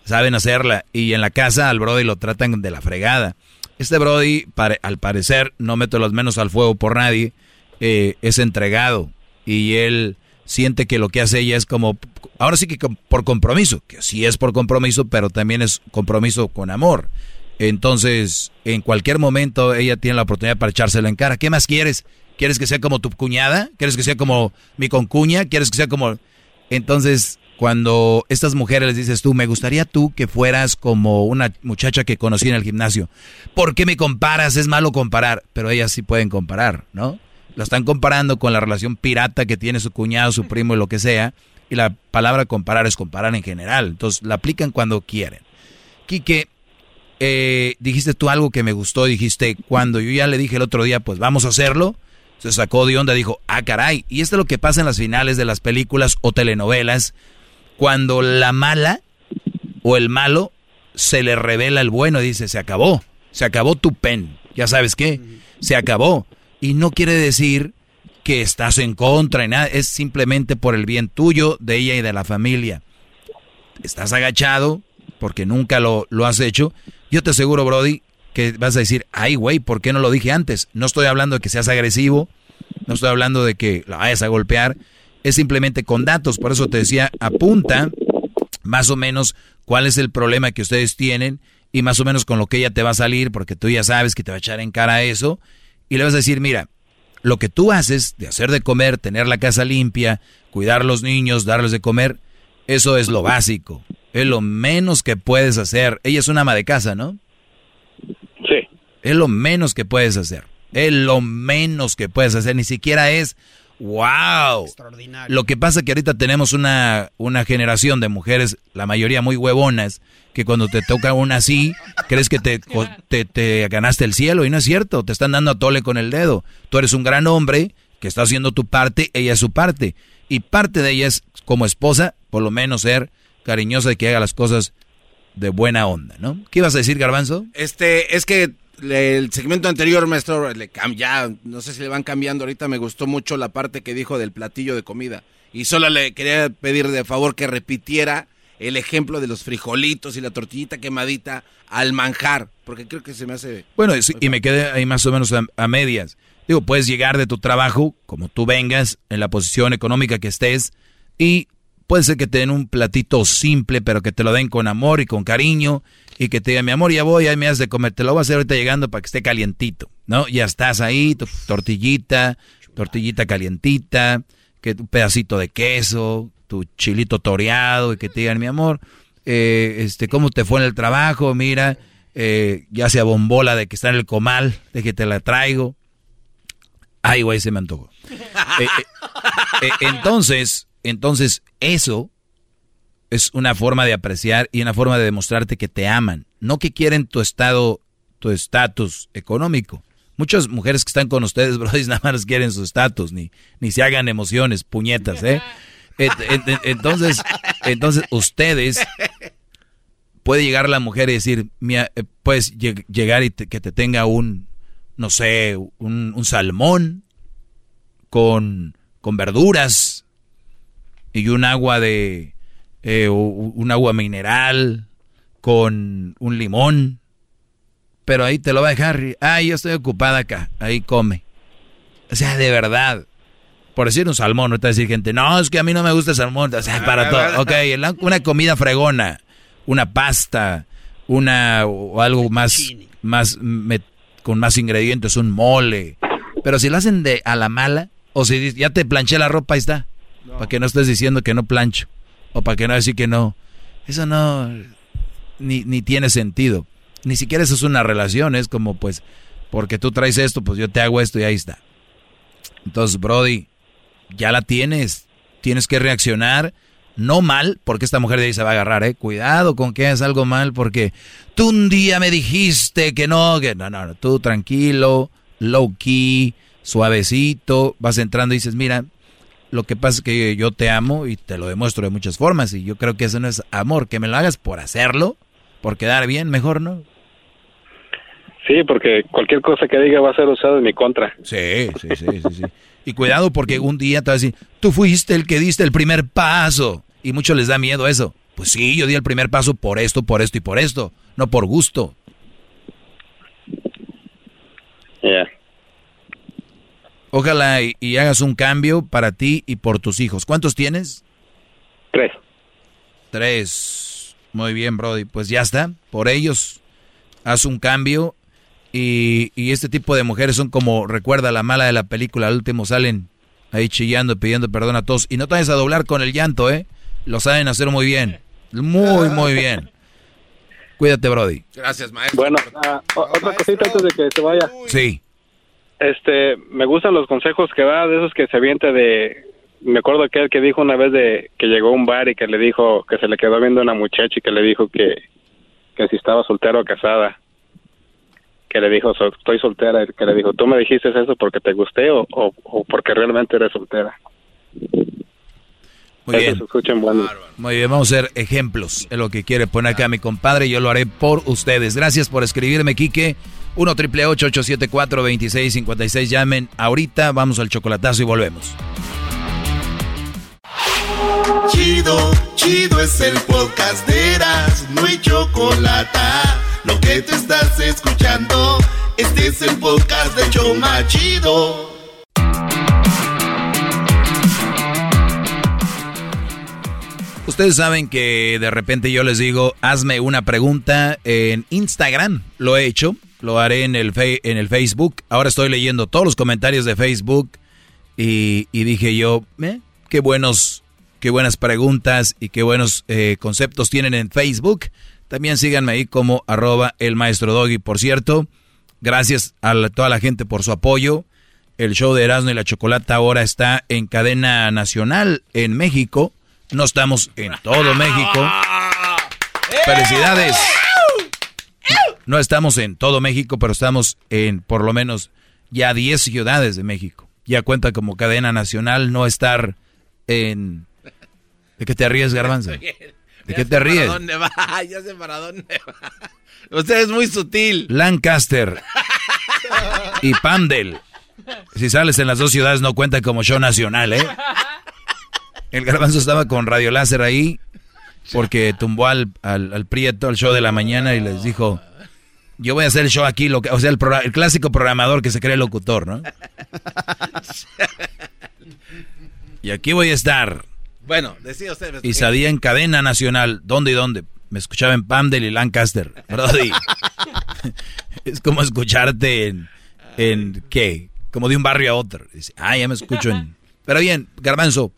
saben hacerla. Y en la casa al Brody lo tratan de la fregada. Este Brody, al parecer, no meto las manos al fuego por nadie, eh, es entregado y él siente que lo que hace ella es como, ahora sí que por compromiso, que sí es por compromiso, pero también es compromiso con amor. Entonces, en cualquier momento ella tiene la oportunidad para echárselo en cara. ¿Qué más quieres? ¿Quieres que sea como tu cuñada? ¿Quieres que sea como mi concuña? ¿Quieres que sea como... Entonces, cuando estas mujeres les dices tú, me gustaría tú que fueras como una muchacha que conocí en el gimnasio. ¿Por qué me comparas? Es malo comparar, pero ellas sí pueden comparar, ¿no? Lo están comparando con la relación pirata que tiene su cuñado, su primo y lo que sea. Y la palabra comparar es comparar en general. Entonces la aplican cuando quieren. Quique, eh, dijiste tú algo que me gustó. Dijiste, cuando yo ya le dije el otro día, pues vamos a hacerlo. Se sacó de onda, dijo, ah, caray. Y esto es lo que pasa en las finales de las películas o telenovelas. Cuando la mala o el malo se le revela el bueno y dice, se acabó. Se acabó tu pen. Ya sabes qué. Se acabó. Y no quiere decir que estás en contra y nada, es simplemente por el bien tuyo, de ella y de la familia. Estás agachado porque nunca lo, lo has hecho. Yo te aseguro, Brody, que vas a decir, ay, güey, ¿por qué no lo dije antes? No estoy hablando de que seas agresivo, no estoy hablando de que la vayas a golpear, es simplemente con datos. Por eso te decía, apunta más o menos cuál es el problema que ustedes tienen y más o menos con lo que ella te va a salir, porque tú ya sabes que te va a echar en cara eso, y le vas a decir, mira, lo que tú haces de hacer de comer, tener la casa limpia, cuidar a los niños, darles de comer, eso es lo básico, es lo menos que puedes hacer. Ella es una ama de casa, ¿no? Sí. Es lo menos que puedes hacer. Es lo menos que puedes hacer. Ni siquiera es, wow. Extraordinario. Lo que pasa es que ahorita tenemos una, una generación de mujeres, la mayoría muy huevonas, que cuando te toca una así, crees que te, te, te ganaste el cielo. Y no es cierto, te están dando a tole con el dedo. Tú eres un gran hombre que está haciendo tu parte, ella es su parte. Y parte de ella es, como esposa, por lo menos ser cariñosa y que haga las cosas de buena onda, ¿no? ¿Qué ibas a decir, Garbanzo? Este, es que el segmento anterior, maestro, le ya, no sé si le van cambiando ahorita, me gustó mucho la parte que dijo del platillo de comida. Y solo le quería pedir de favor que repitiera el ejemplo de los frijolitos y la tortillita quemadita al manjar, porque creo que se me hace... Bueno, y me quedé ahí más o menos a, a medias. Digo, puedes llegar de tu trabajo, como tú vengas, en la posición económica que estés, y puede ser que te den un platito simple, pero que te lo den con amor y con cariño, y que te digan, mi amor, ya voy, ahí me has de comer, te lo voy a hacer ahorita llegando para que esté calientito, ¿no? Ya estás ahí, tu tortillita, tortillita calientita, que un pedacito de queso, tu chilito toreado, y que te digan, mi amor, eh, este, ¿cómo te fue en el trabajo? Mira, eh, ya sea bombola de que está en el comal, de que te la traigo. Ay, güey, se me antojó. Eh, eh, entonces, entonces, eso es una forma de apreciar y una forma de demostrarte que te aman. No que quieren tu estado, tu estatus económico. Muchas mujeres que están con ustedes, bro, nada más quieren su estatus, ni, ni se hagan emociones, puñetas, ¿eh? Entonces, entonces ustedes puede llegar la mujer y decir, eh, puedes lleg- llegar y te- que te tenga un, no sé, un, un salmón con, con verduras y un agua de, eh, un agua mineral con un limón. Pero ahí te lo va a dejar. Ay, yo estoy ocupada acá. Ahí come. O sea, de verdad. Por decir un salmón, no te va a decir gente, no, es que a mí no me gusta el salmón. O sea, para todo. Ok, una comida fregona, una pasta, una o algo más, más me- con más ingredientes, un mole. Pero si lo hacen de a la mala, o si ya te planché la ropa, ahí está. Para que no estés diciendo que no plancho. O para que no decir que no. Eso no, ni, ni tiene sentido. Ni siquiera eso es una relación, es como pues, porque tú traes esto, pues yo te hago esto y ahí está. Entonces, Brody, ya la tienes, tienes que reaccionar, no mal, porque esta mujer de ahí se va a agarrar, eh. Cuidado con que hagas algo mal, porque tú un día me dijiste que no, que no, no, no, tú tranquilo, low key, suavecito, vas entrando y dices, mira, lo que pasa es que yo te amo y te lo demuestro de muchas formas y yo creo que eso no es amor, que me lo hagas por hacerlo, por quedar bien, mejor no. Sí, porque cualquier cosa que diga va a ser usada en mi contra. Sí, sí, sí, sí, sí. Y cuidado porque un día te va a decir, tú fuiste el que diste el primer paso. Y muchos les da miedo eso. Pues sí, yo di el primer paso por esto, por esto y por esto, no por gusto. Ya. Ojalá y, y hagas un cambio para ti y por tus hijos. ¿Cuántos tienes? Tres. Tres. Muy bien, Brody. Pues ya está. Por ellos, haz un cambio. Y, y este tipo de mujeres son como, recuerda la mala de la película, al último salen ahí chillando, pidiendo perdón a todos. Y no te vayas a doblar con el llanto, ¿eh? Lo saben hacer muy bien. Muy, muy bien. Cuídate, Brody. Gracias, maestro. Bueno, ah, otra cosita antes de que se vaya. Sí. Este, me gustan los consejos que da de esos que se avienta de... Me acuerdo aquel que dijo una vez de que llegó a un bar y que le dijo que se le quedó viendo una muchacha y que le dijo que, que si estaba soltero o casada. Que le dijo, "So- estoy soltera. y Que le dijo, ¿tú me dijiste eso porque te gusté o, o, o porque realmente eres soltera? Muy bien. Muy bien, vamos a hacer ejemplos. Es lo que quiere poner acá mi compadre. Yo lo haré por ustedes. Gracias por escribirme, Quique. 1 triple 874 2656 Llamen ahorita, vamos al chocolatazo y volvemos. Chido, chido es el podcast de Eras, no hay chocolate. Lo que te estás escuchando, este es el podcast de Choma Chido. Ustedes saben que de repente yo les digo, hazme una pregunta en Instagram. Lo he hecho, lo haré en el, en el Facebook. Ahora estoy leyendo todos los comentarios de Facebook y, dije yo, eh, qué buenos, qué buenas preguntas y qué buenos eh, conceptos tienen en Facebook. También síganme ahí como arroba el maestro Doggy. Por cierto, gracias a toda la gente por su apoyo. El show de Erasmo y la Chocolata ahora está en cadena nacional en México no estamos en todo México. Felicidades. No estamos en todo México, pero estamos en por lo menos ya 10 ciudades de México. Ya cuenta como cadena nacional no estar en... ¿De qué te ríes, Garbanzo? ¿De qué te ríes? ¿Para dónde va? Ya sé para dónde va. Usted es muy sutil. Lancaster y Pandel. Si sales en las dos ciudades no cuenta como show nacional, ¿eh? El garbanzo estaba con radio láser ahí porque tumbó al, al, Prieto al show de la mañana y les dijo, yo voy a hacer el show aquí, lo que, o sea, el, el clásico programador que se cree locutor, ¿no? y aquí voy a estar. Bueno, decía usted. Y salía en cadena nacional. ¿Dónde y dónde? Me escuchaba en Pamdel y Lancaster. Brody. es como escucharte en, en, ¿qué? Como de un barrio a otro. Dice, ah, ya me escucho en... Pero bien, Garbanzo,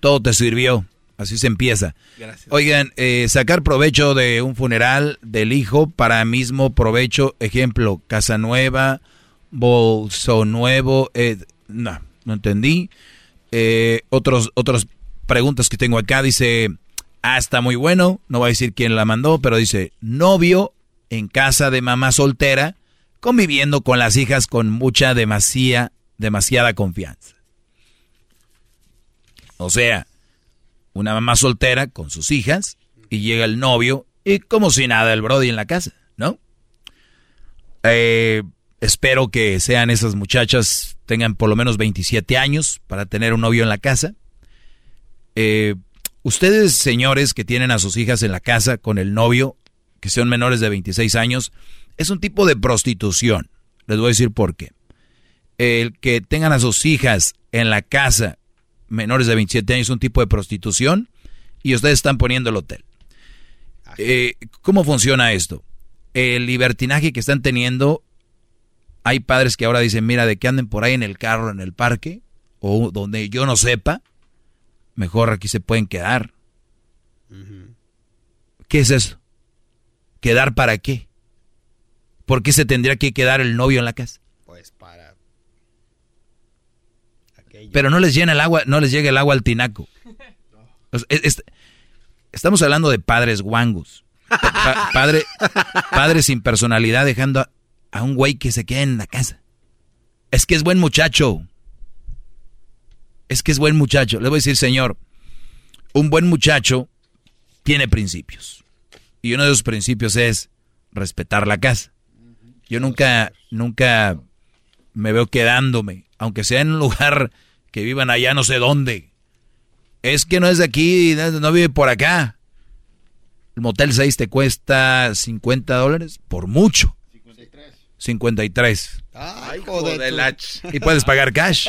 todo te sirvió. Así se empieza. Gracias. Oigan, eh, sacar provecho de un funeral del hijo para mismo provecho, ejemplo, casa nueva, bolso nuevo, eh, no, no entendí. Eh, otros, otras preguntas que tengo acá, dice, ah, está muy bueno, no voy a decir quién la mandó, pero dice, novio en casa de mamá soltera, conviviendo con las hijas con mucha demasía, demasiada confianza. O sea, una mamá soltera con sus hijas y llega el novio y como si nada el Brody en la casa, ¿no? Eh, espero que sean esas muchachas, tengan por lo menos 27 años para tener un novio en la casa. Eh, ustedes, señores, que tienen a sus hijas en la casa con el novio, que sean menores de 26 años, es un tipo de prostitución. Les voy a decir por qué. El que tengan a sus hijas en la casa menores de 27 años un tipo de prostitución y ustedes están poniendo el hotel. Eh, ¿Cómo funciona esto? El libertinaje que están teniendo, hay padres que ahora dicen, mira, de que anden por ahí en el carro, en el parque, o donde yo no sepa, mejor aquí se pueden quedar. ¿Qué es eso? ¿Quedar para qué? ¿Por qué se tendría que quedar el novio en la casa? Pero no les llena el agua, no les llega el agua al tinaco. estamos hablando de padres guangos. padre, padre sin personalidad dejando a, un güey que se quede en la casa. Es que es buen muchacho. Es que es buen muchacho. Le voy a decir, señor, un buen muchacho tiene principios. Y uno de esos principios es respetar la casa. Yo nunca, nunca me veo quedándome, aunque sea en un lugar que vivan allá no sé dónde. Es que no es de aquí, no vive por acá. El Motel 6 te cuesta 50 dólares por mucho. 53. 53. Ay, hijo de, la... Y puedes pagar cash.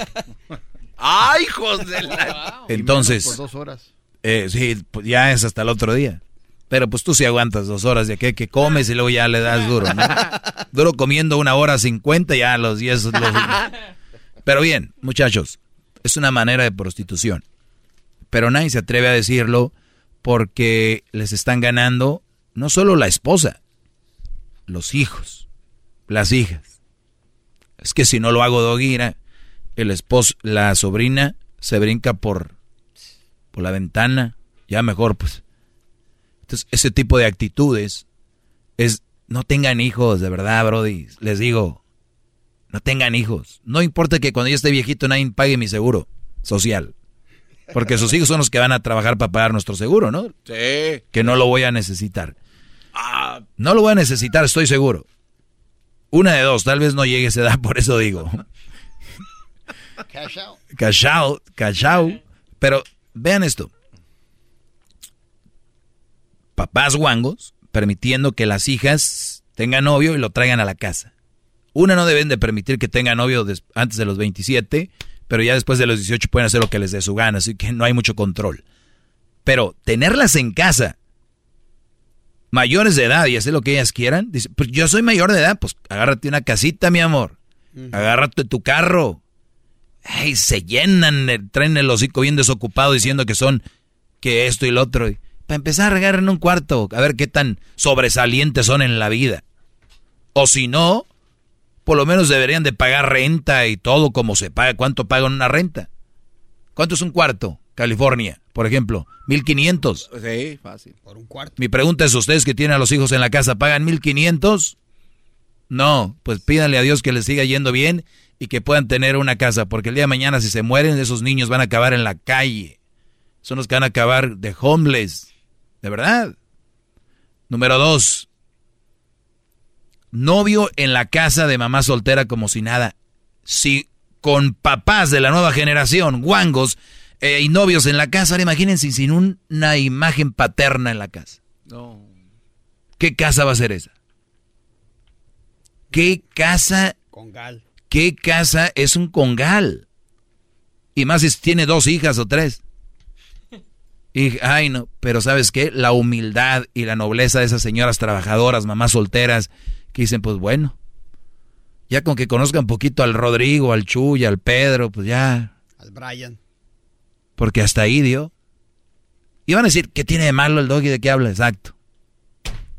Ay, hijos de la... Entonces... Por dos horas. Eh, sí, pues ya es hasta el otro día. Pero pues tú sí aguantas dos horas de qué que comes y luego ya le das duro, ¿no? duro comiendo una hora cincuenta ya los diez... Los... Pero bien, muchachos, es una manera de prostitución. Pero nadie se atreve a decirlo porque les están ganando no solo la esposa, los hijos, las hijas. Es que si no lo hago doguira, el esposo, la sobrina se brinca por, por la ventana, ya mejor pues. Entonces, ese tipo de actitudes es, no tengan hijos, de verdad, Brody. Les digo, no tengan hijos. No importa que cuando yo esté viejito nadie pague mi seguro social. Porque sus hijos son los que van a trabajar para pagar nuestro seguro, ¿no? Sí. Que no lo voy a necesitar. Ah. No lo voy a necesitar, estoy seguro. Una de dos, tal vez no llegue a esa edad, por eso digo. Cash out. Cash out, cash out. Pero vean esto. Papás guangos permitiendo que las hijas tengan novio y lo traigan a la casa. Una no deben de permitir que tenga novio antes de los 27, pero ya después de los 18 pueden hacer lo que les dé su gana, así que no hay mucho control. Pero tenerlas en casa, mayores de edad y hacer lo que ellas quieran, dice, pues yo soy mayor de edad, pues agárrate una casita, mi amor. Agárrate tu carro. Ay, se llenan, eh, traen el hocico bien desocupado diciendo que son, que esto y lo otro. Para empezar a regar en un cuarto, a ver qué tan sobresalientes son en la vida. O si no, por lo menos deberían de pagar renta y todo como se paga. ¿Cuánto pagan una renta? ¿Cuánto es un cuarto? California, por ejemplo, 1500. Sí, fácil. Por un cuarto. Mi pregunta es, ¿ustedes que tienen a los hijos en la casa pagan 1500? No, pues pídanle a Dios que les siga yendo bien y que puedan tener una casa, porque el día de mañana si se mueren esos niños van a acabar en la calle. Son los que van a acabar de homeless. De verdad. Número dos, novio en la casa de mamá soltera como si nada. Si con papás de la nueva generación, guangos, eh, y novios en la casa, ahora imagínense sin una imagen paterna en la casa. No. ¿Qué casa va a ser esa? ¿Qué casa? Congal. ¿Qué casa es un congal? Y más si tiene dos hijas o tres. Y, ay, no, pero ¿sabes qué? La humildad y la nobleza de esas señoras trabajadoras, mamás solteras, que dicen, pues bueno, ya con que conozcan un poquito al Rodrigo, al Chuy, al Pedro, pues ya. Al Brian. Porque hasta ahí dio. Y van a decir, ¿qué tiene de malo el doggy de qué habla? Exacto.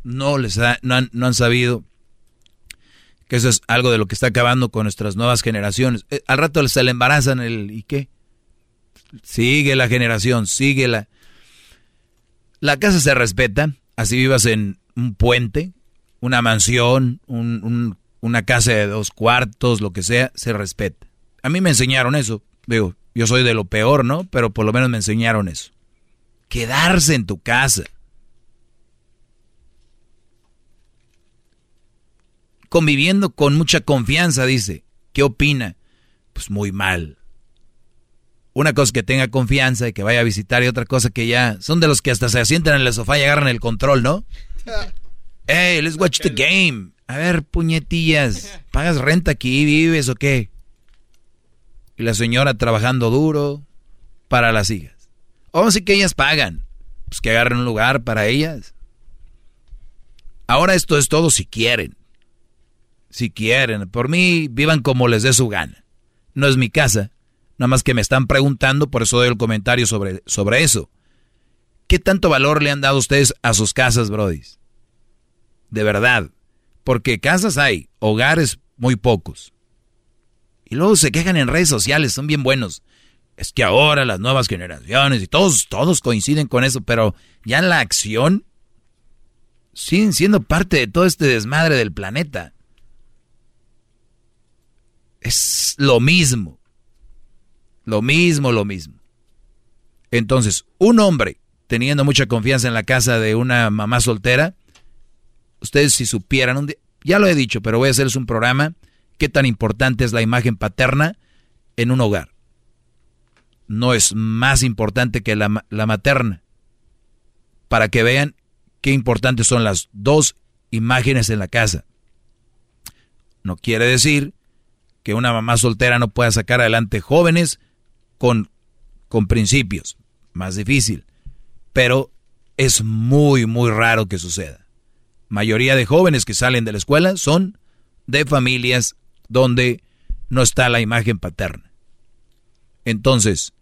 No les no, han, no han sabido que eso es algo de lo que está acabando con nuestras nuevas generaciones. Eh, al rato se le embarazan el ¿y qué? Sigue la generación, sigue la... La casa se respeta, así vivas en un puente, una mansión, una casa de dos cuartos, lo que sea, se respeta. A mí me enseñaron eso. Digo, yo soy de lo peor, ¿no? Pero por lo menos me enseñaron eso. Quedarse en tu casa. Conviviendo con mucha confianza, dice. ¿Qué opina? Pues muy mal. Una cosa que tenga confianza y que vaya a visitar y otra cosa que ya... Son de los que hasta se asientan en el sofá y agarran el control, ¿no? Hey, let's watch the game. A ver, puñetillas, ¿pagas renta aquí, vives o qué? Y la señora trabajando duro para las hijas. O sí que ellas pagan. Pues que agarren un lugar para ellas. Ahora esto es todo si quieren. Si quieren. Por mí, vivan como les dé su gana. No es mi casa. Nada más que me están preguntando, por eso doy el comentario sobre, sobre eso. ¿Qué tanto valor le han dado ustedes a sus casas, brodis? De verdad. Porque casas hay, hogares muy pocos. Y luego se quejan en redes sociales, son bien buenos. Es que ahora las nuevas generaciones y todos, todos coinciden con eso, pero ya la acción siguen siendo parte de todo este desmadre del planeta. Es lo mismo. Lo mismo, lo mismo. Entonces, un hombre teniendo mucha confianza en la casa de una mamá soltera, ustedes si supieran, un día, ya lo he dicho, pero voy a hacerles un programa, qué tan importante es la imagen paterna en un hogar. No es más importante que la, la materna. Para que vean qué importantes son las dos imágenes en la casa. No quiere decir que una mamá soltera no pueda sacar adelante jóvenes con, con principios. Más difícil. Pero es muy, muy raro que suceda mayoría de jóvenes que salen de la escuela son de familias donde no está la imagen paterna. Entonces,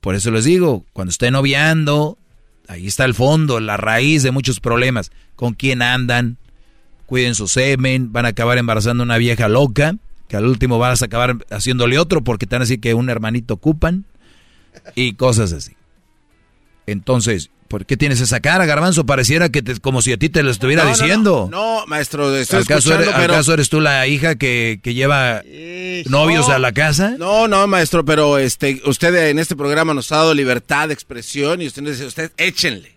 por eso les digo, cuando estén noviando, ahí está el fondo, la raíz de muchos problemas. ¿Con quién andan? Cuiden su semen, van a acabar embarazando a una vieja loca, que al último vas a acabar haciéndole otro porque te van a decir que un hermanito ocupan y cosas así. Entonces, ¿Por qué tienes esa cara, Garbanzo? Pareciera que te, como si a ti te lo estuviera diciendo. No, maestro, estoy ¿Acaso, eres, ¿Acaso eres tú la hija que, lleva novios a la casa? No, no, maestro, pero este, usted en este programa nos ha dado libertad de expresión y usted dice, usted échenle,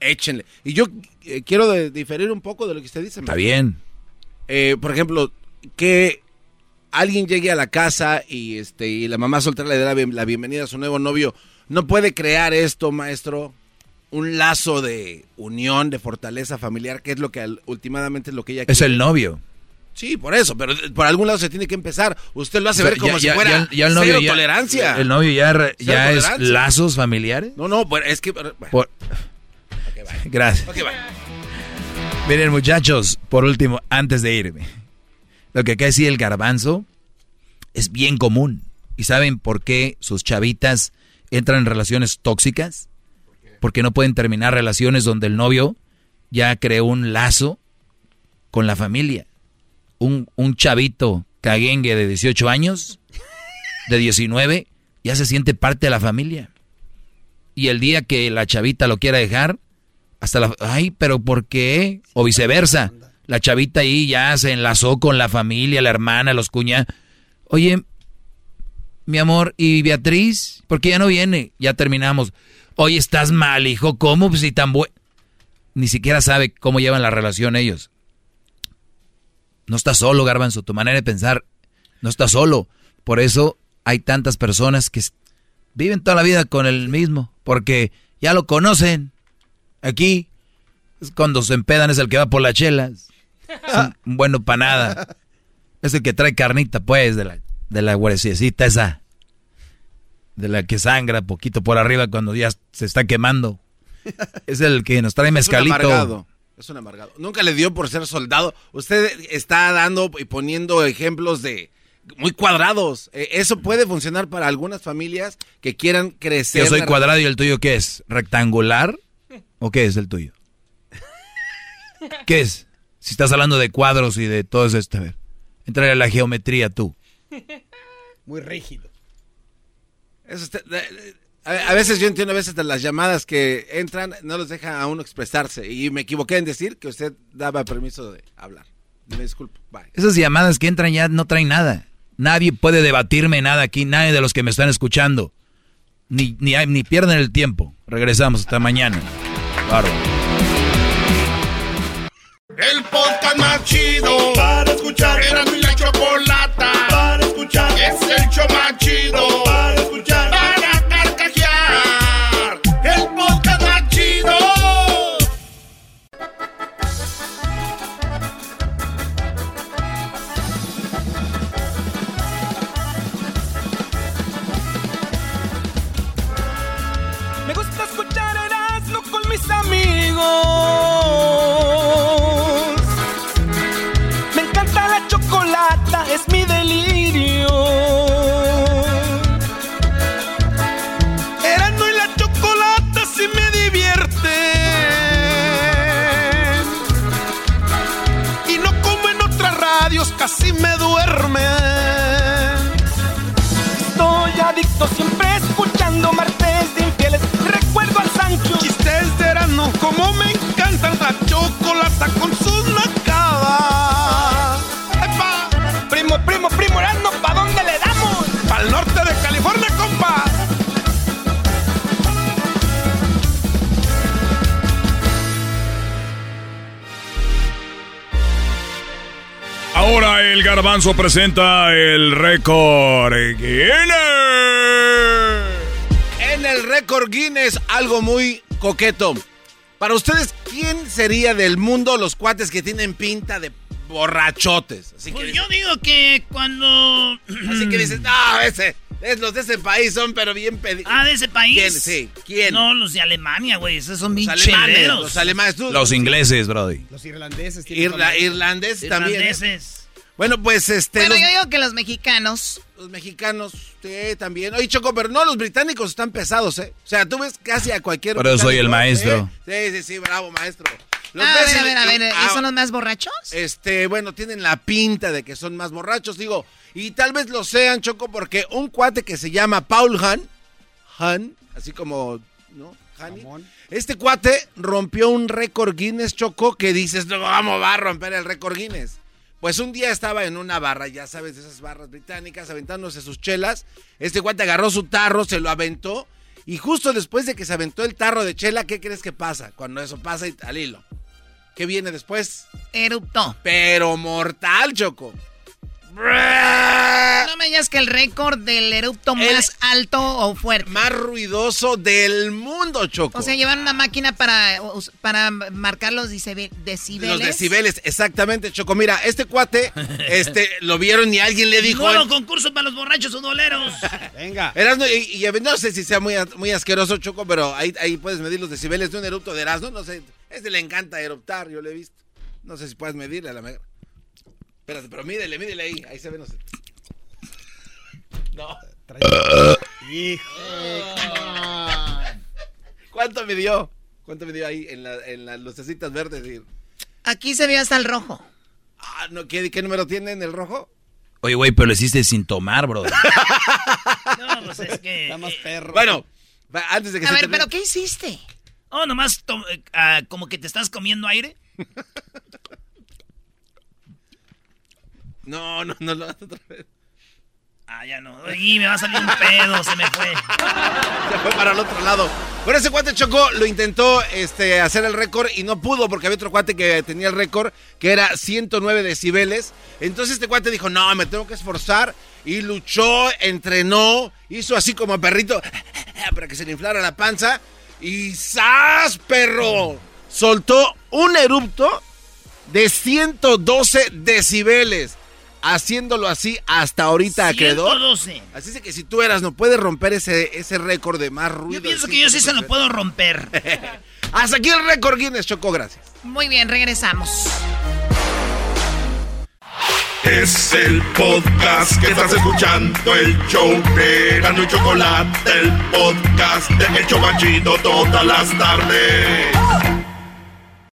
échenle. Y yo eh, quiero diferir un poco de lo que usted dice. Está bien. Eh, por ejemplo, que alguien llegue a la casa y este y la mamá soltera le dé la, bienvenida a su nuevo novio, ¿no puede crear esto, maestro? Un lazo de unión, de fortaleza familiar, que es lo que últimamente es lo que ella Es el novio. Sí, por eso, pero por algún lado se tiene que empezar. Usted lo hace ver como si fuera el novio tolerancia. ¿El novio ya, ya es lazos familiares? No, no, pues es que... Gracias. Miren, muchachos, por último, antes de irme. Lo que acá decía el garbanzo es bien común. ¿Y saben por qué sus chavitas entran en relaciones tóxicas? Porque no pueden terminar relaciones donde el novio ya creó un lazo con la familia un, un chavito caguengue de 18 años, de 19, ya se siente parte de la familia. Y el día que la chavita lo quiera dejar, hasta la... Ay, pero ¿por qué? O viceversa. La chavita ahí ya se enlazó con la familia, la hermana, los cuñados. Oye, mi amor, ¿y Beatriz? ¿Por qué ya no viene? Ya terminamos. Oye, estás mal, hijo. ¿Cómo? Pues si tan bueno. Ni siquiera sabe cómo llevan la relación ellos. No estás solo, Garbanzo, tu manera de pensar no está solo. Por eso hay tantas personas que viven toda la vida con el mismo, porque ya lo conocen. Aquí, es cuando se empedan es el que va por las chelas. Es un bueno para nada. Es el que trae carnita, pues, de la, de la huesecita esa. De la que sangra poquito por arriba cuando ya se está quemando. Es el que nos trae mezcalito. Es un amargado. Nunca le dio por ser soldado. Usted está dando y poniendo ejemplos de muy cuadrados. E, eso puede funcionar para algunas familias que quieran crecer. Yo soy cuadrado y el tuyo qué es? ¿Rectangular? ¿O qué es el tuyo? ¿Qué es? Si estás hablando de cuadros y de todo esto, a ver. Entra a la geometría tú. Muy rígido. Eso a, veces yo entiendo a veces de las llamadas que entran, no los deja a uno expresarse. Y me equivoqué en decir que usted daba permiso de hablar. Me disculpo. Esas llamadas que entran ya no traen nada. Nadie puede debatirme nada aquí, nadie de los que me están escuchando. Ni, ni, ni pierden el tiempo. Regresamos hasta mañana. Claro. El podcast más chido para escuchar. Era mi la chocolata para escuchar. Es el show más chido garbanzo presenta el récord Guinness. En el récord Guinness, algo muy coqueto. Para ustedes, ¿quién sería del mundo los cuates que tienen pinta de borrachotes? Así pues yo digo que cuando... Así que dices, no, ese, es los de ese país son pero bien pedidos. Ah, ¿de ese país? ¿Quién? Sí, ¿quién? No, los de Alemania, güey, esos son bien los alemanes, Los alemanes. los ingleses, brody. Los irlandeses. Irla, irlandeses también. ¿eh? Irlandeses. Bueno, pues este. Bueno, yo digo que los mexicanos. Los mexicanos, sí, también. Oye, Choco, pero no, los británicos están pesados, ¿eh? O sea, tú ves casi a cualquier. Pero soy el maestro. Sí, sí, sí, bravo, maestro. a ver, a ver, a ver, ¿y son los más borrachos? Este, bueno, tienen la pinta de que son más borrachos, digo. Y tal vez lo sean, Choco, porque un cuate que se llama Paul Han, Han, así como, ¿no? Hani. Este cuate rompió un récord Guinness, Choco, que dices, no, vamos, va a romper el récord Guinness. Pues un día estaba en una barra, ya sabes, de esas barras británicas, aventándose sus chelas. Este guante agarró su tarro, se lo aventó. Y justo después de que se aventó el tarro de chela, ¿qué crees que pasa? Cuando eso pasa al hilo. ¿Qué viene después? Eruptó. Pero mortal, Choco. No me digas que el récord del erupto más alto o fuerte. Más ruidoso del mundo, Choco. O sea, llevan una máquina para, para marcar los decibeles. Los decibeles, exactamente, Choco. Mira, este cuate, este, lo vieron y alguien le dijo... No, concurso para los borrachos doleros. Venga. Erasno, y, y, no sé si sea muy, muy asqueroso, Choco, pero ahí, ahí puedes medir los decibeles de un erupto de Erasno. No sé, este le encanta eruptar, yo lo he visto. No sé si puedes medirle a la mega. Espérate, pero mídele, mídele ahí. Ahí se ven los... No. ¿Cuánto me dio? ¿Cuánto me dio ahí en, la, en las lucecitas verdes? Aquí se ve hasta el rojo. Ah, no, ¿qué, ¿qué número tiene en el rojo? Oye, güey, pero lo hiciste sin tomar, bro. no, pues es que... Está más perro. Bueno, antes de que A ver, ¿pero qué hiciste? Oh, nomás uh, como que te estás comiendo aire. no, no, no, no, otra vez. Ah, ya no. Y me va a salir un pedo, se me fue. Se fue para el otro lado. Bueno, ese cuate Choco lo intentó este, hacer el récord y no pudo porque había otro cuate que tenía el récord que era 109 decibeles. Entonces este cuate dijo, no, me tengo que esforzar. Y luchó, entrenó, hizo así como perrito para que se le inflara la panza. Y ¡zas, perro! Soltó un erupto de 112 decibeles haciéndolo así hasta ahorita 112. quedó. Así es que si tú eras, no puedes romper ese, ese récord de más ruido. Yo pienso que yo sí se lo puedo romper. hasta aquí el récord Guinness, Choco, gracias. Muy bien, regresamos. Es el podcast que estás escuchando, el show de Gano y Chocolate, el podcast de El Chocachito todas las tardes.